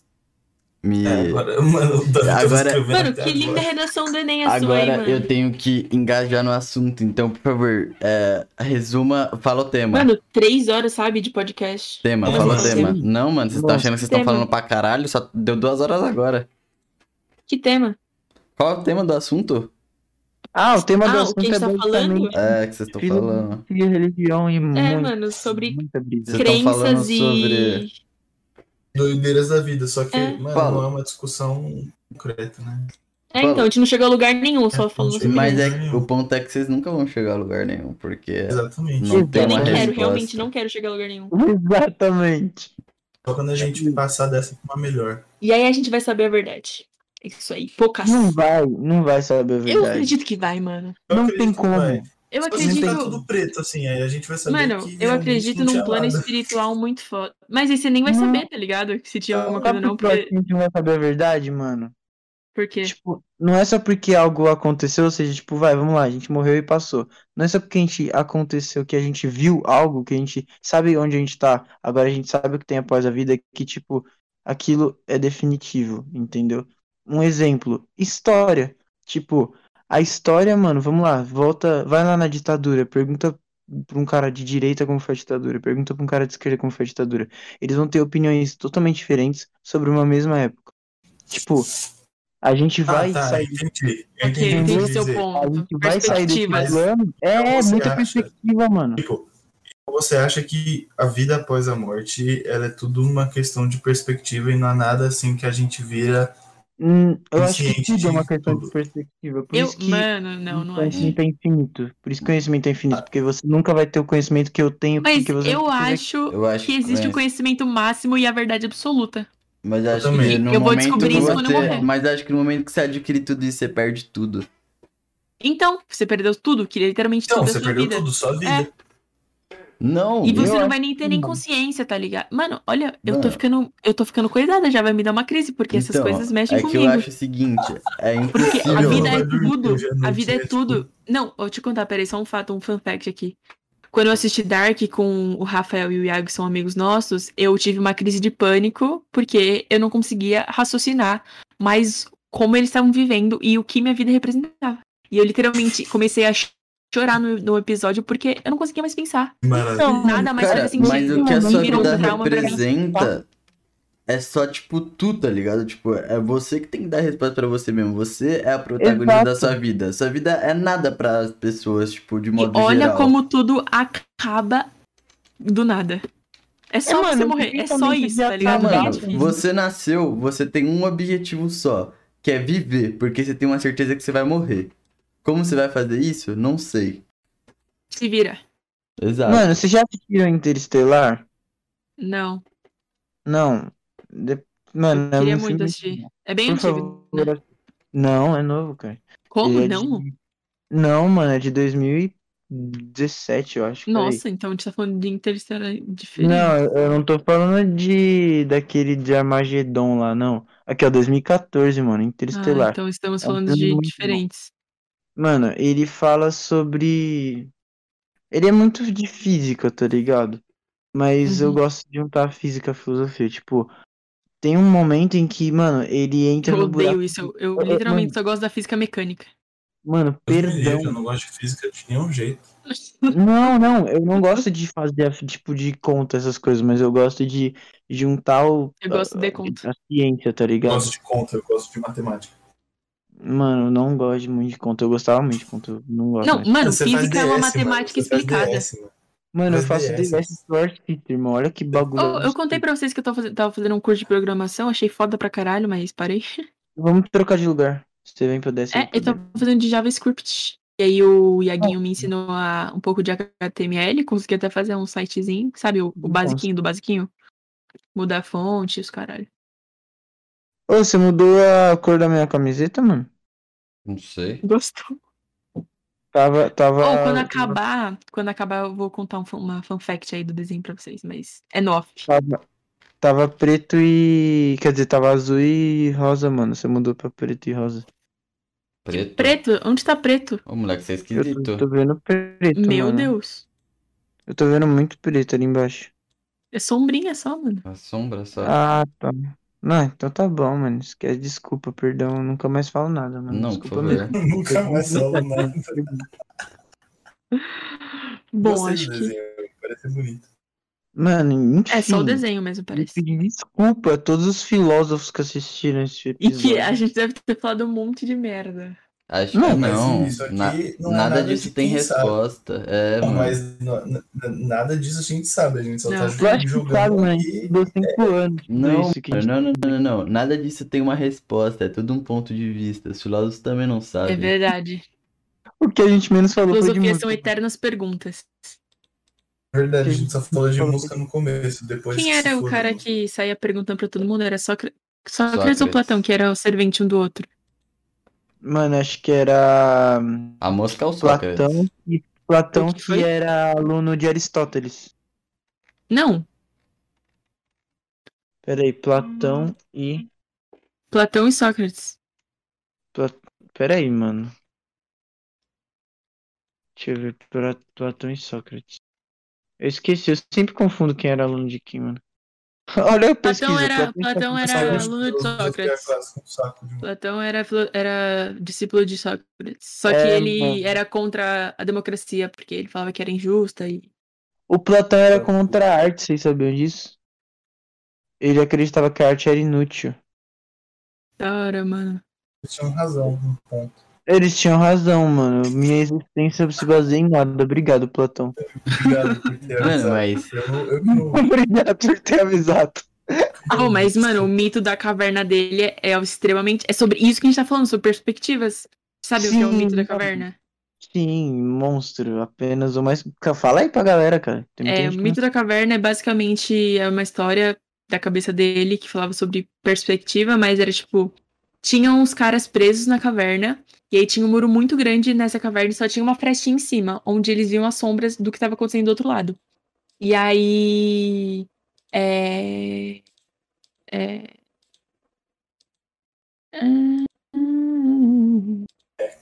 me. É, agora, mano, o tava Agora- Mano, que linda agora. redação do Enem a sua aí, Agora mano. eu tenho que engajar no assunto, então, por favor, é, resuma, fala o tema. Mano, três horas, sabe, de podcast. tema, Mas fala o você- tema. Não, mano, vocês estão Nossa, achando que vocês estão falando pra caralho? Só deu duas horas agora. Que tema? Qual é o tema do assunto? Ah, o tema do Ah, o assunto que a gente é tá basicamente É, que vocês estão falando. religião e É, muito, mano, sobre falando crenças e. sobre- Doideiras da vida, só que, É. mano, Fala. não é uma discussão concreta, né? É, então, a gente não chegou a lugar nenhum, só É, sobre Mas é que o ponto é que vocês nunca vão chegar a lugar nenhum, porque Exatamente. não tem Eu nem quero, resposta. realmente não quero chegar a lugar nenhum. Exatamente. Só quando a gente passar dessa pra uma melhor. E aí a gente vai saber a verdade. É Isso aí, poucas. Não vai, não vai saber a Eu verdade. acredito que vai, mano. Eu Não tem como. vai. Eu se ficar acredito. tudo preto, assim, aí a gente vai saber Mano, que eu realmente acredito num plano nada. espiritual muito foda. Mas aí você nem vai Não. saber, tá ligado? Se tinha alguma coisa Sabe ou não. por que Porque... a gente não vai saber a verdade, mano? Por quê? Tipo, não é só porque algo aconteceu, ou seja, tipo, vai, vamos lá, a gente morreu e passou. Não é só porque a gente aconteceu que a gente viu algo, que a gente sabe onde a gente tá, agora a gente sabe o que tem após a vida, que, tipo, aquilo é definitivo, entendeu? Um exemplo, história. Tipo, a história, mano, vamos lá, volta, vai lá na ditadura, pergunta pra um cara de direita como foi a ditadura, pergunta pra um cara de esquerda como foi a ditadura. Eles vão ter opiniões totalmente diferentes sobre uma mesma época. Tipo, a gente vai ah, tá, sair entendi. Entendi entendi você Entendeu? seu dizer. a ponto. gente vai sair desse plano. É, Então você muita acha- perspectiva, mano. Tipo, você acha que a vida após a morte ela é tudo uma questão de perspectiva e não há nada assim que a gente vira Hum, eu acho que tudo é uma questão tudo. de perspectiva. Por Eu, isso que mano, não, não acho. conhecimento é infinito. Por isso que conhecimento é infinito. Porque você nunca vai ter o conhecimento que eu tenho. Mas eu não acho Eu acho que existe o conhecimento máximo e a verdade absoluta. Mas Eu acho também. que no Eu vou momento descobrir que isso quando eu você... morrer. Mas acho que no momento que você adquire tudo isso, você perde tudo. Então, você perdeu tudo, que literalmente Então, toda a você sua perdeu vida. tudo, sua vida. É. Não, E você não acho vai nem ter que nem não. consciência, tá ligado? Mano, olha, eu tô Mano. ficando. Eu tô ficando coisada, já vai me dar uma crise, porque essas Então, coisas mexem é que comigo. eu acho o seguinte, é Porque a impossível. vida é tudo. A vida é né? tudo. Não, vou te contar, peraí, só um fato, um fun fact aqui. Quando eu assisti Dark com o Rafael e o Iago, que são amigos nossos, eu tive uma crise de pânico, porque eu não conseguia raciocinar mais como eles estavam vivendo e o que minha vida representava. E eu literalmente comecei a chorar no, no episódio porque eu não conseguia mais pensar. Maravilha. Não, Nada mais Cara, fazia sentido. mas o que a sua virou um vida representa é só, tipo, tu, tá ligado? Tipo, é você que tem que dar resposta pra você mesmo. Você é a protagonista da Exato. sua vida. Sua vida é nada pras pessoas, tipo, de E modo olha geral. como tudo acaba do nada. É só mano, você morrer. É só isso, tá Ah, ligado? Mano, você nasceu, você tem um objetivo só, que é viver, porque você tem uma certeza que você vai morrer. Como você vai fazer isso? Não sei. Se vira. Exato. Mano, você já assistiu Interestelar? Não. Não. De- Mano, Eu queria é um muito assistir. É bem Por antigo. né? favor. Não, é novo, cara. Como? É Não? de- Não, mano, é de 2017, eu acho. Nossa, então a gente tá falando de Interstellar diferente. Não, eu não tô falando de daquele de Armagedon lá, não. Aqui, ó, 2014, mano, Ah, Interestelar. então estamos É um falando filme de diferentes. Mano, ele fala sobre. Ele é muito de física, tá ligado? Mas eu Uhum. gosto de juntar física e filosofia. Tipo, tem um momento em que, mano, ele entra Eu no buraco. odeio isso. Eu, eu Eu- eu- literalmente mano. só gosto da física mecânica. Mano, livre, Eu perdão. não gosto de física de nenhum jeito. Não, não, eu não gosto de fazer tipo de conta essas coisas, mas eu gosto de juntar o, Eu gosto de a, conta. a ciência, tá Eu ligado? gosto de conta, eu gosto de matemática. Mano, eu não gosto de muito de conta. Eu gostava muito de conta, eu não gosto Não, mais. mano, Você física é uma DS, matemática mano, explicada. DS, mano. Mano, eu faço DS. DS do Artista, irmão. Olha que bagulho. Oh, eu contei pra vocês que eu tava fazendo, tava fazendo um curso de programação, achei foda pra caralho, mas parei. Vamos trocar de lugar. Você vem pra DS. É, eu tava fazendo de JavaScript. E aí o Iaguinho me ensinou a, um pouco de HTML, consegui até fazer um sitezinho, sabe? O, o basiquinho do basiquinho. Mudar a fonte, os caralho. Ô, você mudou a cor da minha camiseta, mano? Não sei. Gostou? Tava. tava... Ou quando acabar, quando acabar eu vou contar um, uma fun fact aí do desenho pra vocês, mas é no off. Tava, tava preto e. Quer dizer, tava azul e rosa, mano. Você mudou pra preto e rosa. Preto? Preto? Onde tá preto? Ô, moleque, você é Eu esquisito. tô, tô vendo preto. Meu mano. Deus. Eu tô vendo muito preto ali embaixo. É sombrinha só, mano. A sombra só. Ah, tá. Não, então tá bom, mano. Esquece, desculpa, perdão. eu Nunca mais falo nada, mano. Não, por desculpa favor. mesmo. Nunca mais falo nada. Bom, Gostei acho que. desenho, parece bonito. Mano, enfim. É só o desenho mesmo, parece. desculpa a todos os filósofos que assistiram esse E episódio. que a gente deve ter falado um monte de merda. Acho Não, que não. isso aqui Na- não é nada nada disso tem sabe. resposta. É, Não, mas não- nada disso a gente sabe, a gente só Não. tá acho que julgando sabe, aqui. Estudou cinco anos. tudo Não, isso não, não, não, não, não. Nada disso tem uma resposta. É tudo um ponto de vista. Os filósofos também não É sabem. verdade. O que a gente menos falou foi de Filosofia música. são eternas perguntas. Verdade, a gente só falou de música no começo, depois Quem era o cara que saía perguntando pra todo mundo? Era Sócrates, Sócrates Sócrates. ou Platão, que era o servente um do outro? Mano, acho que era A mosca é o Sócrates. Platão e Platão que que, era aluno de Aristóteles. Não, Peraí, Platão e. Platão e Sócrates. Peraí, mano. Deixa eu ver. Platão e Sócrates. Eu esqueci, eu sempre confundo quem era aluno de quem, mano. Olha eu pesquisa. Platão era, Platão era aluno de Sócrates. de- Platão era, era discípulo de Sócrates. Só que É, ele mano. era contra a democracia, porque ele falava que era injusta e. O Platão era contra a arte, vocês sabiam disso? Ele acreditava que a arte era inútil. Da hora, mano. Eles tinham razão, um ponto. Eles tinham razão, mano. Minha existência se baseia em nada. Obrigado, Platão. Obrigado por ter Mano, avisado. mas. Eu, Obrigado por ter avisado. Oh, mas, mano, o mito da caverna dele é, extremamente. É sobre isso que a gente tá falando, sobre perspectivas. Sabe o que é o mito da Sim. caverna? Sim, monstro, apenas o mais. Fala aí pra galera, cara. É, o mito da caverna é basicamente é uma história da cabeça dele que falava sobre perspectiva, mas era tipo. Tinham uns caras presos na caverna, e aí tinha um muro muito grande nessa caverna e só tinha uma frestinha em cima, onde eles viam as sombras do que estava acontecendo do outro lado. E aí. É. É. Hum,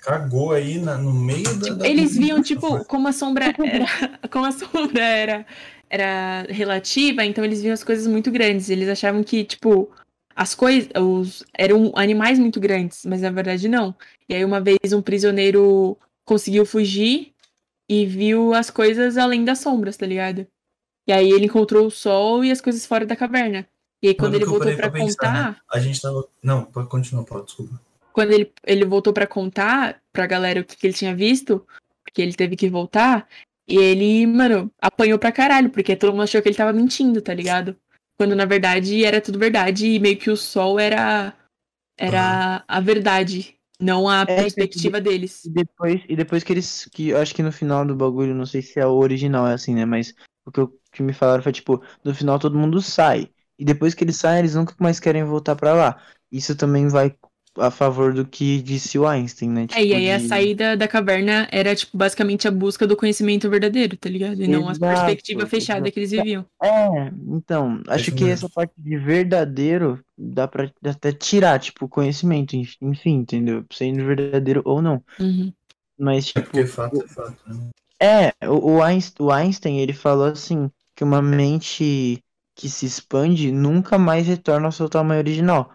Cagou aí na- no meio da. da Eles viam, tipo, como a sombra era, como a sombra era, era relativa, então eles viam as coisas muito grandes. Eles achavam que, tipo, as coisas os, eram animais muito grandes, mas na verdade não. E aí uma vez um prisioneiro conseguiu fugir e viu as coisas além das sombras, tá ligado? E aí ele encontrou o sol e as coisas fora da caverna. E aí quando Mano, ele voltou pra pensar, contar, né? A gente tava. Não, pode continuar, Paulo, desculpa. quando ele, ele voltou pra contar pra galera o que, que ele tinha visto, porque ele teve que voltar, e ele, mano, apanhou pra caralho, porque todo mundo achou que ele tava mentindo, tá ligado? Quando na verdade era tudo verdade e meio que o sol era era a verdade, não a É, perspectiva deles. E depois, e depois que eles. Que eu acho que no final do bagulho, não sei se é o original, é assim, né? Mas o que, eu- que me falaram foi, tipo, no final todo mundo sai. E depois que eles saem, eles nunca mais querem voltar pra lá. Isso também vai a favor do que disse o Einstein, né? É, e aí a de- saída da caverna era, tipo, basicamente a busca do conhecimento verdadeiro, tá ligado? E não a Exato, perspectiva fechada exato. que eles viviam. É, então, acho que essa parte de verdadeiro dá pra até tirar, tipo, conhecimento, enf- enfim, entendeu? Sendo verdadeiro ou não. Uhum. Mas, É tipo, porque fato é fato, né? É, o, o Einstein, o Einstein, ele falou assim, que uma mente que se expande nunca mais retorna ao seu tamanho original.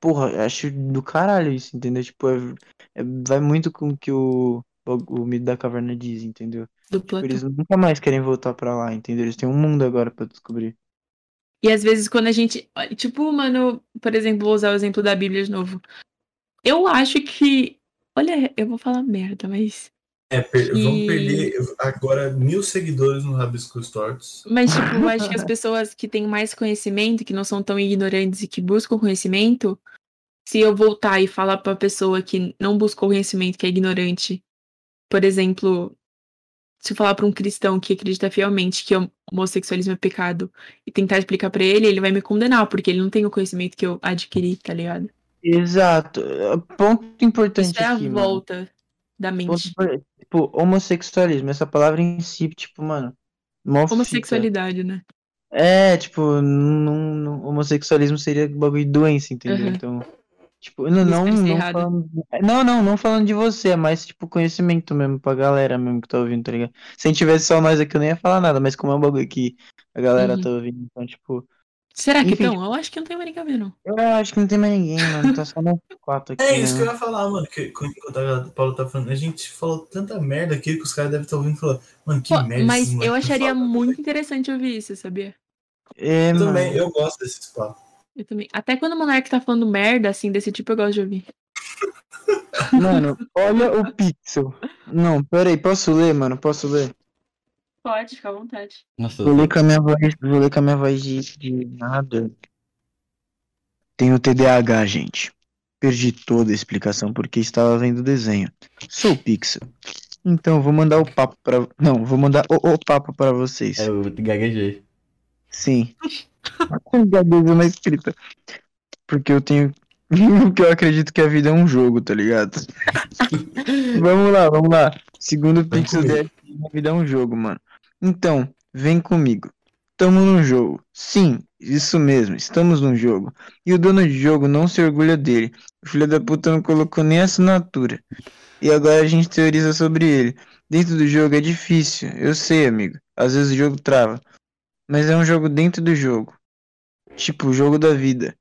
Porra, acho do caralho isso, entendeu? Tipo, é- é- vai muito com o que o, o, o mito da caverna diz, entendeu? Do Tipo, eles nunca mais querem voltar pra lá, entendeu? Eles têm um mundo agora pra descobrir. E às vezes quando a gente. Tipo, mano, por exemplo, vou usar o exemplo da Bíblia de novo. Eu acho que. Olha, eu vou falar merda, mas. É, per- E- vamos perder agora mil seguidores no Rabiscos Tortos. Mas, tipo, eu acho que as pessoas que têm mais conhecimento, que não são tão ignorantes e que buscam conhecimento, se eu voltar e falar pra pessoa que não buscou conhecimento, que é ignorante, por exemplo, se eu falar pra um cristão que acredita fielmente que o homossexualismo é pecado e tentar explicar pra ele, ele vai me condenar, porque ele não tem o conhecimento que eu adquiri, tá ligado? Exato. Ponto importante Isso é a aqui, mano. volta da mente. Tipo, homossexualismo, essa palavra em si, tipo, mano. Homossexualidade, né? É, tipo, não, não- homossexualismo seria bagulho de doença, entendeu? Uhum. Então, tipo, não, não, não falando, não, não, não falando de você, é mais, tipo, conhecimento mesmo pra galera mesmo que tá ouvindo, tá ligado? Se a gente tivesse só nós aqui, eu nem ia falar nada, mas como é um bagulho que a galera Uhum. tá ouvindo, então, tipo, Será que Enfim, então? Eu acho que não tem mais ninguém não. eu acho que não tem mais ninguém, mano, tá só nós quatro aqui, É isso que eu né? ia falar, mano. Que, quando o Paulo tá falando, a gente falou tanta merda aqui que os caras devem estar ouvindo e falando, mano, que Pô, merda. mas eu moleques acharia muito interessante ouvir isso, sabia? É, Eu mano, também, eu gosto desses papos. Eu também. Até quando o Monark tá falando merda, assim, desse tipo, eu gosto de ouvir. mano, olha o pixel. Não, peraí, posso ler, mano, posso ler? Pode, fica à vontade. Nossa, Vou ler com a minha voz, vou ler com a minha voz de, de nada. Tenho TDAH, gente. Perdi toda a explicação porque estava vendo o desenho. Sou Pixel. Então vou mandar o papo para, não, vou mandar o, o papo para vocês. é, eu gaguejei. Sim. Gaguejo na escrita. Porque eu tenho porque eu acredito que a vida é um jogo, tá ligado? vamos lá, vamos lá. Segundo o Pixel a vida é um jogo, mano. Então, vem comigo. Tamo num jogo. Sim, isso mesmo, estamos num jogo. E o dono de jogo não se orgulha dele. O filho da puta não colocou nem assinatura. E agora a gente teoriza sobre ele. Dentro do jogo é difícil, eu sei, amigo. Às vezes o jogo trava. Mas é um jogo dentro do jogo. Tipo, o jogo da vida.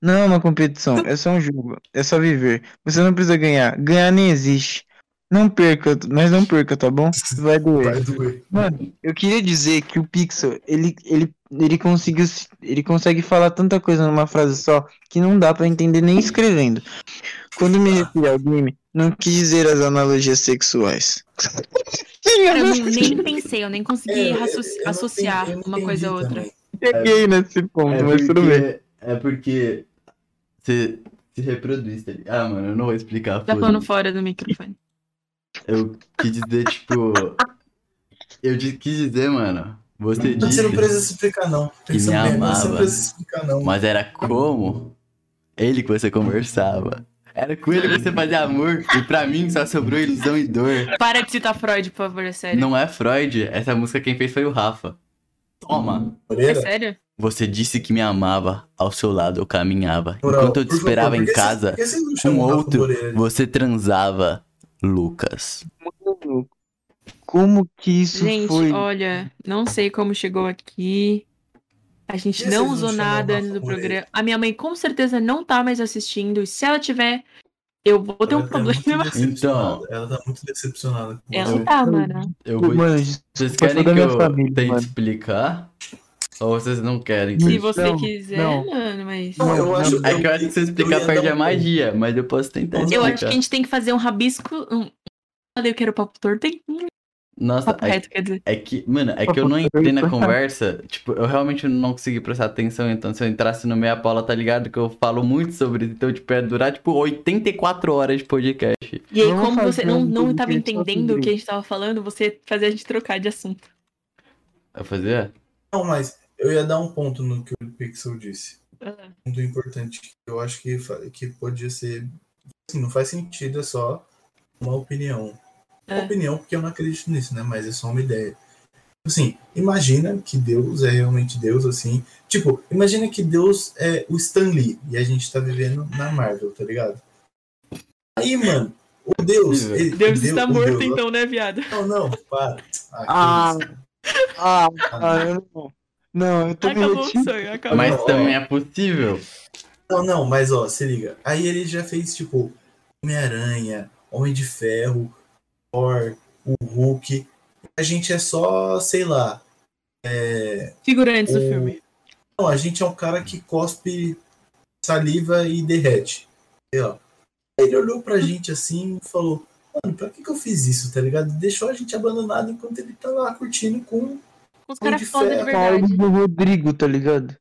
Não é uma competição, é só um jogo. É só viver. Você não precisa ganhar. Ganhar nem existe. Não perca, mas não perca, tá bom? Vai doer. Vai doer. Mano, eu queria dizer que o Pixel, ele, ele, ele conseguiu, se- ele consegue falar tanta coisa numa frase só que não dá pra entender nem escrevendo. Quando me referi ao game, não quis dizer as analogias sexuais. Cara, eu nem, pensei, eu nem consegui É, associar entendi- uma coisa a outra. também. Cheguei nesse ponto, É mas tudo bem. porque É porque você se reproduz, tá ligado? Ah, mano, eu não vou explicar. Tá falando fora do microfone. Eu quis dizer, tipo. Eu quis dizer, mano. Você Você não disse. precisa explicar, não. Pensa me mas Você não amava. precisa explicar, não. Mas era como ele que você conversava. Era com ele que você fazia amor. E pra mim só sobrou ilusão e dor. Para de citar Freud, por favor, é sério. Não é Freud. Essa música quem fez foi o Rafa. Toma. É sério? Você disse que me amava. Ao seu lado eu caminhava. Enquanto eu te esperava em que casa, que com outro, você transava. Lucas. Mano, como que isso Gente, foi? olha, não sei como chegou aqui. A gente não usou nada antes do programa. A minha mãe com certeza não tá mais assistindo. E se ela tiver, eu vou ter um Ela tá muito problema. decepcionada. Ela tá muito decepcionada com Ela você. tá, mano. Eu vou... Mano, Vocês querem que eu família, tente mano. explicar? Ou vocês não querem? Se Não, você quiser, não. mano, mas. Não, eu Não, acho não. É que eu acho que se eu explicar eu perde a magia, mas eu posso tentar Eu Eu explicar. acho que a gente tem que fazer um rabisco. Um... Falei que era o papo torto. Tem Nossa, papo é, reto, quer dizer. é que, mano, é que eu não entrei na conversa, tipo, eu realmente não consegui prestar atenção, então se eu entrasse no meio, a Paula tá ligado que eu falo muito sobre isso, então, tipo, ia durar, tipo, 84 horas de podcast. E aí, como você não, não tava entendendo o que a gente tava falando, você fazia a gente trocar de assunto. Vai fazer? Não, mas eu ia dar um ponto no que o Pixel disse. Ah, Um ponto importante que eu acho que, que podia ser. Assim, não faz sentido, é só uma opinião. Uma É. opinião, porque eu não acredito nisso, né? Mas é só uma ideia. Assim, imagina que Deus é realmente Deus, assim. Tipo, imagina que Deus é o Stan Lee e a gente tá vivendo na Marvel, tá ligado? Aí, mano, o Deus. ele- Deus o está morto, Deus- então, né, viado? Não, não, para. Ah. Ah, Ah, ah, eu não. Não, eu tô Acabou o retiro. sonho, acabou. Mas ó. também é possível. Não, não, mas ó, se liga. Aí ele já fez, tipo, Homem-Aranha, Homem de Ferro, Thor, o Hulk. A gente é só, sei lá. Figurantes do o- filme. Não, a gente é um cara que cospe saliva e derrete. Lá. Aí ele olhou pra gente assim e falou: Mano, pra que, que eu fiz isso, tá ligado? Deixou a gente abandonado enquanto ele tá lá curtindo com. Os caras de foda de ferro. verdade. Paulo do Rodrigo, tá ligado?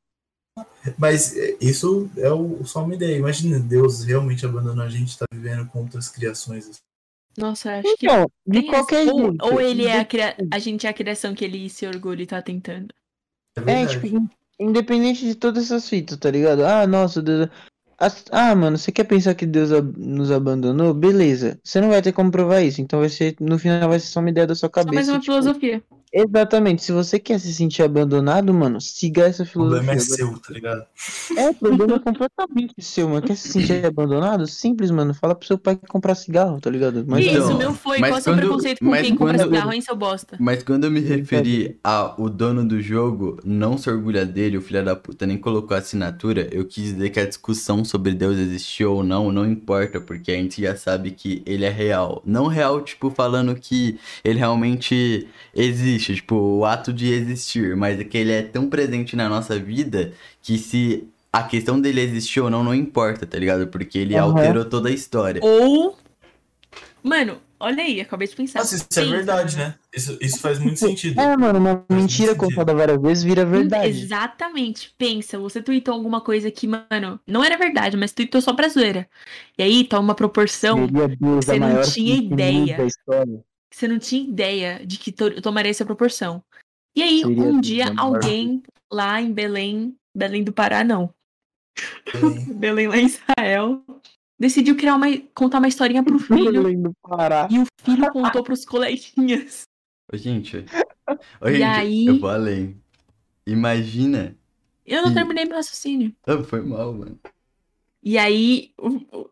Mas é, isso é o, só uma ideia. Imagina, Deus realmente abandonou a gente, tá vivendo com outras criações. assim. Nossa, acho que. Então, de tem qualquer ou, jeito. ou ele é a, cria... a gente é a criação que ele se orgulha e tá tentando. É É, tipo, in- independente de todas essas fitas, tá ligado? Ah, nossa, Deus. Ah, mano, você quer pensar que Deus nos abandonou? Beleza. Você não vai ter como provar isso. Então vai ser, no final vai ser só uma ideia da sua Só cabeça. mais uma tipo, filosofia. Exatamente. Se você quer se sentir abandonado, mano, siga essa O problema filosofia. é seu, tá ligado? É, o problema é completamente seu, mano. Quer se sentir abandonado? Simples, mano. Fala pro seu pai comprar cigarro, tá ligado? Mas Que Então, isso, meu foi. mas Qual é o seu quando- preconceito com mas quem compra quando- cigarro, hein, seu bosta? Mas quando eu me referi a o dono do jogo não se orgulha dele, o filho da puta nem colocou a assinatura, eu quis dizer que a discussão sobre Deus existiu ou não, não importa, porque a gente já sabe que ele é real. Não real, tipo, falando que ele realmente existe, tipo, o ato de existir, mas é que ele é tão presente na nossa vida que se a questão dele existir ou não, não importa, tá ligado? Porque ele Aham. alterou toda a história. Ou. Mano, olha aí, acabei de pensar. Nossa, isso é Pensa. verdade, né? Isso, isso faz muito sentido. É, mano, uma muito mentira contada várias vezes vira verdade. Exatamente. Pensa, você tweetou alguma coisa que, mano, não era verdade, mas tweetou só pra zoeira. E aí toma uma proporção Deus você não tinha ideia. da história. Que você não tinha ideia de que to- tomaria essa proporção. E aí, Seria um dia, alguém lá em Belém, Belém do Pará, não, Tem- Belém lá em Israel, decidiu criar uma, contar uma historinha pro filho. Belém do Pará. E o filho contou pros coleguinhas. Ô, gente. Ô, E gente, aí? eu vou além. Imagina. Eu não Ih. terminei meu raciocínio. Ah, foi mal, mano. E aí,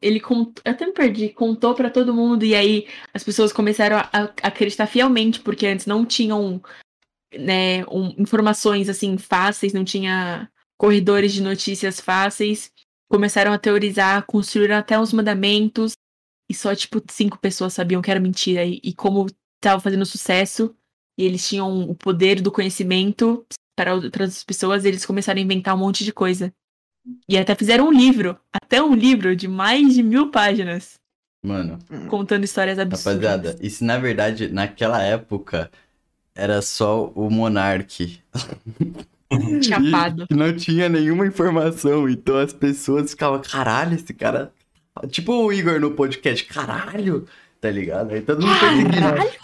ele contou, eu até me perdi, contou pra todo mundo, e aí as pessoas começaram a, a acreditar fielmente, porque antes não tinham, né, um- informações, assim, fáceis, não tinha corredores de notícias fáceis, começaram a teorizar, construíram até uns mandamentos, e só, tipo, cinco pessoas sabiam que era mentira, e, e como tava fazendo sucesso, e eles tinham o poder do conhecimento para outras pessoas, eles começaram a inventar um monte de coisa. E até fizeram um livro, até um livro de mais de mil páginas, Mano, contando histórias absurdas. rapaziada, e se na verdade, naquela época, era só o Monark. Sim. Chapado. E não tinha nenhuma informação. Então as pessoas ficavam, caralho, esse cara. Tipo o Igor no podcast, caralho, tá ligado? Aí todo mundo seguindo.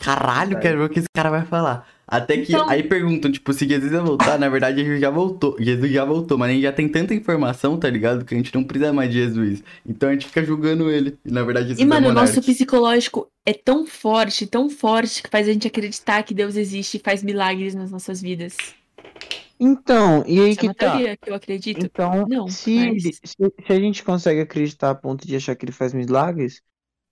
Caralho, quero ver o que esse cara vai falar. Até que Então- aí perguntam, tipo, se Jesus ia voltar, na verdade Jesus já voltou. Jesus já voltou, mas a gente já tem tanta informação, tá ligado? Que a gente não precisa mais de Jesus. Então a gente fica julgando ele. E na verdade Jesus E, mano, é o nosso psicológico é tão forte, tão forte, que faz a gente acreditar que Deus existe e faz milagres nas nossas vidas. Então, e aí Isso é que uma tá. teoria que eu acredito. Então, Não, se, mas- ele- se, se a gente consegue acreditar a ponto de achar que ele faz milagres,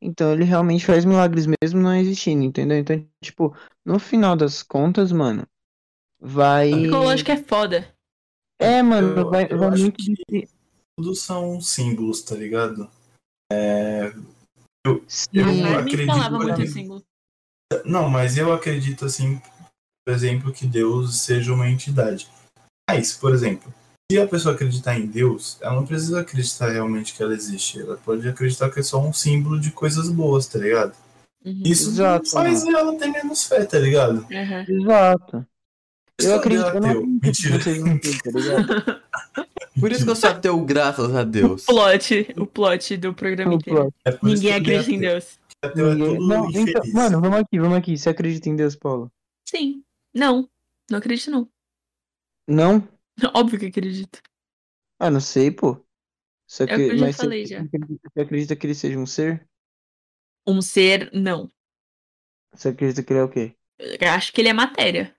então ele realmente faz milagres mesmo não existindo, entendeu? Então, tipo, no final das contas, mano, vai. O psicológico é foda. É, mano, Eu- vai, eu vai acho muito que- Tudo são símbolos, tá ligado? Sim, Eu A Carmen acredito falava muito assim. Não, mas eu acredito assim, por exemplo, que Deus seja uma entidade. Mas, por exemplo, se a pessoa acreditar em Deus, ela não precisa acreditar realmente que ela existe. Ela pode acreditar que é só um símbolo de coisas boas, tá ligado? Uhum. Isso Exato, faz ela ter menos fé, tá ligado? Aham. Exato. Eu acredito, eu não Mentira. ateu, tá ligado? Por isso que eu sou ateu, graças a Deus. Plot, o plot do programa O inteiro. É por isso Ninguém acredita em. Deus. Ateu é Não, então, mano, vamos aqui, vamos aqui. Você acredita em Deus, Paulo? Sim. Não. Não acredito, não. Não? Óbvio que acredito. Ah, não sei, pô. Só É o que eu já mas você- falei, já. Você acredita que ele seja um ser? Um ser, não. Você acredita que ele é o quê? Eu acho que ele é matéria.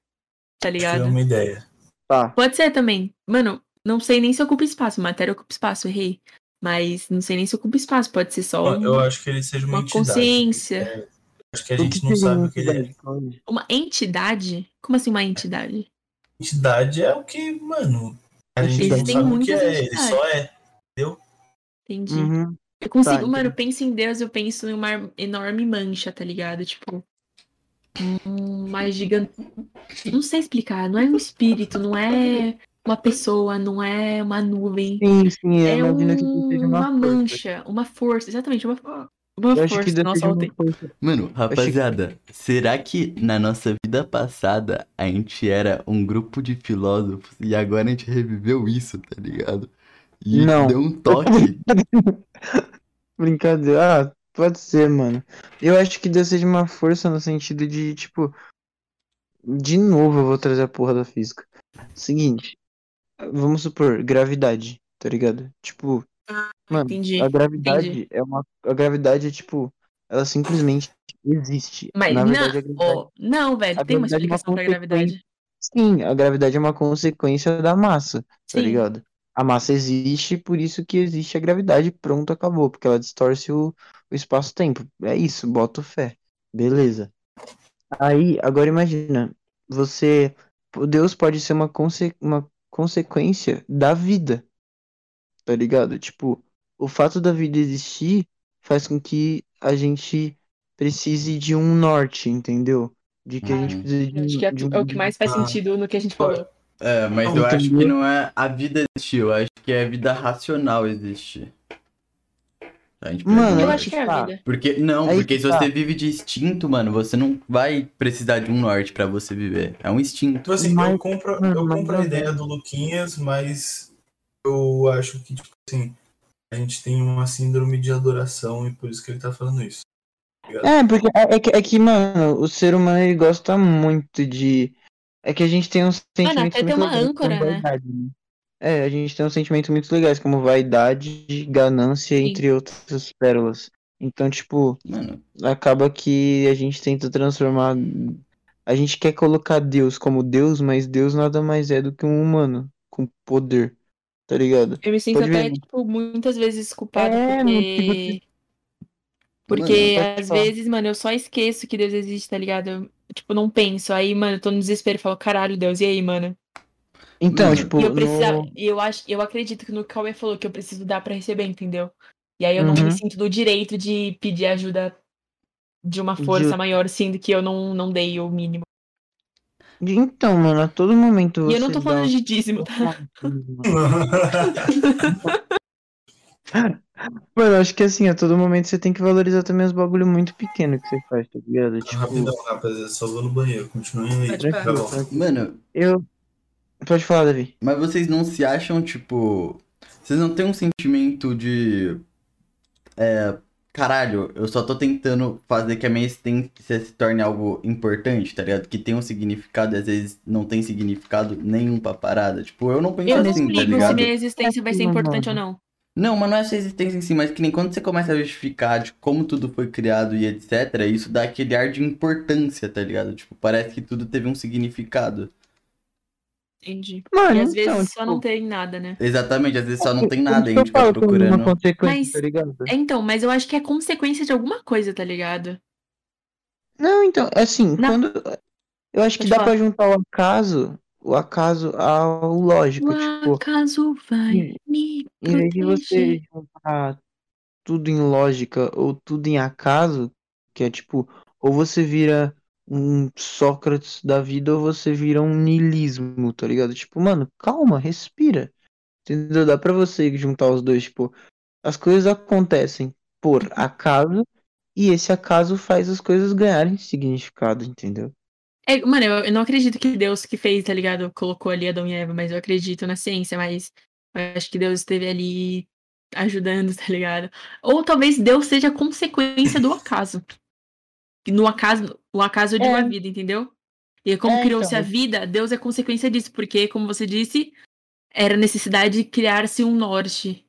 Tá Acho que é ligado? uma ideia. Tá. Pode ser também. Mano, não sei nem se ocupa espaço. Matéria ocupa espaço, errei. Mas não sei nem se ocupa espaço. Pode ser só um- Eu acho que ele seja uma, uma entidade. consciência. É, acho que a gente não seria sabe o que ele é. Uma entidade? Como assim uma entidade? Entidade é o que, mano, a gente não Existem sabe o que é. Ele só é. Entendi. Uhum. Eu consigo, Tá, mano, eu penso em Deus, eu penso em uma enorme mancha, tá ligado? Tipo, uma gigante. Não sei explicar, não é um espírito, não é uma pessoa, não é uma nuvem. Sim, sim, É um- seja uma, uma força. mancha, uma força, exatamente, uma, uma Eu acho que força. Nossa, força. Mano, rapaziada, será que na nossa vida passada a gente era um grupo de filósofos e agora a gente reviveu isso, tá ligado? E Não. deu um toque. Brincadeira. Ah, pode ser, mano. Eu acho que Deus seja uma força no sentido de, tipo. De novo eu vou trazer a porra da física. Seguinte. Vamos supor, gravidade, tá ligado? Tipo. Mano, Entendi. a gravidade é uma. A gravidade é tipo. Ela simplesmente existe. Mas Na não, verdade, gravidade. ó, não, velho, tem uma gravidade é uma explicação pra gravidade. Sim, a gravidade é uma consequência da massa, tá Sim. ligado? A massa existe, por isso que existe a gravidade, pronto, acabou, porque ela distorce o, o espaço-tempo. É isso, bota fé. Beleza. Aí, agora imagina, você. Deus pode ser uma, conse, uma consequência da vida, tá ligado? Tipo, o fato da vida existir faz com que a gente precise de um norte, entendeu? De que a gente Uhum. precisa de acho que é, de um- é o que mais faz Ah. sentido no que a gente falou. É, mas Não, eu acho que não é a vida existir, eu acho que é a vida racional existir. A gente Mano, Eu acho que é a vida. Porque, não, Aí porque que se tá. você vive de instinto, mano, você não vai precisar de um norte pra você viver. É um instinto. Tipo assim, Mas- eu compro, mano, eu compro a não- ideia do Luquinhas, mas eu acho que, tipo assim, a gente tem uma síndrome de adoração e por isso que ele tá falando isso. É, porque é, é que, é que, mano, o ser humano ele gosta muito de. É que a gente tem uns sentimentos até tem muito uma legais, âncora, como né? vaidade, né? É, a gente tem uns sentimentos muito legais, como vaidade, ganância, Sim. entre outras pérolas. Então, tipo, Mano, acaba que a gente tenta transformar. A gente quer colocar Deus como Deus, mas Deus nada mais é do que um humano com poder, tá ligado? Eu me sinto Pode até, ver. tipo, muitas vezes culpada É, porque. Porque Mano, às vezes, mano, eu só esqueço que Deus existe, tá ligado? Eu, tipo, não penso. Aí, mano, eu tô no desespero e falo, caralho, Deus, e aí, mano? Então, Mano, tipo, E eu precisava. no- eu acho, eu acredito que no Cauê falou que eu preciso dar pra receber, entendeu? E aí eu não Uhum. me sinto no direito de pedir ajuda de uma De- força maior, sendo que eu não, não dei o mínimo. Então, mano, a todo momento E eu não tô dá falando um- de dízimo, tá? Mano, eu acho que assim, a todo momento você tem que valorizar também os bagulho muito pequeno que você faz, tá ligado? Tipo, Rapidão, rapaziada, só vou no banheiro, continuem aí. Pode Tá bom. mano, eu. Pode falar, Davi. Mas vocês não se acham, tipo. Vocês não têm um sentimento de. É. Caralho, eu só tô tentando fazer que a minha existência se torne algo importante, tá ligado? Que tem um significado e às vezes não tem significado nenhum pra parada. Tipo, eu não penso Eu não assim, tá ligo se ligado? minha existência vai ser Não, importante não. ou não. Não, mas não é essa existência em si, mas que nem quando você começa a justificar de como tudo foi criado e etc, isso dá aquele ar de importância, tá ligado? Tipo, parece que tudo teve um significado. Entendi. Mano, E às vezes então, só tipo, não tem nada, né? Exatamente, às vezes só não tem por nada, a que gente que procurando. Uma consequência, Mas- tá ligado? É, então, mas eu acho que é consequência de alguma coisa, tá ligado? Não, então, assim, Não. quando. Eu acho que Pode dá falar. pra juntar o acaso, o acaso ao lógico. O Tipo, acaso vai me em vez de você juntar tudo em lógica ou tudo em acaso, que é tipo, ou você vira um Sócrates da vida ou você vira um niilismo, tá ligado? Tipo, mano, calma, respira. Entendeu? Dá pra você juntar os dois, tipo, as coisas acontecem por acaso e esse acaso faz as coisas ganharem significado, entendeu? É, mano, eu, não acredito que Deus que fez, tá ligado? Colocou ali Adão e Eva, mas eu acredito na ciência, mas acho que Deus esteve ali ajudando, tá ligado? Ou talvez Deus seja consequência do acaso. No acaso, o acaso É. a vida, entendeu? E como É, criou-se então. a vida, Deus é consequência disso, porque, como você disse, era necessidade de criar-se um norte.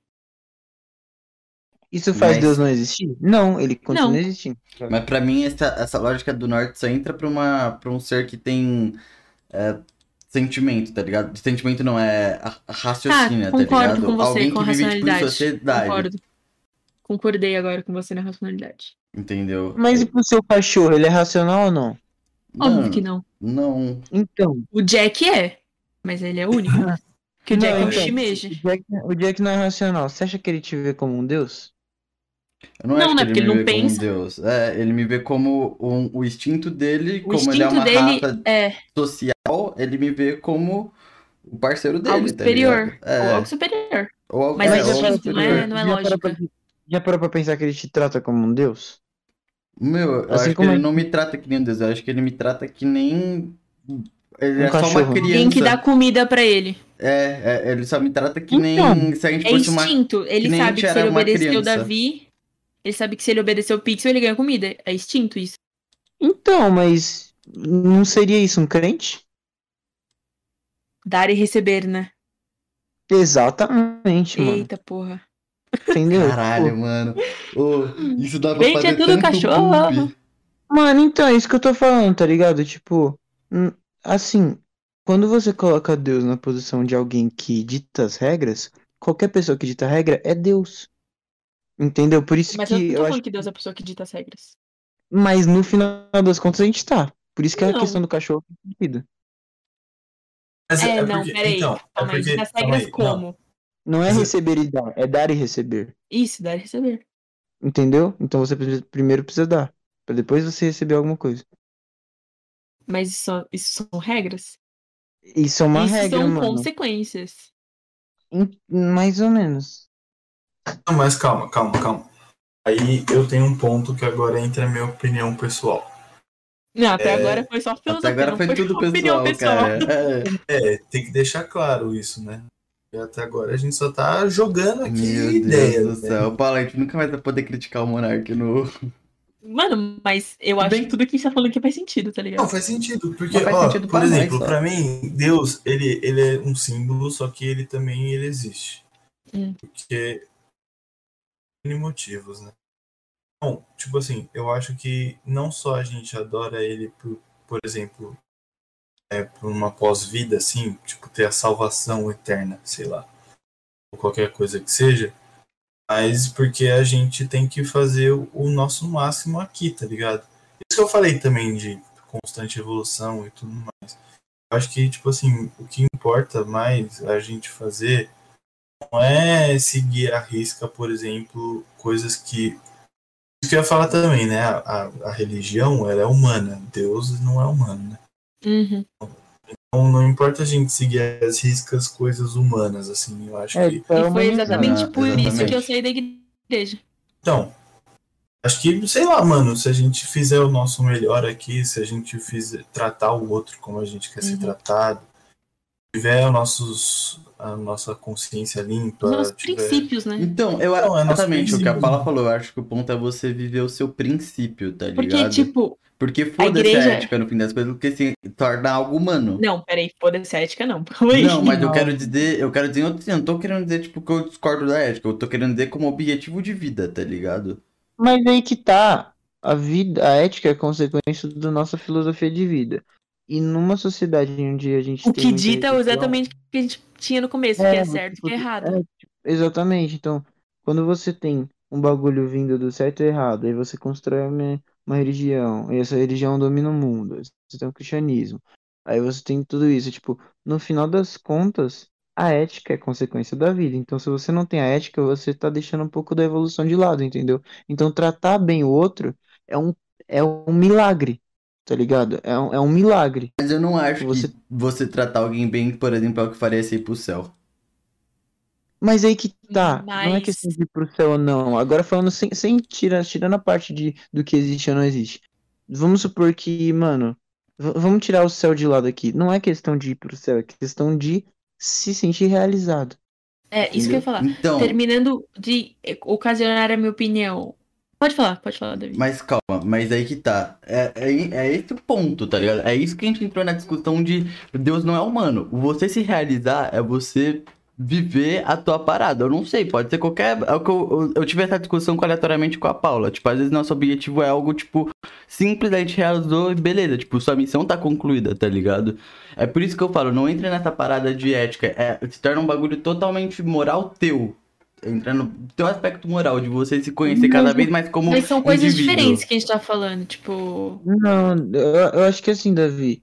Isso faz Mas- Deus não existir? Não, ele continua Não. existindo. Mas pra mim, essa, essa lógica do norte só entra pra, uma, pra um ser que tem é, sentimento, tá ligado? Sentimento não é a- a raciocínio, Ah, tá concordo ligado? com você Alguém com que vive tipo, em racionalidade. sociedade, Concordo. Concordei agora com você na racionalidade. Entendeu? Mas e pro seu cachorro, ele é racional ou não? Óbvio Não, que não. Não, Então, O Jack é, mas ele é único. Que o Não, Jack é um então. shimeji. o Jack, o Jack não é racional. Você acha que ele te vê como um deus? eu não, Não, acho né, que porque ele ele não vê como um pensa. Deus. É, ele me vê como um- o instinto dele, O como ele é instinto uma dele raça é social, ele me vê como o parceiro dele, algo tá superior. ligado? É, Ou algo superior. ou algo, Mas é, é ou algo instinto, não é- superior. não é lógica. pra- Já parou pra pensar que ele te trata como um deus? Meu, eu Assim acho que como ele é- não me trata que nem um Deus, eu acho que ele me trata que nem. Ele Um é só uma cachorro. criança. Tem que dar comida pra ele. É, é, ele só me trata que Então, nem se a gente É fosse uma. instinto. Ele sabe que se ele obedeceu. Davi, ele sabe que se ele obedecer o Pixel, ele ganha comida. É instinto isso. Então, mas não seria isso um crente? Dar e receber, né? Exatamente, mano. Eita porra. Entendeu? Caralho, Pô, mano. Ô, isso dá pra Gente, fazer é tudo tanto cachorro. pump. Mano, então, é isso que eu tô falando, tá ligado? Tipo, assim, quando você coloca Deus na posição de alguém que dita as regras, qualquer pessoa que dita a regra é Deus. Entendeu? Por isso Mas eu que não tô eu falando acho que Deus é a pessoa que dita as regras. Mas no final das contas a gente tá. Por isso que a Não. questão do cachorro faz sentido. Mas É, não, porque- peraí. então, é Calma aí. porque- regras aí, como? Não é Mas eu- receber e dar, é dar e receber. Isso, dar e receber. Entendeu? Então você primeiro precisa dar. Pra depois você receber alguma coisa. Mas isso, isso são regras? Isso é uma isso regra, são mano. consequências. Mais ou menos. Não, mas calma, calma, calma. Aí eu tenho um ponto que agora entra a minha opinião pessoal. Não, até É, agora foi só filosofia. Até agora não foi tudo opinião pessoal, cara. É. É, tem que deixar claro isso, né? E até agora a gente só tá jogando aqui Meu ideias. Deus do né? céu. Paulo, a gente nunca vai poder criticar o Monark no. Mano, mas eu acho Bem- que tudo que a gente tá falando aqui faz sentido, tá ligado? Não, faz sentido, porque, faz ó, sentido por exemplo, pra mim, Deus, ele, ele é um símbolo, só que ele também ele existe. Hum. Porque N motivos, né? Bom, tipo assim, eu acho que não só a gente adora ele por, por exemplo, é, por uma pós-vida, assim, tipo, ter a salvação eterna, sei lá, ou qualquer coisa que seja, mas porque a gente tem que fazer o nosso máximo aqui, tá ligado? Isso que eu falei também de constante evolução e tudo mais. Eu acho que, tipo assim, o que importa mais a gente fazer não é seguir a risca, por exemplo, coisas que. Isso que eu ia falar também, né? A, a, a religião ela é humana, Deus não é humano, né? Uhum. Então não importa a gente seguir as riscas coisas humanas, assim, eu acho É, que. é E uma foi exatamente Ah, por isso que eu exatamente. saí da igreja. Então, acho que, sei lá, mano, se a gente fizer o nosso melhor aqui, se a gente fizer tratar o outro como a gente quer ser Uhum. tratado, tiver os nossos, a nossa consciência limpa. Os nossos tiver- princípios, né? Então, eu Não, é exatamente o que a. Paula falou. Eu acho que o ponto é você viver o seu princípio, tá ligado? Porque, tipo, Porque foda-se igreja- a ética no fim das coisas, porque se torna algo humano. não, peraí, foda-se a ética, não. Não, mas eu Não. quero dizer, eu quero dizer, eu não tô querendo dizer, tipo, que eu discordo da ética, eu tô querendo dizer como objetivo de vida, tá ligado? Mas aí que tá. A vida, a ética é consequência da nossa filosofia de vida. E numa sociedade onde a gente O tem que dita é religião- exatamente o que a gente tinha no começo, É, que é certo e que é você- errado. é, tipo, exatamente. Então, quando você tem um bagulho vindo do certo e errado, aí você constrói uma, uma religião, e essa religião domina o mundo, você tem o cristianismo, aí você tem tudo isso. Tipo, no final das contas, a ética é consequência da vida. Então, se você não tem a ética, você tá deixando um pouco da evolução de lado, entendeu? Então, tratar bem o outro é um, é um milagre, tá ligado? É um, é um milagre. Mas eu não acho Você- que você tratar alguém bem, por exemplo, é o que faria você ir pro céu. Mas aí que tá, não é Mas- questão de ir pro céu ou não. Agora falando sem, sem tirar, tirando a parte de, do que existe ou não existe. Vamos supor que, mano, vamos tirar o céu de lado aqui. Não é questão de ir pro céu, é questão de se sentir realizado. É, isso que eu ia falar. Então, Terminando de ocasionar a minha opinião. Pode falar, pode falar, David. mas calma, mas aí que tá. É, é, é esse o ponto, tá ligado? É isso que a gente entrou na discussão de Deus não é humano. Você se realizar é você viver a tua parada. Eu não sei, pode ser qualquer. é o que Eu, eu, eu tive essa discussão com- aleatoriamente com a Paula. Tipo, às vezes nosso objetivo é algo, tipo, simples, a gente realizou e beleza. Tipo, sua missão tá concluída, tá ligado? É por isso que eu falo, não entre nessa parada de ética. É, se torna um bagulho totalmente moral teu. Entra no teu aspecto moral, de você se conhecer cada vez mais como Mas são coisas indivíduo. diferentes que a gente tá falando, tipo. Não, eu, eu acho que assim, Davi,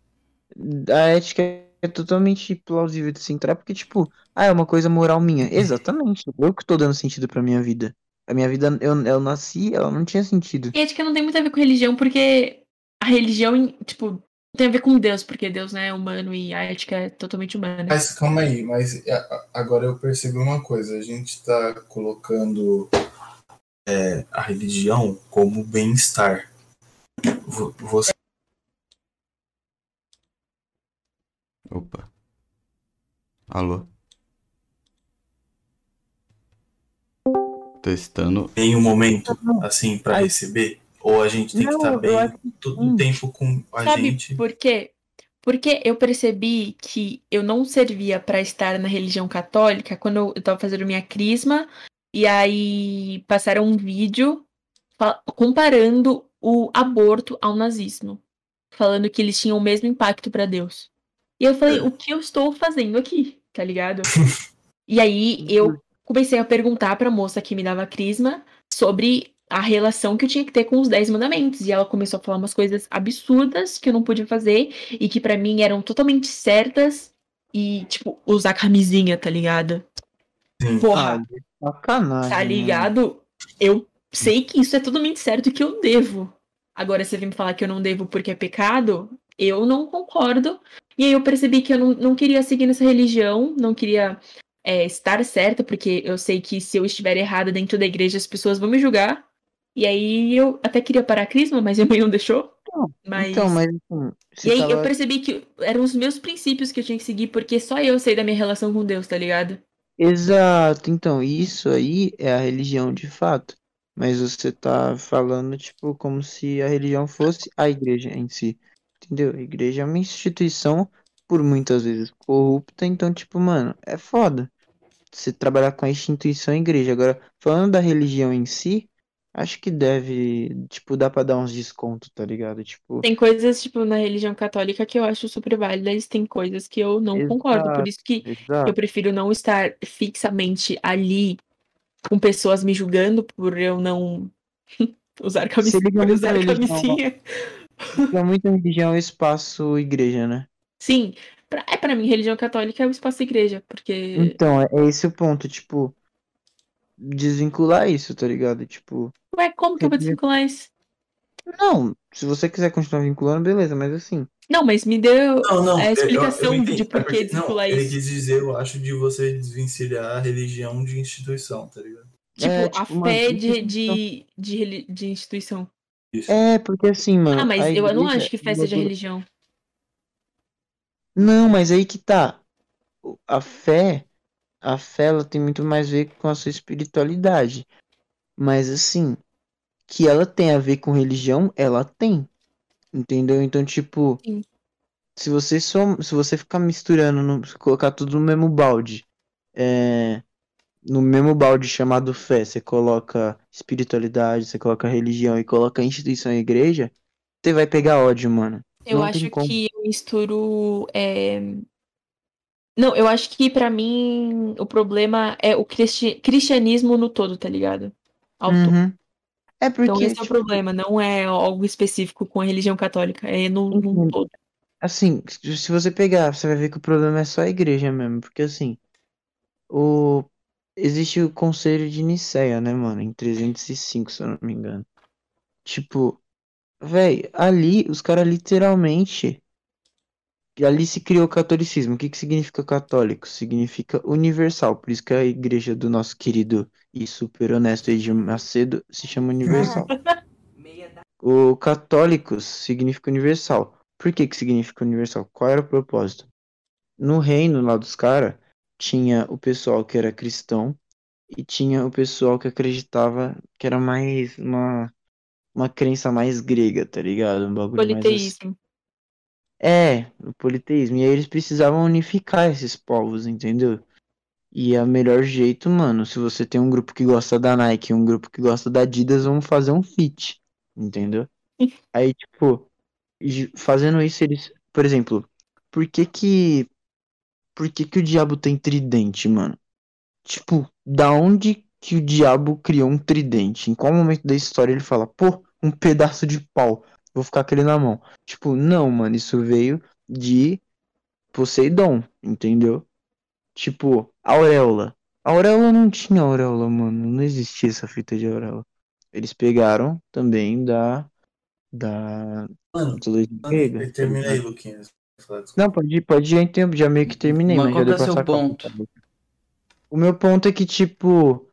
a ética é totalmente plausível de se entrar, porque, tipo, ah, é uma coisa moral minha. Exatamente, eu que tô dando sentido pra minha vida. A minha vida, eu, eu nasci, ela não tinha sentido. E ética não tem muito a ver com religião, porque a religião, tipo, tem a ver com Deus, porque Deus não é humano e a ética é totalmente humana. Mas calma aí, mas agora eu percebi uma coisa. A gente tá colocando é, a religião como bem-estar. Vo- Você Opa. Alô? Testando. tem um momento assim pra Ai. receber? Ou a gente tem que Não, estar bem acho todo hum. o tempo com a Sabe gente? por quê? Porque eu percebi que eu não servia pra estar na religião católica quando eu tava fazendo minha crisma e aí passaram um vídeo comparando o aborto ao nazismo, falando que eles tinham o mesmo impacto pra Deus. E eu falei, É. o que eu estou fazendo aqui, tá ligado? E aí eu comecei a perguntar pra moça que me dava crisma sobre a relação que eu tinha que ter com os Dez Mandamentos. E ela começou a falar umas coisas absurdas que eu não podia fazer e que pra mim eram totalmente certas. E, tipo, usar camisinha, tá ligado? Sim. Porra, Ah, sacanagem. tá mano. ligado? Eu sei que isso é totalmente certo e que eu devo. Agora, você vem me falar que eu não devo porque é pecado, eu não concordo. E aí eu percebi que eu não, não queria seguir nessa religião, não queria é, estar certa, porque eu sei que se eu estiver errada dentro da igreja, as pessoas vão me julgar. E aí eu até queria parar a crisma, mas minha mãe não deixou. Mas... Então, mas assim, E aí tava- eu percebi que eram os meus princípios que eu tinha que seguir, porque só eu sei da minha relação com Deus, tá ligado? Exato, então, isso aí é a religião de fato. Mas você tá falando, tipo, como se a religião fosse a igreja em si. Entendeu? A igreja é uma instituição, por muitas vezes, corrupta, então, tipo, mano, é foda. Você trabalhar com a instituição igreja. Agora, falando da religião em si, acho que deve, tipo, dá pra dar uns descontos, tá ligado? Tipo, Tem coisas, tipo, na religião católica que eu acho super válidas, tem coisas que eu não concordo. Por Exato. isso que exato. eu prefiro não estar fixamente ali com pessoas me julgando por eu não usar camisinha. Usar camisinha. Porque muita religião é espaço igreja, né? Sim, pra, é pra mim, religião católica é o espaço igreja, porque. Então, é é esse o ponto, tipo, desvincular isso, tá ligado? Tipo, Ué, como que eu vou desvincular isso? não, se você quiser continuar vinculando, beleza, mas assim, Não, mas me deu. Não, não. É a eu- explicação eu entendi. de por É que desvincular não, Ele isso. quis dizer, eu acho, de você desvencilhar a religião de instituição, tá ligado? Tipo, É, a tipo, uma fé de, de, de, de instituição. Isso. é, porque assim, mano, Ah, mas eu não acho que fé seja religião. Não, mas aí que tá. a fé, a fé ela tem muito mais a ver com a sua espiritualidade. Mas assim, que ela tem a ver com religião, ela tem. Entendeu? Então, tipo, Sim. se você só, se você ficar misturando, no- colocar tudo no mesmo balde, é, no mesmo balde chamado fé, você coloca espiritualidade, você coloca religião e coloca instituição e igreja, você vai pegar ódio, mano. Eu Não acho que eu misturo. é, Não, eu acho que pra mim o problema é o cristi- cristianismo no todo, tá ligado? Uhum. É porque, Então esse é o tipo, problema, não é algo específico com a religião católica, é no, no Uhum. todo. assim, se se você pegar, você vai ver que o problema é só a igreja mesmo, porque assim, o existe o Conselho de Nicéia, né, mano, em 305, se eu não me engano. Tipo, véi, ali os caras literalmente ali se criou o catolicismo. O que que significa católico? Significa universal. Por isso que a igreja do nosso querido e super honesto Edir Macedo se chama universal. O católicos significa universal. Por que que significa universal? Qual era o propósito? No reino lá dos caras, tinha o pessoal que era cristão e tinha o pessoal que acreditava que era mais uma, uma crença mais grega, tá ligado? Um bagulho mais assim. Politeísmo. É, o politeísmo. E aí eles precisavam unificar esses povos, entendeu? E é o melhor jeito, mano, se você tem um grupo que gosta da Nike e um grupo que gosta da Adidas, vamos fazer um fit, entendeu? Aí, tipo, fazendo isso, eles, por exemplo, por que que, por que que o diabo tem tridente, mano? Tipo, da onde que o diabo criou um tridente? Em qual momento da história ele fala, pô, um pedaço de pau, vou ficar com ele na mão? Tipo, não, mano, isso veio de Poseidon, entendeu? Tipo, auréola. Auréola não tinha auréola, mano. Não existia essa fita de auréola. Eles pegaram também da. Da. Mano, mitologia grega. termina aí, Luquinhas. Não, pode ir, pode ir, em tempo, já meio que terminei, Mas mas, qual é o seu ponto? O meu ponto é que, tipo,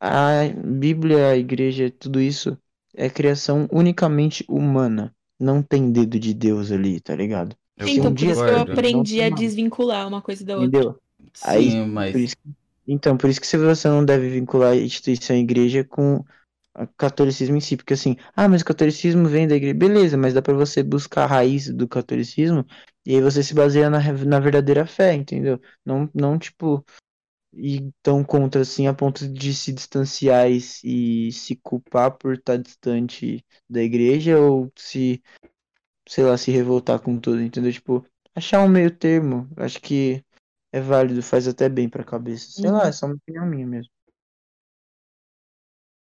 a Bíblia, a igreja, tudo isso é criação unicamente humana. Não tem dedo de Deus ali, tá ligado? Eu então, um por dia isso que eu aprendi a desvincular uma coisa da outra. Entendeu? Aí, Sim, mas. Por isso que- então, por isso que você não deve vincular a instituição e igreja com catolicismo em si, porque assim, ah, mas o catolicismo vem da igreja, beleza, mas dá pra você buscar a raiz do catolicismo e aí você se baseia na, na verdadeira fé, entendeu? Não, não tipo, ir tão contra assim a ponto de se distanciar e, se- e se culpar por estar distante da igreja ou se, sei lá, se revoltar com tudo, entendeu? Tipo, achar um meio termo, acho que é válido, faz até bem pra cabeça. Sei Uhum. lá, é só uma opinião minha mesmo.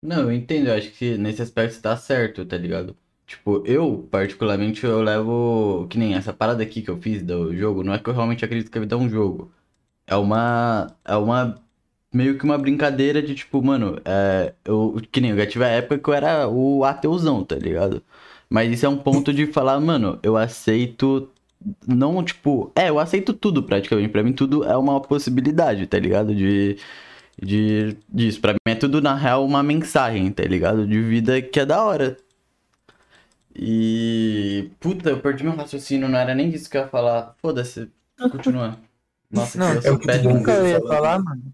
Não, eu entendo, eu acho que nesse aspecto tá certo, tá ligado? Tipo, eu, particularmente, eu levo. Que nem essa parada aqui que eu fiz do jogo, não é que eu realmente acredito que a vida é um jogo. É uma. É uma. Meio que uma brincadeira de tipo, mano, é, eu, que nem eu já tive a época que eu era o ateuzão, tá ligado? Mas isso é um ponto de falar, mano, eu aceito. Não, tipo. É, eu aceito tudo praticamente. Pra mim, tudo é uma possibilidade, tá ligado? De de disso. Pra mim é tudo, na real, uma mensagem, tá ligado? De vida que é da hora. E. Puta, eu perdi meu raciocínio, não era nem disso que eu ia falar. Foda-se, continua. Nossa, Não, que eu é péssimo. eu ia falar, mano.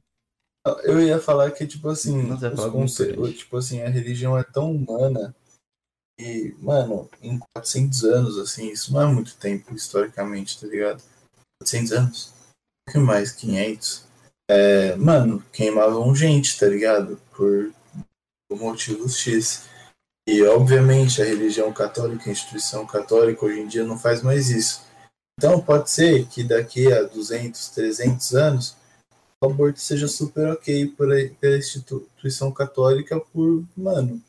Eu ia falar que, tipo assim, os falar alguma conce- coisa. tipo assim, a religião é tão humana e, mano, em 400 anos, assim, isso não é muito tempo historicamente, tá ligado? 400 anos? Um pouquinho mais, 500. É, mano, queimavam gente, tá ligado? Por, por motivos X. E, obviamente, a religião católica, a instituição católica, hoje em dia não faz mais isso. Então, pode ser que daqui a 200, 300 anos o aborto seja super ok por pela instituição católica por, mano,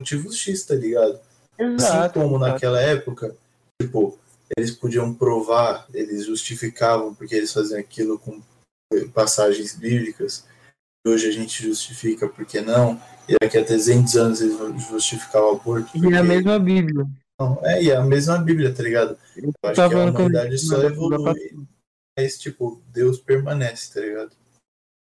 motivos X, tá ligado? assim como naquela época, tipo, eles podiam provar, eles justificavam porque eles faziam aquilo com passagens bíblicas, e hoje a gente justifica porque não, e daqui a 300 anos eles vão justificar o aborto. E porque é a mesma Bíblia. não. É, e é a mesma Bíblia, tá ligado? Eu acho que a como- humanidade só evolui, mas, tipo, Deus permanece, tá ligado?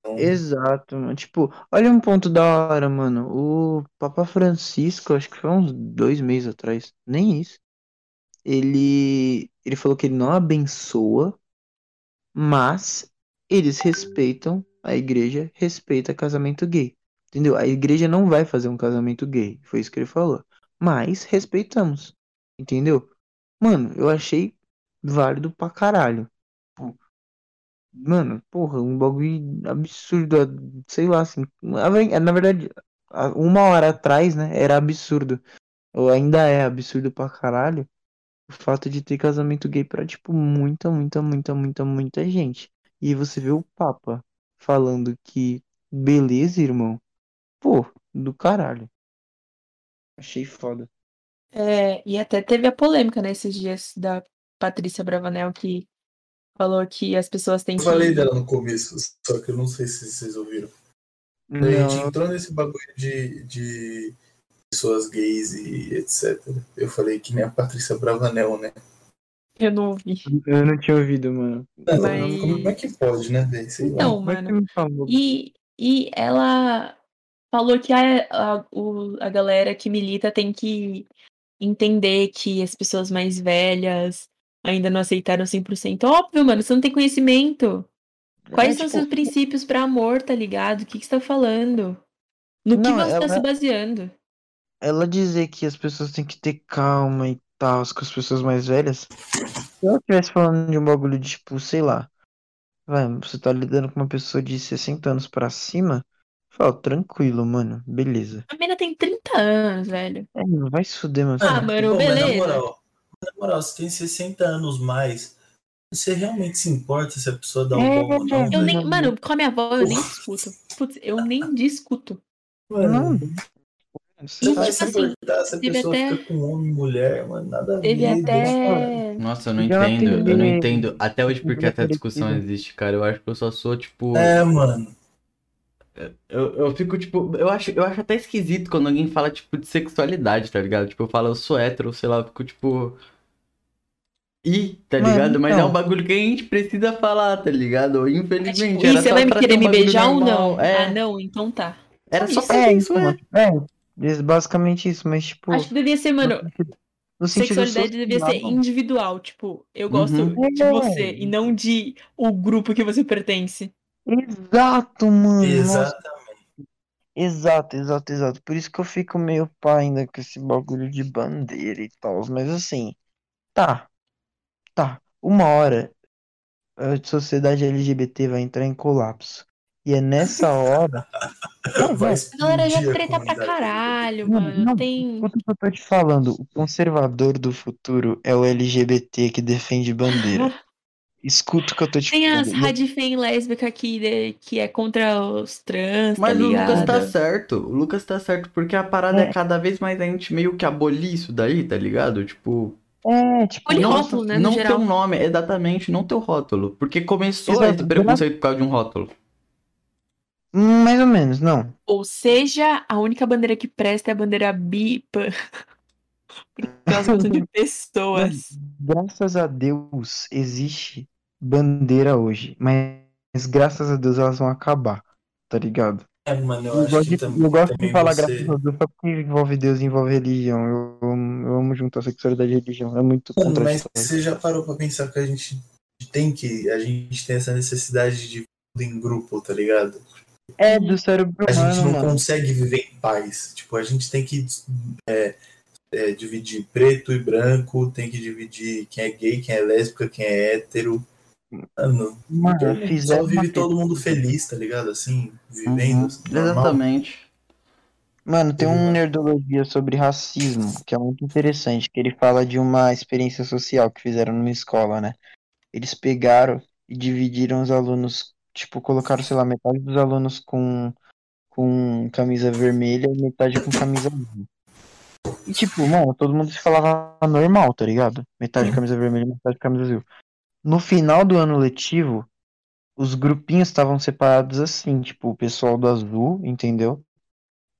Então, Exato, mano. Tipo, olha um ponto da hora, mano. O Papa Francisco, acho que foi uns dois meses atrás, nem isso. Ele, ele falou que ele não abençoa, mas eles respeitam a igreja, respeita casamento gay. Entendeu? A igreja não vai fazer um casamento gay, foi isso que ele falou. Mas respeitamos. Entendeu? Mano, eu achei válido pra caralho. Mano, porra, um bagulho absurdo, sei lá, assim. Na verdade, uma hora atrás, né, era absurdo. Ou ainda é absurdo pra caralho. O fato de ter casamento gay pra, tipo, muita, muita, muita, muita, muita gente. E você vê o Papa falando que beleza, irmão. Pô, do caralho. Achei foda. É, e até teve a polêmica nesses dias da Patrícia Bravanel que falou que as pessoas têm Eu que. falei dela no começo, só que eu não sei se vocês ouviram. A gente Não, entrou nesse bagulho de, de pessoas gays e etc. Eu falei que nem a Patrícia Bravanel, né? Eu não ouvi. eu não tinha ouvido, mano. Não, Mas- Como é que pode, né? Sei lá. Então, é que mano. E, e ela falou que a, a, o- a galera que milita tem que entender que as pessoas mais velhas ainda não aceitaram 100%. Óbvio, mano, você não tem conhecimento. Quais É, são os tipo, seus princípios pra amor, tá ligado? O que, que você tá falando? No que Não, você tá ela- se baseando? ela dizer que as pessoas têm que ter calma e tal com as pessoas mais velhas. Se ela estivesse falando de um bagulho de tipo, sei lá, vai, você tá lidando com uma pessoa de 60 anos pra cima, fala, tranquilo, mano, beleza. A menina tem 30 anos, velho. É, não vai se fuder, mano. Ah, mano, Pô, beleza. na moral, na moral, você tem 60 anos mais. Você realmente se importa se a pessoa dá um É, bom ou não? Eu nem, velho? mano, com a minha avó eu nem discuto. Putz, eu nem discuto. Mano, Não, E, vai tipo se assim, importar se a teve pessoa até- fica com homem e mulher, mano. Nada a Teve ver. até. Nossa, eu não Já entendo. Eu não entendo até hoje porque essa discussão existe, cara. Eu acho que eu só sou, tipo. É, mano. Eu, eu fico, tipo. Eu acho, eu acho até esquisito quando alguém fala, tipo, de sexualidade, tá ligado? Tipo, eu falo, eu sou hétero, sei lá, eu fico, tipo. Ih, tá Mano, ligado? Mas é então. um bagulho que a gente precisa falar, tá ligado? Infelizmente. E era você só vai me querer um me beijar ou normal. não? É, Ah, não, então tá. era só isso. pra É, isso, então, é. é, basicamente isso, mas tipo, Acho que devia ser, mano, no sentido sexualidade devia ser social, individual. Tipo, eu gosto Uhum. de É. você e não de o grupo que você pertence. Exato, mano. Exatamente. Exato, exato, exato. Por isso que eu fico meio pá ainda com esse bagulho de bandeira e tal. Mas assim, tá. Tá. Uma hora a sociedade LGBT vai entrar em colapso. E é nessa hora. Não, Vai. A galera já treta pra caralho, Não, mano. não, Tem. Escuta o que eu tô te falando. O conservador do futuro é o LGBT que defende bandeira. Escuta o que eu tô te Tem as falando. radifem lésbica aqui de- que é contra os trans, tá Mas o Lucas tá certo. O Lucas tá certo, porque a parada é, cada vez mais a gente meio que abolir isso daí, tá ligado? Tipo, É, tipo, não, rótulo, né, no não geral. ter um nome, exatamente, não ter o rótulo. Porque começou Exato. esse preconceito por causa de um rótulo. Hum, mais ou menos, não. Ou seja, a única bandeira que presta é a bandeira bipa. Por causa de pessoas. Graças a Deus existe bandeira hoje, mas graças a Deus elas vão acabar, tá ligado? É, mano, eu Eu acho gosto que de, tam- eu gosto de também falar você... graças a Deus só porque envolve Deus e envolve religião. Eu, amo- eu amo juntar sexualidade e religião. É muito Mano, mas você já parou pra pensar que a gente tem que. A gente tem essa necessidade de em grupo, tá ligado? É do cérebro A gente humano, não mano. consegue viver em paz. Tipo, a gente tem que é, é, dividir preto e branco, tem que dividir quem é gay, quem é lésbica, quem é hétero. Mano, Mano, só vive todo mundo feliz, tá ligado? Assim, vivendo. Uhum. Exatamente. Mano, tem um Uhum. Nerdologia sobre racismo, que é muito interessante, que ele fala de uma experiência social que fizeram numa escola, né? Eles pegaram e dividiram os alunos, tipo, colocaram, sei lá, metade dos alunos com, com camisa vermelha e metade com camisa azul. E tipo, mano, todo mundo se falava normal, tá ligado? Metade camisa vermelha metade camisa azul. No final do ano letivo, os grupinhos estavam separados assim, tipo, o pessoal do azul, entendeu?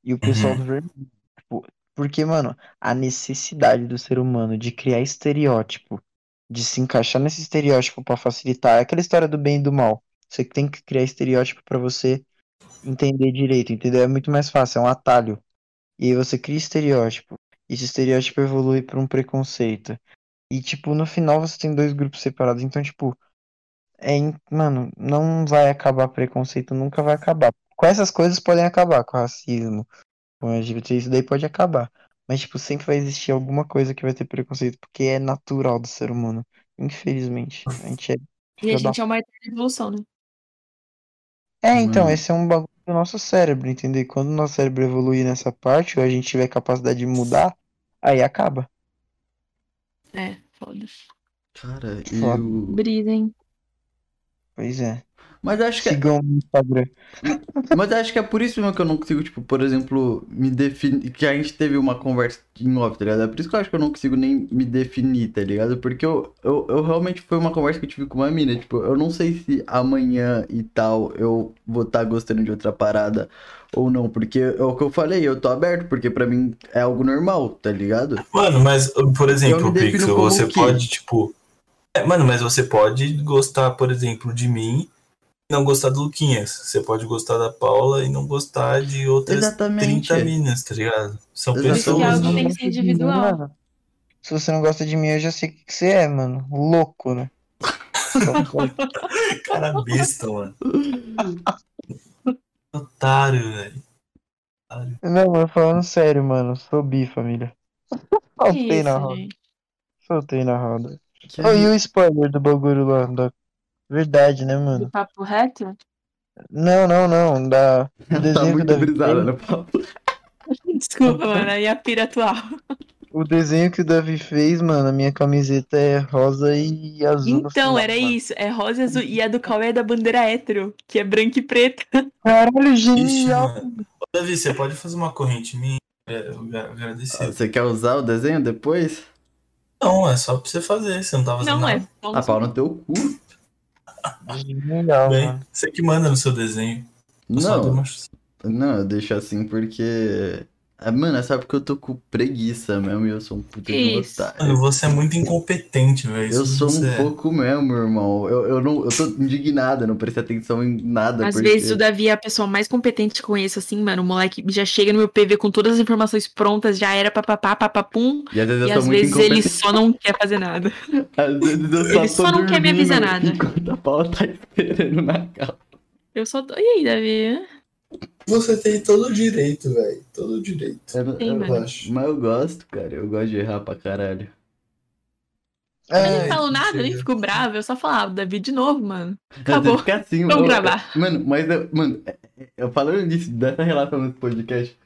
E o pessoal Uhum. do vermelho. Tipo, porque, mano, a necessidade do ser humano de criar estereótipo, de se encaixar nesse estereótipo pra facilitar, é aquela história do bem e do mal. Você tem que criar estereótipo pra você entender direito, entendeu? É muito mais fácil, é um atalho. E aí você cria estereótipo. E esse estereótipo evolui pra um preconceito. E, tipo, no final você tem dois grupos separados. Então, tipo, É, in- mano, não vai acabar preconceito, nunca vai acabar. Com essas coisas podem acabar, com racismo, com LGBT, isso daí pode acabar. Mas, tipo, sempre vai existir alguma coisa que vai ter preconceito, porque é natural do ser humano. Infelizmente. A gente é. E a gente é uma evolução, né? É, então, Mano. esse é um bagulho do nosso cérebro, entendeu? Quando o nosso cérebro evoluir nessa parte, ou a gente tiver capacidade de mudar, aí acaba. É, foda. Cara, Foda. eu. Brisa, hein? Pois é. Mas acho que é Sigam no Instagram. Mas acho que é por isso mesmo que eu não consigo, tipo, por exemplo, me definir. Que a gente teve uma conversa em off, tá ligado? É por isso que eu acho que eu não consigo nem me definir, tá ligado? Porque eu, eu, eu realmente foi uma conversa que eu tive com uma mina. Tipo, eu não sei se amanhã e tal eu vou estar gostando de outra parada ou não. Porque é o que eu falei, eu tô aberto, porque pra mim é algo normal, tá ligado? Mano, mas, por exemplo, Pixel, você pode, tipo. É, mano, mas você pode gostar, por exemplo, de mim não gostar do Luquinhas. Você pode gostar da Paula e não gostar de outras Exatamente. 30 minas, tá ligado? São Exatamente. É pessoas. algo não tem que ser individual. Se você não gosta de mim, eu já sei o que você é, mano. Louco, né? Cara besta, mano. Otário, velho. Não, mas falando sério, mano. Sou bi, família. Soltei na roda. Soltei na roda. Que Oh, e o spoiler do bagulho lá? Da... Verdade, né, mano? Do papo reto? Não, não, não. Da... Do tá desenho que o muito Davi brisada, fez. né, papo? Desculpa, mano, aí a pira atual. O desenho que o Davi fez, mano, a minha camiseta é rosa e azul. no Então, final, era mano. isso. É rosa e azul. E a do Cauê é da bandeira hétero, que é branca e preta. Caralho, Ixi, genial. Ô, Davi, você pode fazer uma corrente minha? É, agradecer. Você quer usar o desenho depois? Não, é só pra você fazer. Você não tá fazendo Não nada. é. A pau no teu cu. Genial, Bem, você que manda no seu desenho. Eu Não, não, eu deixo assim porque. Ah, Mano, é só porque eu tô com preguiça mesmo e eu sou um puta de otário. Mano, você é muito incompetente, velho. Eu sou um é. pouco mesmo, irmão. Eu, eu, não, eu tô indignado, não prestei atenção em nada. Às porque... vezes o Davi é a pessoa mais competente que conheço, assim, mano. O moleque já chega no meu PV com todas as informações prontas, já era papapá, papapum. E às vezes eu E às muito vezes ele só não quer fazer nada. Às vezes eu só ele só não quer me avisar nada. Enquanto a Paula tá esperando na calça. Eu só tô. E aí, Davi? Você tem todo o direito, velho. Todo o direito. Eu, Tem, eu- mano. acho. mas eu gosto, cara. Eu gosto de errar pra caralho. Eu É, nem falo nada, nem fico bravo. Eu só falava, Davi de novo, mano. Acabou. fica assim, Vamos eu- gravar. Mano, mas eu, mano, é- é- eu falando disso, dessa relação nesse podcast,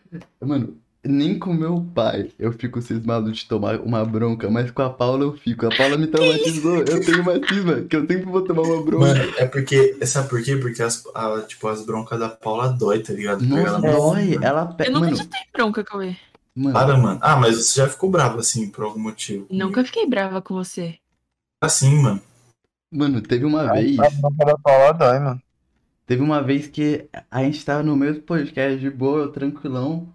mano, nem com meu pai eu fico cismado de tomar uma bronca, mas com a Paula eu fico. A Paula me traumatizou. Eu tenho uma cisma, que eu sempre vou tomar uma bronca. Mano, é porque. Sabe por quê? Porque as, a- tipo, as broncas da Paula dói, tá ligado? Nossa, ela dói. Ela Eu pega. nunca Mano, te dei bronca, Cauê. mano, Para, mano. Ah, mas você já ficou bravo assim, por algum motivo. Nunca fiquei brava com você. Assim, mano. mano, teve uma vez. A boca da Paula dói, mano. Teve uma vez que a gente tava no mesmo podcast de boa, eu tranquilão.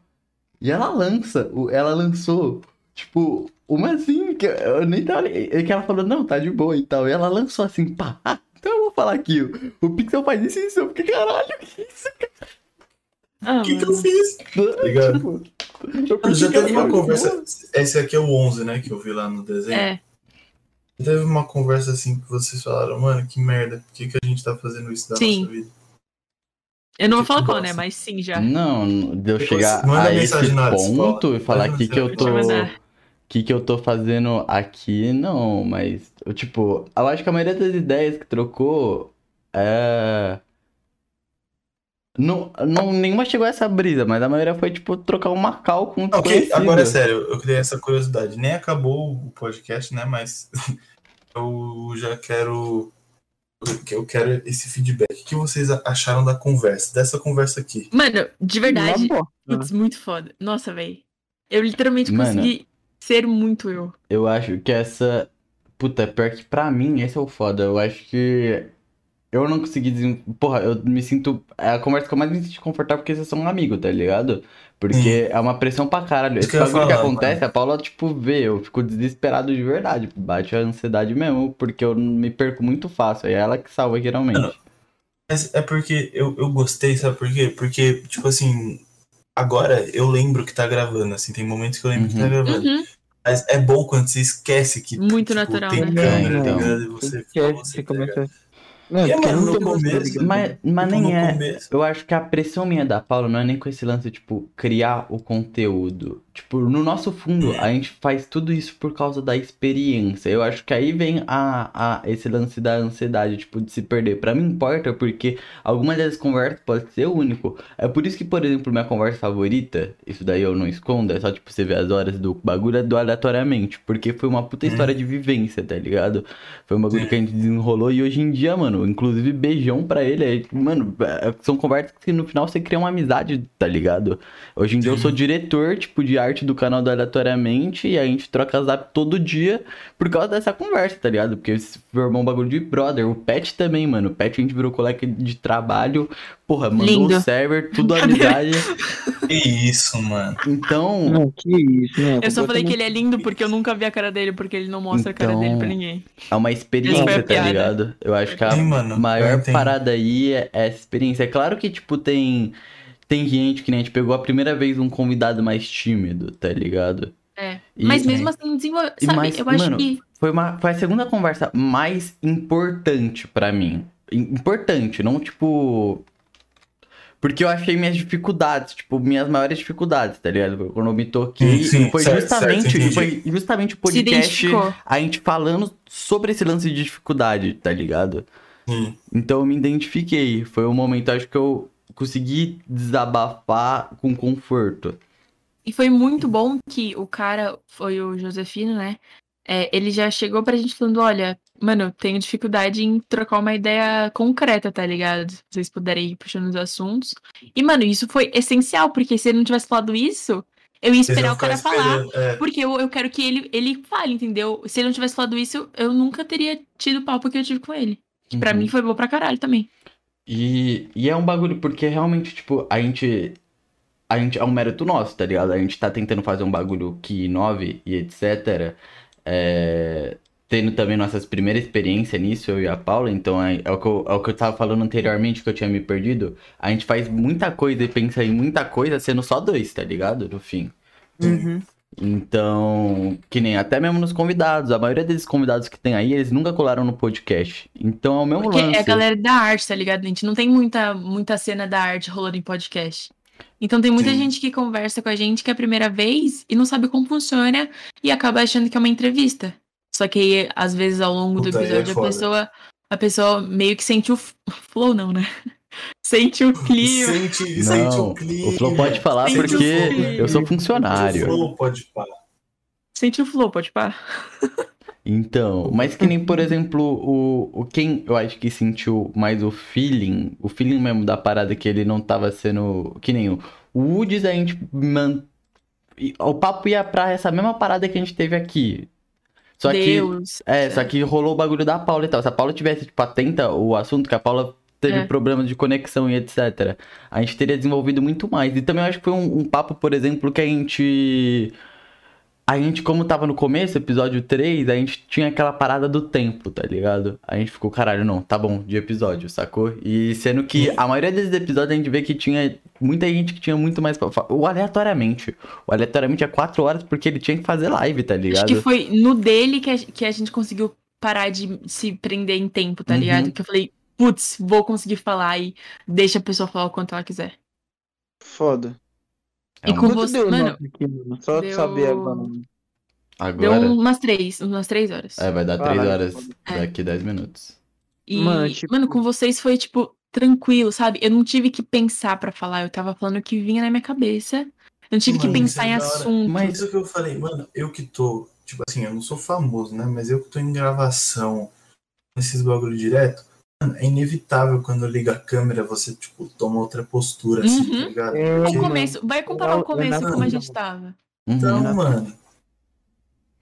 E ela lança, ela lançou, tipo, uma assim, que eu nem tava. li- Que ela falou, não, tá de boa e tal. E ela lançou assim, pá, ah, então eu vou falar aqui. O, o Pixel faz isso e isso. Eu fiquei, caralho, que isso? Ah, O que, que eu fiz? Ligado? Tipo, eu já teve uma foi conversa. Esse aqui é o 11, né? Que eu vi lá no desenho. É. Teve uma conversa assim que vocês falaram, mano, que merda. Por que, que a gente tá fazendo isso da Sim. nossa vida? Eu não vou Que falar que qual, né? Mas sim, já. Não, de eu chegar manda a esse ponto e falar aqui que eu tô. Que que eu tô fazendo aqui, não, mas, eu, tipo, eu acho que a maioria das ideias que trocou é. Não, não, nenhuma chegou a essa brisa, mas a maioria foi, tipo, trocar uma cal com um Ok, agora é sério, eu criei essa curiosidade. Nem acabou o podcast, né? Mas eu já quero. Eu quero esse feedback. O que vocês acharam da conversa? Dessa conversa aqui? Mano, de verdade, putz, muito foda. Nossa, velho. Eu literalmente Mano. consegui ser muito eu. Eu acho que essa. Puta, pior que pra mim, esse é o foda. Eu acho que. Eu não consegui desen... Porra, eu me sinto. É a conversa que eu mais me sinto confortável porque vocês são um amigo, tá ligado? Porque é uma pressão pra caralho. Isso Esse que bagulho que falar, acontece, a Paula, tipo, vê, eu fico desesperado de verdade. Bate a ansiedade mesmo, porque eu me perco muito fácil. É ela que salva, geralmente. Mano, Mas é porque eu, eu gostei, sabe por quê? Porque, tipo assim, agora eu lembro que tá gravando, assim, tem momentos que eu lembro que tá Uhum. gravando. Uhum. Mas é bom quando você esquece que Muito tipo, natural, tem né? câmera, É, então. E você Que é, você, você tá ligado? começa. Não, porque mano, no começo- obrigação. Mas, mas Tipo, nem é. começo- Eu acho que a pressão minha da Paula não é nem com esse lance, tipo, criar o conteúdo. Tipo, no nosso fundo, a gente faz tudo isso por causa da experiência. Eu acho que aí vem a, a, esse lance da ansiedade, tipo, de se perder. Pra mim importa porque algumas das conversas pode ser único. É por isso que, por exemplo, minha conversa favorita, isso daí eu não escondo, é só, tipo, você ver as horas do bagulho é do aleatoriamente. Porque foi uma puta história de vivência, tá ligado? Foi um bagulho que a gente desenrolou e hoje em dia, mano, inclusive beijão pra ele. é, mano, é, são conversas que no final você cria uma amizade, tá ligado? Hoje em dia eu sou diretor, tipo, de arte do canal do Aleatoriamente e a gente troca zap todo dia por causa dessa conversa, tá ligado? Porque se formou um bagulho de brother. O Pet também, mano. O Pet a gente virou colega de trabalho. Porra, mandou Lindo. o server, tudo amizade. Que isso, mano. Então, Não, que isso, né? Eu só falei que ele é lindo porque eu nunca vi a cara dele, porque ele não mostra a cara Então, dele pra ninguém. é uma experiência, tá ligado? Eu acho que a Sim, mano. eu maior parada aí é é essa experiência. É claro que, tipo, tem. Tem gente que nem a gente pegou a primeira vez um convidado mais tímido, tá ligado? É. E- Mas mesmo assim, desenvolve. E Sabe, mais- eu acho mano, que. Foi, uma, foi a segunda conversa mais importante pra mim. Im- Importante, não tipo. Porque eu achei minhas dificuldades, tipo, minhas maiores dificuldades, tá ligado? Quando eu me toquei, Sim, sim, foi certo, justamente, certo, foi justamente o podcast, a gente falando sobre esse lance de dificuldade, tá ligado? Sim. Então eu me identifiquei. Foi um momento, acho que eu consegui desabafar com conforto. E foi muito bom que o cara, foi o Josefino, né? É, ele já chegou pra gente falando: olha, mano, eu tenho dificuldade em trocar uma ideia concreta, tá ligado? Se vocês puderem ir puxando os assuntos. E, mano, isso foi essencial, porque se ele não tivesse falado isso, eu ia esperar o cara falar. é. Porque eu, eu quero que ele, ele fale, entendeu? Se ele não tivesse falado isso, eu nunca teria tido o papo que eu tive com ele. Que pra Uhum. mim foi bom pra caralho também. E, e é um bagulho, porque realmente, tipo, a gente. A gente é um mérito nosso, tá ligado? A gente tá tentando fazer um bagulho que inove e etc. É, tendo também nossas primeiras experiências nisso, eu e a Paula, então é, é o, que eu, é o que eu tava falando anteriormente, que eu tinha me perdido. A gente faz muita coisa e pensa em muita coisa sendo só dois, tá ligado? No fim. Uhum. Então, que nem até mesmo nos convidados, a maioria desses convidados que tem aí, eles nunca colaram no podcast. Então é o mesmo Porque lance. é a galera da arte, tá ligado? A gente não tem muita, muita cena da arte rolando em podcast. Então tem muita Sim. gente que conversa com a gente que é a primeira vez e não sabe como funciona e acaba achando que é uma entrevista. Só que aí, às vezes, ao longo do Puta, aí é episódio, a foda. pessoa, a pessoa meio que sente o flow, não, né? Sente o clima. Sente, sente Não, o clima. o Flow pode falar Sente o porque eu sou O funcionário. Flow pode falar. Sente o flow, pode pá. Então, mas que nem, por exemplo, o, o quem eu acho que sentiu mais o feeling, o feeling mesmo da parada que ele não tava sendo. Que nem o, o Woods, a gente. Man, o papo ia pra essa mesma parada que a gente teve aqui. Só que. Deus. É, só que rolou o bagulho da Paula e tal. Se a Paula tivesse, tipo, atenta o assunto, que a Paula teve É. problemas de conexão e etc. A gente teria desenvolvido muito mais. E também eu acho que foi um, um papo, por exemplo, que a gente. A gente, como tava no começo, episódio 3, a gente tinha aquela parada do tempo, tá ligado? A gente ficou, caralho, não, tá bom, de episódio, sacou? E sendo que a maioria desses episódios a gente vê que tinha muita gente que tinha muito mais pra falar. O aleatoriamente. O aleatoriamente é 4 horas porque ele tinha que fazer live, tá ligado? Acho que foi no dele que a, que a gente conseguiu parar de se prender em tempo, tá Uhum. ligado? Que eu falei, putz, vou conseguir falar e deixa a pessoa falar o quanto ela quiser. Foda. É e com você, deu mano, aqui, mano? Só deu- saber agora. deu Agora. umas três, umas três horas. É, vai dar 3 Caralho, horas foda. É. daqui 10 minutos. E, Mano, mano, tipo- com vocês foi, tipo, tranquilo, sabe? Eu não tive que pensar pra falar, eu tava falando o que vinha na minha cabeça. Eu não tive Mano, que pensar é em hora. assunto. Mas- Isso que eu falei, mano, eu que tô, tipo assim, eu não sou famoso, né? Mas eu que tô em gravação, nesses bagulho direto, mano, é inevitável quando liga a câmera, você, tipo, toma outra postura, assim, Uhum. tá ligado? É, O Porque, começo, vai comparar o Não, começo como a gente tava. Uhum. Então, mano,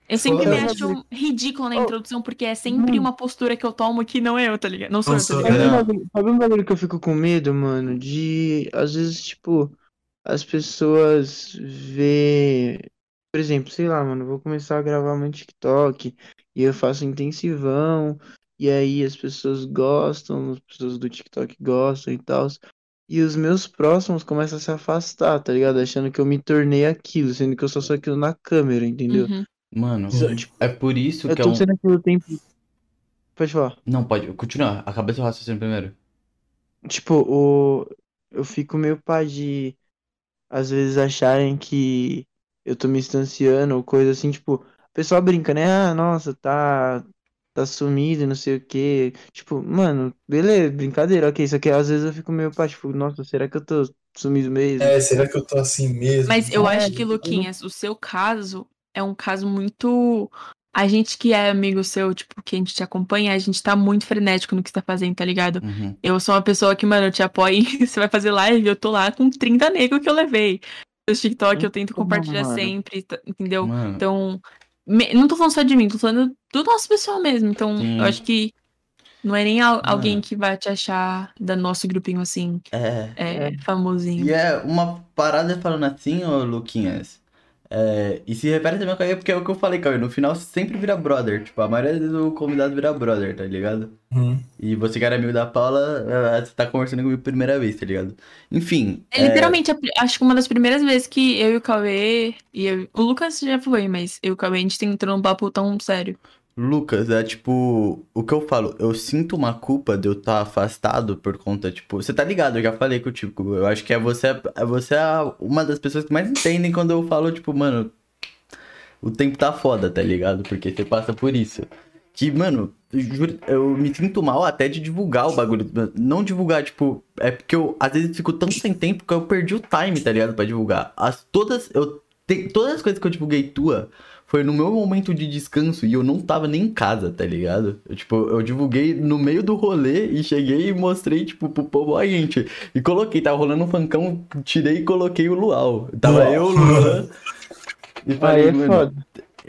Eu sempre me acho ridículo na Oh. introdução, porque é sempre Hum. uma postura que eu tomo que não é eu, tá ligado? Não sou Não eu, tá ligado? Sabe É. um bagulho- sabe um bagulho que eu fico com medo, mano? De, às vezes, tipo, as pessoas ver. Por exemplo, sei lá, mano, vou começar a gravar meu TikTok e eu faço intensivão, e aí as pessoas gostam, as pessoas do TikTok gostam e tal. E os meus próximos começam a se afastar, tá ligado? Achando que eu me tornei aquilo, sendo que eu só sou aquilo na câmera, entendeu? Uhum. Mano, Isso, tipo, é por isso eu que é tô um. sendo aquilo o tempo. Pode falar. Não, pode. Continua. Acaba seu raciocínio primeiro. Tipo, o... eu fico meio pá de às vezes acharem que eu tô me distanciando ou coisa assim, tipo, o pessoal brinca, né? Ah, nossa, tá tá sumido, e não sei o quê. Tipo, mano, beleza, brincadeira, ok, só que às vezes eu fico meio pá, tipo, nossa, será que eu tô sumido mesmo? É, será que eu tô assim mesmo? Mas eu É, acho que, Luquinhas, o seu caso é um caso muito. A gente que é amigo seu, tipo, que a gente te acompanha, a gente tá muito frenético no que você tá fazendo, tá ligado? Uhum. Eu sou uma pessoa que, mano, eu te apoio você vai fazer live, eu tô lá com 30 negros que eu levei. Os TikTok eu tento compartilhar mano. sempre, entendeu? Mano, Então, me- não tô falando só de mim, tô falando do nosso pessoal mesmo. Então, Sim. eu acho que não é nem al- alguém Mano. que vai te achar da nosso grupinho assim, é. é, É. famosinho. E é uma parada falando assim, ô Luquinhas. É, e se repete também, Cauê, porque é o que eu falei, Cauê. No final sempre vira brother. Tipo, a maioria do convidado vira brother, tá ligado? Uhum. E você que era amigo da Paula, é, você tá conversando comigo pela primeira vez, tá ligado? Enfim. É literalmente, a pri- acho que uma das primeiras vezes que eu e o Cauê, e eu- o Lucas já foi, mas eu e o Cauê, a gente entrou num papo tão sério. Lucas, é tipo, o que eu falo, eu sinto uma culpa de eu estar afastado por conta, tipo, você tá ligado, eu já falei contigo, eu acho que é você, é você uma das pessoas que mais entendem quando eu falo, tipo, mano, o tempo tá foda, tá ligado? Porque você passa por isso. Que, mano, eu me sinto mal até de divulgar o bagulho. Não divulgar, tipo, é porque eu às vezes fico tão sem tempo que eu perdi o time, tá ligado? Pra divulgar. As, todas, eu, te- todas as coisas que eu divulguei tua foi no meu momento de descanso e eu não tava nem em casa, tá ligado? Eu, tipo, eu divulguei no meio do rolê e cheguei e mostrei, tipo, pro povo, ó, gente. E coloquei, tava rolando um funkão, tirei e coloquei o Luau. Tava Luau. eu, o Luan. E Aí falei, é mano,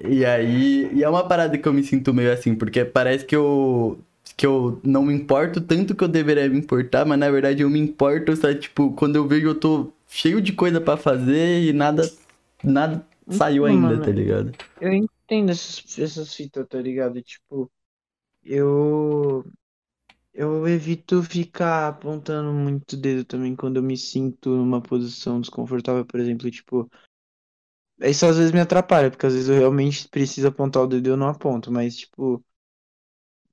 e aí, e é uma parada que eu me sinto meio assim, porque parece que eu que eu não me importo tanto que eu deveria me importar, mas na verdade eu me importo, só tipo, quando eu vejo eu tô cheio de coisa pra fazer e nada nada saiu ainda, mano, tá ligado? Eu entendo essas, essas fitas, tá ligado? Tipo, eu. Eu evito ficar apontando muito o dedo também quando eu me sinto numa posição desconfortável, por exemplo, tipo. Isso às vezes me atrapalha, porque às vezes eu realmente preciso apontar o dedo e eu não aponto, mas tipo.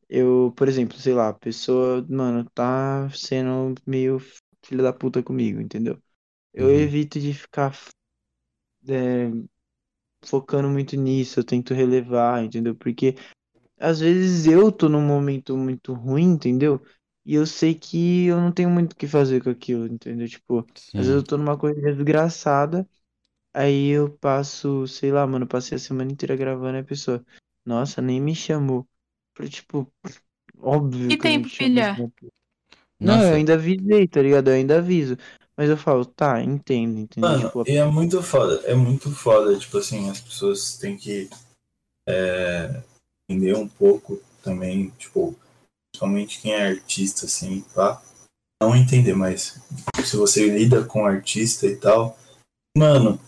Eu, por exemplo, sei lá, a pessoa, mano, tá sendo meio filha da puta comigo, entendeu? Eu Uhum. evito de ficar é, focando muito nisso, eu tento relevar, entendeu? Porque às vezes eu tô num momento muito ruim, entendeu? E eu sei que eu não tenho muito o que fazer com aquilo, entendeu? Tipo, às vezes eu Sim. tô numa corrida desgraçada, aí eu passo, sei lá, mano, passei a semana inteira gravando e a pessoa, nossa, nem me chamou. Pra, tipo, óbvio Que que tempo, filha? né? Não, Nossa, eu ainda avisei, tá ligado? Eu ainda aviso. Mas eu falo, tá, entendo, entendeu? Mano, Tipo, e é muito foda, é muito foda, tipo assim, as pessoas têm que é, entender um pouco também, tipo, principalmente quem é artista, assim, pá, não entender, mas se você lida com artista e tal, mano,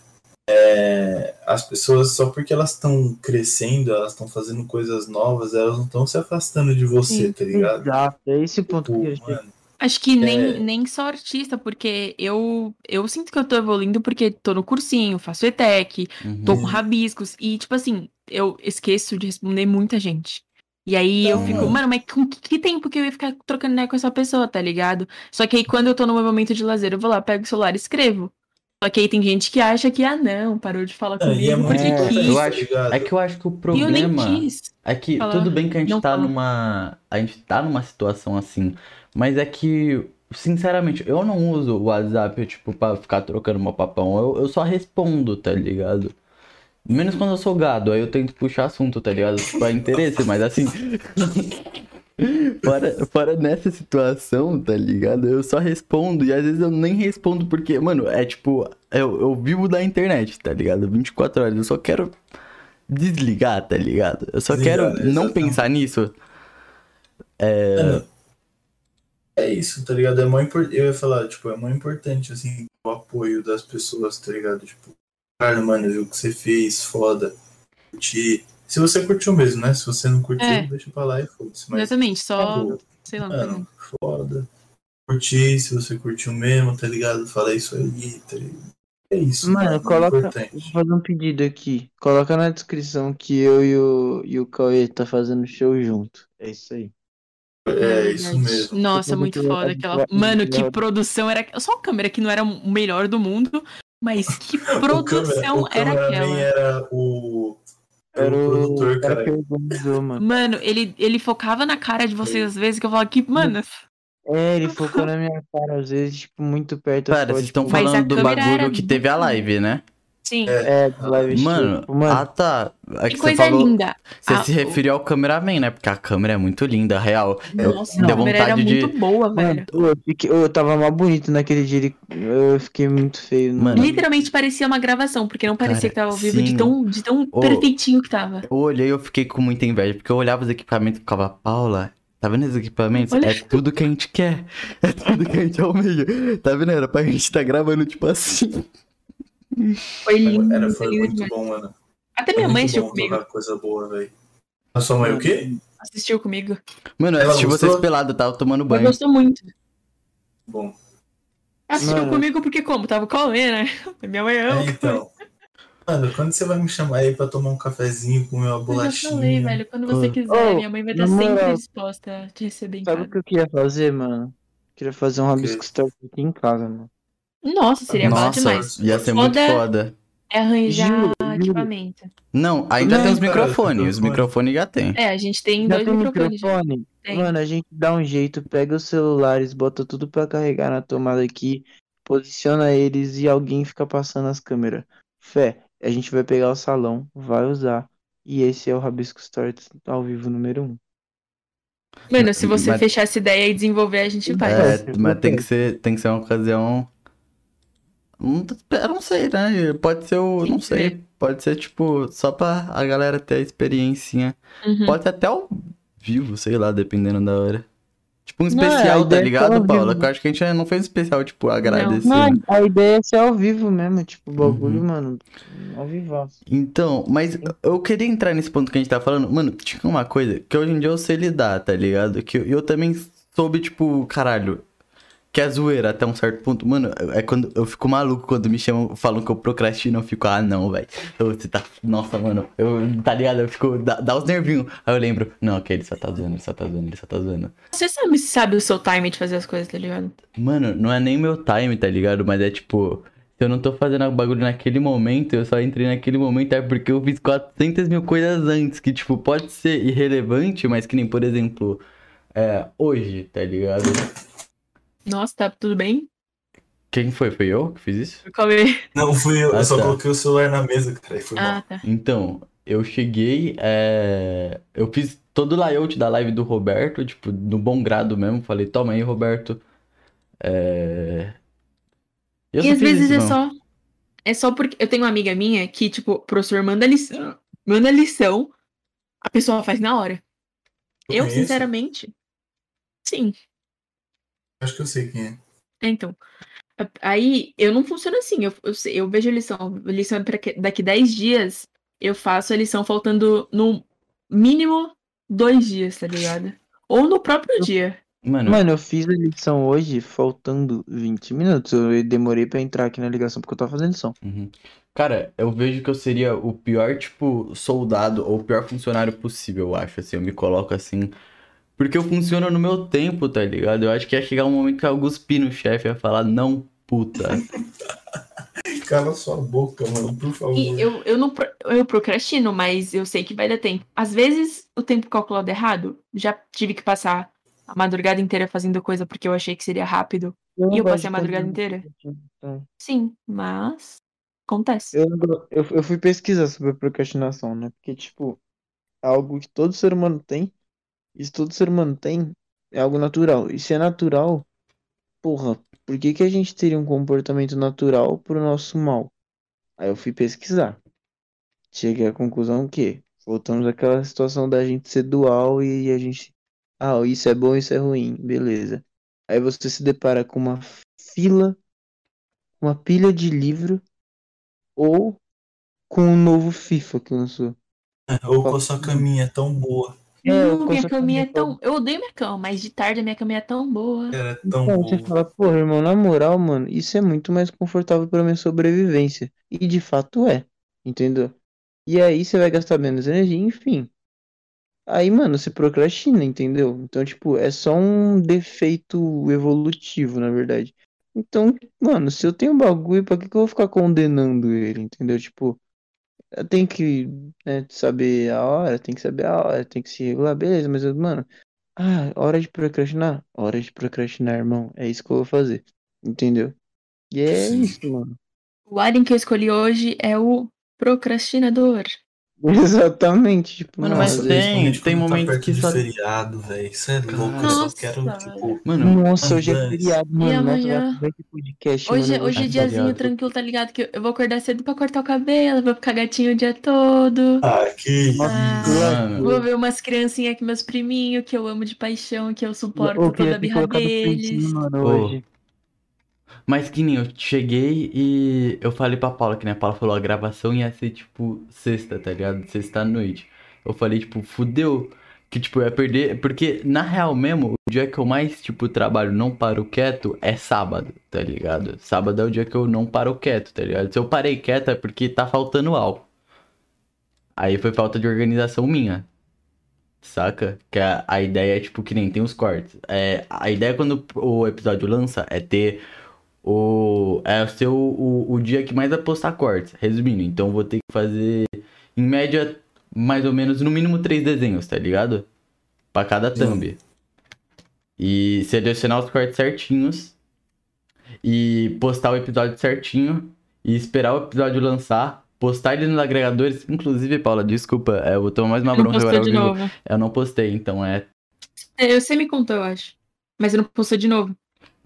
é, as pessoas, só porque elas estão crescendo, elas estão fazendo coisas novas, elas não estão se afastando de você, sim, tá ligado? exato, é esse ponto que eu Tipo, chegar. mano, Acho que nem, É. nem só artista, porque eu, eu sinto que eu tô evoluindo porque tô no cursinho, faço ETEC, uhum. tô com rabiscos, e tipo assim, eu esqueço de responder muita gente. E aí eu fico, mano. mano, mas com que, que tempo que eu ia ficar trocando ideia com essa pessoa, tá ligado? Só que aí quando eu tô no meu momento de lazer, eu vou lá, pego o celular e escrevo. Só que aí tem gente que acha que, ah, não, parou de falar e é comigo muito porque É, quis. eu acho, é que eu acho que o eu nem problema quis. É que falar. tudo bem que a gente tá numa. A gente tá numa situação assim. Mas é que, sinceramente, eu não uso o WhatsApp, tipo, pra ficar trocando uma papão. Eu, eu só respondo, tá ligado? Menos quando eu sou gado, aí eu tento puxar assunto, tá ligado? Pra interesse, mas assim. Fora, fora nessa situação, tá ligado? Eu só respondo e às vezes eu nem respondo porque, mano, é tipo, eu, eu vivo da internet, tá ligado? 24 horas, eu só quero desligar, tá ligado? Eu só quero não pensar nisso. Mano, é isso, tá ligado? É mó impor- Eu ia falar, tipo, é muito importante, assim, o apoio das pessoas, tá ligado? Tipo, cara, mano, viu o que você fez, foda, curti. Se você curtiu mesmo, né? Se você não curtiu, É. deixa pra lá e foda-se. Exatamente, só, tipo, sei lá, mano, foda. Curti, se você curtiu mesmo, tá ligado? Fala isso aí, tá ligado? É isso. Mano, é coloca. importante. Vou fazer um pedido aqui. Coloca na descrição que eu e o, e o Cauê tá fazendo show junto. É isso aí. É isso mesmo. Nossa, Eu muito foda aquela. no Mano, que produção era. Só a câmera que não era o melhor do mundo, mas que O produção câmera- o era aquela. era o. Era o o produtor, cara cara. organizou, mano. Mano, ele, ele focava na cara de vocês às vezes que eu falava que, mano, É, ele focou na minha cara, às vezes, tipo, muito perto. ficava, vocês estão tipo, falando do bagulho era que teve a live, né? Sim. É, do live Mano, stream. Mano, ah tá. É que que você coisa falou. linda. Você Ah, se referiu ao cameraman, né? Porque a câmera é muito linda, real. Eu, Nossa, a deu câmera era de. muito boa, mano, velho. eu, fiquei, eu tava mais bonito naquele dia. Eu fiquei muito feio. Mano. Literalmente parecia uma gravação, porque não parecia Cara, que tava ao vivo de sim. tão, de tão Ô. perfeitinho que tava. Eu olhei e eu fiquei com muita inveja, porque eu olhava os equipamentos e ficava, Paula, tá vendo esses equipamentos? Olha. É tudo que a gente quer. É tudo que a gente almeja. Tá vendo? Era pra gente tá gravando, tipo assim. Foi lindo, Era, foi foi lindo muito demais. bom, mano. Até Foi minha mãe muito assistiu comigo. coisa boa, velho. A sua mãe o quê? Assistiu comigo. Mano, eu Ela assisti gostou? vocês pelado, eu tava tomando Ela banho. gostou muito. Bom. Assistiu Mano. comigo porque como? Tava o Cauê, né? Minha mãe ama. É, então. Mano, quando você vai me chamar aí pra tomar um cafezinho, comer uma Eu já bolachinha? falei, velho. Quando você quiser, ô, minha mãe vai estar sempre moral, disposta a te receber em Sabe o casa. que eu queria fazer, mano? Queria fazer um rabisco aqui em casa, mano. Nossa, seria massa Nossa, demais. ia ser muito Foda. foda. É arranjar Juro, juro. equipamento. Não, ainda Não, tem os microfones. Os microfone. microfones já tem. É, a gente tem Já dois tem microfones. microfone? Mano, a gente dá um jeito, pega os celulares, bota tudo pra carregar na tomada aqui, posiciona eles e alguém fica passando as câmeras. Fé, a gente vai pegar o salão, vai usar. E esse é o Rabisco Stories ao vivo número 1. Mano, se você Mas- fechar essa ideia e desenvolver, a gente faz. É, mas tem que ser, tem que ser uma ocasião. Eu não sei, né? Pode ser o. Não sei. Pode ser, tipo, só pra a galera ter a experiência. Uhum. Pode ser até ao vivo, sei lá, dependendo da hora. Tipo um Não, especial, tá ideia é ligado, Paula? vivo. Eu acho que a gente não fez um especial, tipo, agradecer. Não, a ideia é ser ao vivo mesmo, tipo, o bagulho, Uhum. mano, ao vivo. Então, mas eu queria entrar nesse ponto que a gente tá falando. Mano, tinha uma coisa que hoje em dia eu sei lidar, tá ligado? Que eu, eu também soube, tipo, caralho. Que é zoeira até um certo ponto. Mano, é quando eu fico maluco quando me chamam, falam que eu procrastino, eu fico, ah, não, velho. Você tá. Nossa, mano, eu, tá ligado? Eu fico. Dá, dá os nervinhos. Aí eu lembro, não, ok, ele só tá zoando, ele só tá zoando, ele só tá zoando. Você sabe, sabe o seu time de fazer as coisas, tá ligado? Mano, não é nem meu time, tá ligado? Mas é tipo, se eu não tô fazendo o bagulho naquele momento, eu só entrei naquele momento, é porque eu fiz 400 mil coisas antes, que tipo, pode ser irrelevante, mas que nem, por exemplo, é, hoje, tá ligado? Nossa, tá tudo bem? Quem foi? Foi eu que fiz isso? Cauê. Não, fui eu. Ah, eu só tá. coloquei o celular na mesa, cara. E foi Ah, mal. tá. Então, eu cheguei, é... eu fiz todo o layout da live do Roberto, tipo, no bom grado mesmo, falei, toma aí, Roberto. É... Eu e às vezes isso, é não. só. É só porque. Eu tenho uma amiga minha que, tipo, o professor manda lição. Manda lição, a pessoa faz na hora. Eu, conheço? sinceramente. Sim. Acho que eu sei quem é. É, Então, aí eu não funciono assim. Eu, eu, eu vejo a lição. A lição é pra que- daqui 10 dias. Eu faço a lição faltando no mínimo dois dias, tá ligado? Ou no próprio dia. Mano, Mano, eu fiz a lição hoje faltando 20 minutos. Eu demorei pra entrar aqui na ligação porque eu tava fazendo lição. Uhum. Cara, eu vejo que eu seria o pior, tipo, soldado ou o pior funcionário possível, eu acho, assim, eu me coloco assim. Porque eu funciono no meu tempo, tá ligado? Eu acho que ia chegar um momento que eu cuspir no chefe ia falar, não, puta. Cala sua boca, mano, por favor. E eu, eu não eu procrastino, mas eu sei que vai dar tempo. Às vezes o tempo calculado errado, já tive que passar a madrugada inteira fazendo coisa porque eu achei que seria rápido. E eu passei a madrugada inteira? procrastinação. Sim, mas acontece. Eu, eu, eu fui pesquisar sobre procrastinação, né? Porque, tipo, é algo que todo ser humano tem. Se todo ser humano tem, é algo natural. E se é natural, porra, por que que a gente teria um comportamento natural pro nosso mal? Aí eu fui pesquisar. Cheguei à conclusão que voltamos àquela situação da gente ser dual e a gente. Ah, isso é bom, isso é ruim, beleza. Aí você se depara com uma fila, uma pilha de livro ou com o novo FIFA que lançou. Ou com a sua caminha tão boa. É, não, eu minha caminha é tão. Eu odeio minha cama, mas de tarde a minha caminha é tão boa. Era tão Então, você bom. fala, porra, irmão, na moral, mano, isso é muito mais confortável pra minha sobrevivência. E de fato é, entendeu? E aí você vai gastar menos energia, enfim. Aí, mano, você procrastina, entendeu? Então, tipo, é só um defeito evolutivo, na verdade. Então, mano, se eu tenho um bagulho, pra que que eu vou ficar condenando ele, entendeu? Tipo, eu tenho que, né, saber a hora, tem que saber a hora, tem que se regular, beleza, mas, mano, ah, hora de procrastinar? Hora de procrastinar, irmão. É isso que eu vou fazer. Entendeu? E é Sim. isso, mano. O alien que eu escolhi hoje é o procrastinador. Exatamente. Tipo, Mano, mas Nossa, tem- tem tá momentos perto que só- feriado, velho. Isso é louco. Eu só Nossa. quero, tipo. Mano, Nossa, hoje é feriado, E mano. Nossa, amanhã? podcast, Hoje, mano. eu hoje é é diazinho tranquilo, tá ligado? Que eu vou acordar cedo pra cortar o cabelo, vou ficar gatinho o dia todo. Ah, que Nossa, Ah, Mano. Vou ver umas criancinhas aqui, meus priminhos, que eu amo de paixão, que eu suporto Eu toda queria a birra deles. printinho, mano, hoje. Mas que nem eu cheguei e eu falei pra Paula, que né, a Paula falou, a gravação ia ser tipo sexta, tá ligado? Sexta noite. Eu falei, tipo, fudeu. Que tipo, eu ia perder. Porque, na real mesmo, o dia que eu mais, tipo, trabalho, não paro quieto, é sábado, tá ligado? Sábado é o dia que eu não paro quieto, tá ligado? Se eu parei quieto é porque tá faltando algo. Aí foi falta de organização minha. Saca? Que a, a ideia é, tipo, que nem tem os cortes. É, a ideia quando o episódio lança é ter o. É o seu o, o dia que mais vai postar cortes. Resumindo, então eu vou ter que fazer, em média, mais ou menos, no mínimo três desenhos, tá ligado? Pra cada Sim. thumb. E selecionar os cortes certinhos. E postar o episódio certinho. E esperar o episódio lançar. Postar ele nos agregadores. Inclusive, Paula, desculpa, é, eu vou tomar mais uma bronca agora de novo. Eu não postei, então é. É, Você me contou, eu acho. Mas eu não postou de novo.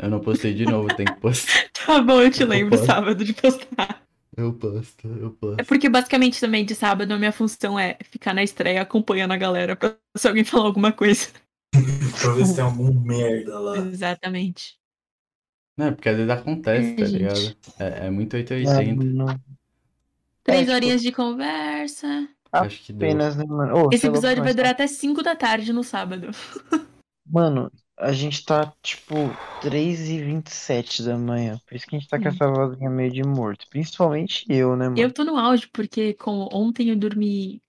Eu não postei de novo, tem que postar. Tá bom, eu te Eu lembro posto. sábado de postar. Eu posto, eu posto. É porque basicamente também de sábado a minha função é ficar na estreia acompanhando a galera pra se alguém falar alguma coisa. pra ver se tem algum merda lá. Exatamente. Não, é porque às vezes acontece, É, tá gente. ligado? É, é muito Ah, 880. mano, Três tipo- horinhas de conversa. Acho que deu. Apenas, né, mano? Ô, Esse é episódio vai durar até 5 da tarde no sábado. Mano, a gente tá, tipo, 3h27 da manhã. Por isso que a gente tá com Hum. essa vozinha meio de morto. Principalmente eu, né, mano? Eu tô no auge, porque como ontem eu dormi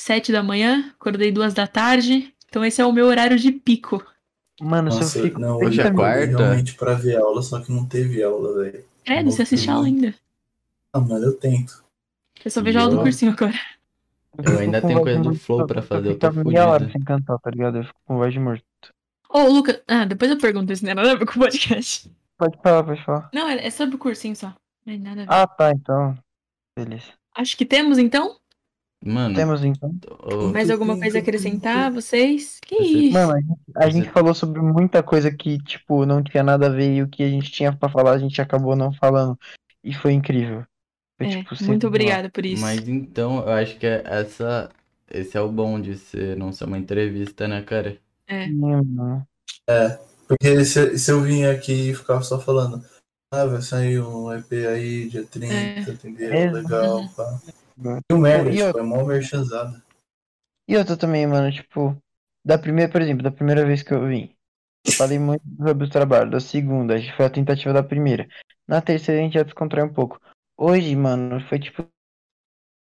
7 da manhã, acordei 2 da tarde. Então esse é o meu horário de pico. Mano, se eu Nossa, fico. não, 30 hoje é quarta. realmente pra ver aula, só que não teve aula, velho. Credo, você assiste aula ainda. Ah, mas eu tento. Eu só vejo aula do Eu- cursinho agora. Eu ainda tenho coisa de do Flow pra fazer, eu fico tô meia hora fudido. sem cantar, tá ligado? Eu fico com voz de morto. Ô, Lucas. Ah, depois eu pergunto isso, não é nada a ver com o podcast. Pode falar, pode falar. Não, é é sobre o cursinho só. Não é nada a ver. Ah, tá, então. Beleza. Acho que temos então. Mano, Temos então. Mais alguma coisa a acrescentar, vocês? Que isso? Mano, a gente, a gente falou sobre muita coisa que, tipo, não tinha nada a ver e o que a gente tinha pra falar, a gente acabou não falando. E foi incrível. Foi, É, tipo, muito obrigada por isso. Mas então, eu acho que é essa. Esse é o bom de ser, não ser uma entrevista, né, cara? É. Hum, mano. Porque se, se eu vim aqui e ficar só falando, ah, vai sair um EP aí dia 30, É. entendeu? É. Legal, Uhum. pá. E o merda, E eu- tipo, é mó merchanzada. E outra também, mano, tipo, da primeira, por exemplo, da primeira vez que eu vim, eu falei muito sobre o trabalho. Da segunda, a gente foi a tentativa da primeira. Na terceira, a gente já descontraiu um pouco. Hoje, mano, foi, tipo,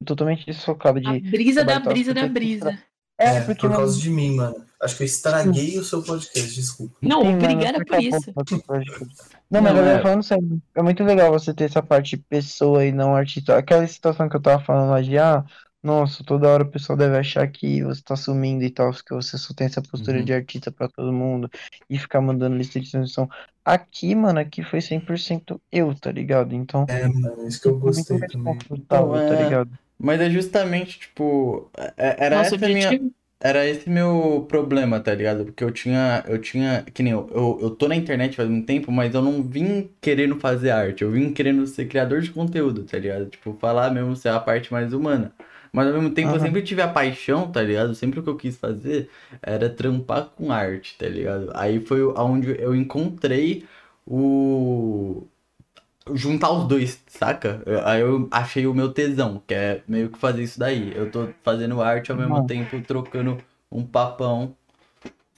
totalmente desfocado A de. brisa da brisa da brisa. É, É, porque, por mano, causa de mim, mano. Acho que eu estraguei o seu podcast, desculpa. Não, Sim, obrigada por é isso. Não, mas Não, agora é- falando sério, é muito legal você ter essa parte de pessoa e não artista. Aquela situação que eu tava falando lá de, ah, nossa, toda hora o pessoal deve achar que você tá sumindo e tal, que você só tem essa postura Uhum. de artista pra todo mundo e ficar mandando lista de transmissão. Aqui, mano, aqui foi 100% eu, tá ligado? Então, É, mano, isso que eu gostei muito também. Então, tá é- ligado? Mas é justamente, tipo. é- Era Nosso essa a minha. Era esse meu problema, tá ligado? Porque eu tinha, eu tinha, que nem eu, eu, eu tô na internet faz um tempo, mas eu não vim querendo fazer arte, eu vim querendo ser criador de conteúdo, tá ligado? Tipo, falar mesmo, ser a parte mais humana. Mas ao mesmo tempo eu Aham. sempre tive a paixão, tá ligado? Sempre o que eu quis fazer era trampar com arte, tá ligado? Aí foi onde eu encontrei o. Juntar os dois, saca? Aí eu achei o meu tesão, que é meio que fazer isso daí. Eu tô fazendo arte ao mesmo tempo trocando um papão.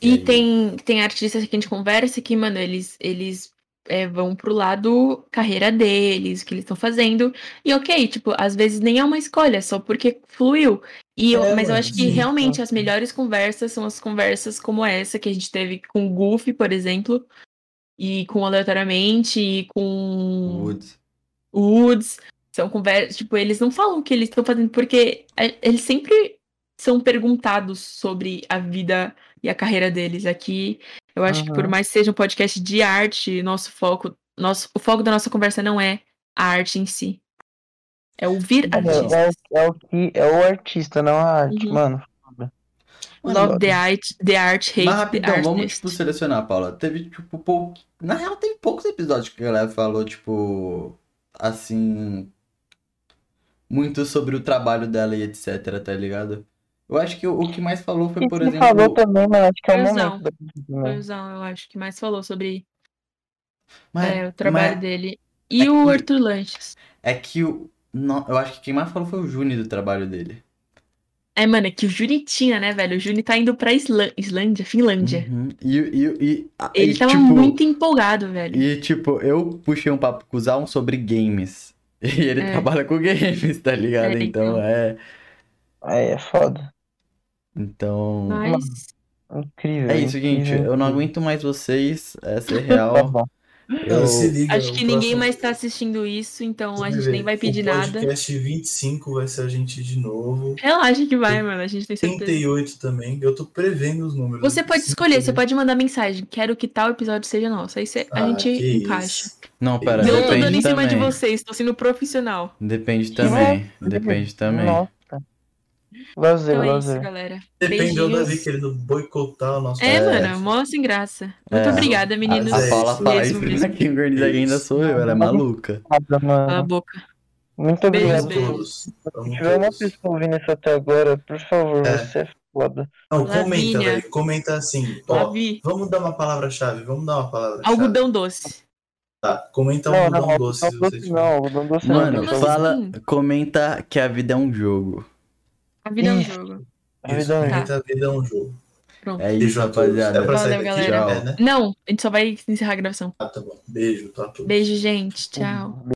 E aí- tem, tem artistas que a gente conversa que, mano, eles, eles é, vão pro lado carreira deles, o que eles estão fazendo. E ok, tipo, às vezes nem é uma escolha, só porque fluiu. E eu- É, mas eu acho que realmente as melhores conversas são as conversas como essa que a gente teve com o Goofy, por exemplo, e com Aleatoriamente, e com Woods. Woods. São conversas, tipo, eles não falam o que eles estão fazendo, porque é, eles sempre são perguntados sobre a vida e a carreira deles. Aqui, eu acho que por mais que seja um podcast de arte, nosso foco, nosso, o foco da nossa conversa não é a arte em si. É ouvir É, artistas. é, é o que é o artista, não a arte, Uhum. mano. Love the art, the art, hate Mas the rapidão, vamos, artist. tipo, selecionar, Paula. Teve, tipo, pouco. Na real, tem poucos episódios que a galera falou, tipo. Assim. Muito sobre o trabalho dela e etc, tá ligado? Eu acho que o, o que mais falou foi, por exemplo. falou também, mas acho que é o Razão. momento né? eu acho, que mais falou sobre Mas- é, o trabalho mas dele. E é o que- Arthur Lanches. É que o. não, eu acho que quem mais falou foi o Juni do trabalho dele. É, mano, é que o Juni tinha, né, velho? O Juni tá indo pra Islã- Islândia, Finlândia. Uhum. E, e, e, Ele e, tava tipo, muito empolgado, velho. E, tipo, eu puxei um papo com o Zão sobre games. E ele É. trabalha com games, tá ligado? É, então, então. é. Aí é foda. Então. Mas Incrível. É isso, gente. incrível. Eu não aguento mais vocês. Essa é Tá real. Eu... Não, se liga, acho o que ninguém próximo- mais tá assistindo isso, então a Você gente ver, nem vai pedir o nada. podcast 25 vai ser a gente de novo. Relaxa que vai, mano. A gente tem certeza. 38 também. Eu tô prevendo os números. Você pode escolher, você também. pode mandar mensagem. Quero que tal episódio seja nosso. Aí você- a Ah, gente que encaixa. isso. Não, pera, Não tô dando em cima de vocês, tô sendo profissional. Depende também. Depende também. Nossa. Lazer, Então é isso, galera. Dependeu do. Davi querendo boicotar o nosso É, É. mano, mó sem graça. Muito É. obrigada, meninos. A é Paula fala isso mesmo. aqui, o Gordon ainda sou eu, ela é maluca. Nada, Cala a mano. boca. Muito obrigado. Se tiver uma pessoa ouvindo isso até agora, por favor, É. você é foda. Não, comenta, velho. Comenta assim. Ó, Lavi, vamos dar uma palavra-chave. Vamos dar uma palavra-chave. algodão doce. Tá, comenta Não, algodão não, doce. não, algodão doce não. Mano, Como fala, comenta que a vida é um jogo. A vida é um Isso. jogo. A vida é um comenta a vida é um jogo. Pronto. É isso, rapaziada. É pra Valeu, sair daqui? galera. É, né? Não, a gente só vai encerrar a gravação. Ah, tá bom. Beijo, tá tudo. Beijo, gente. Tchau.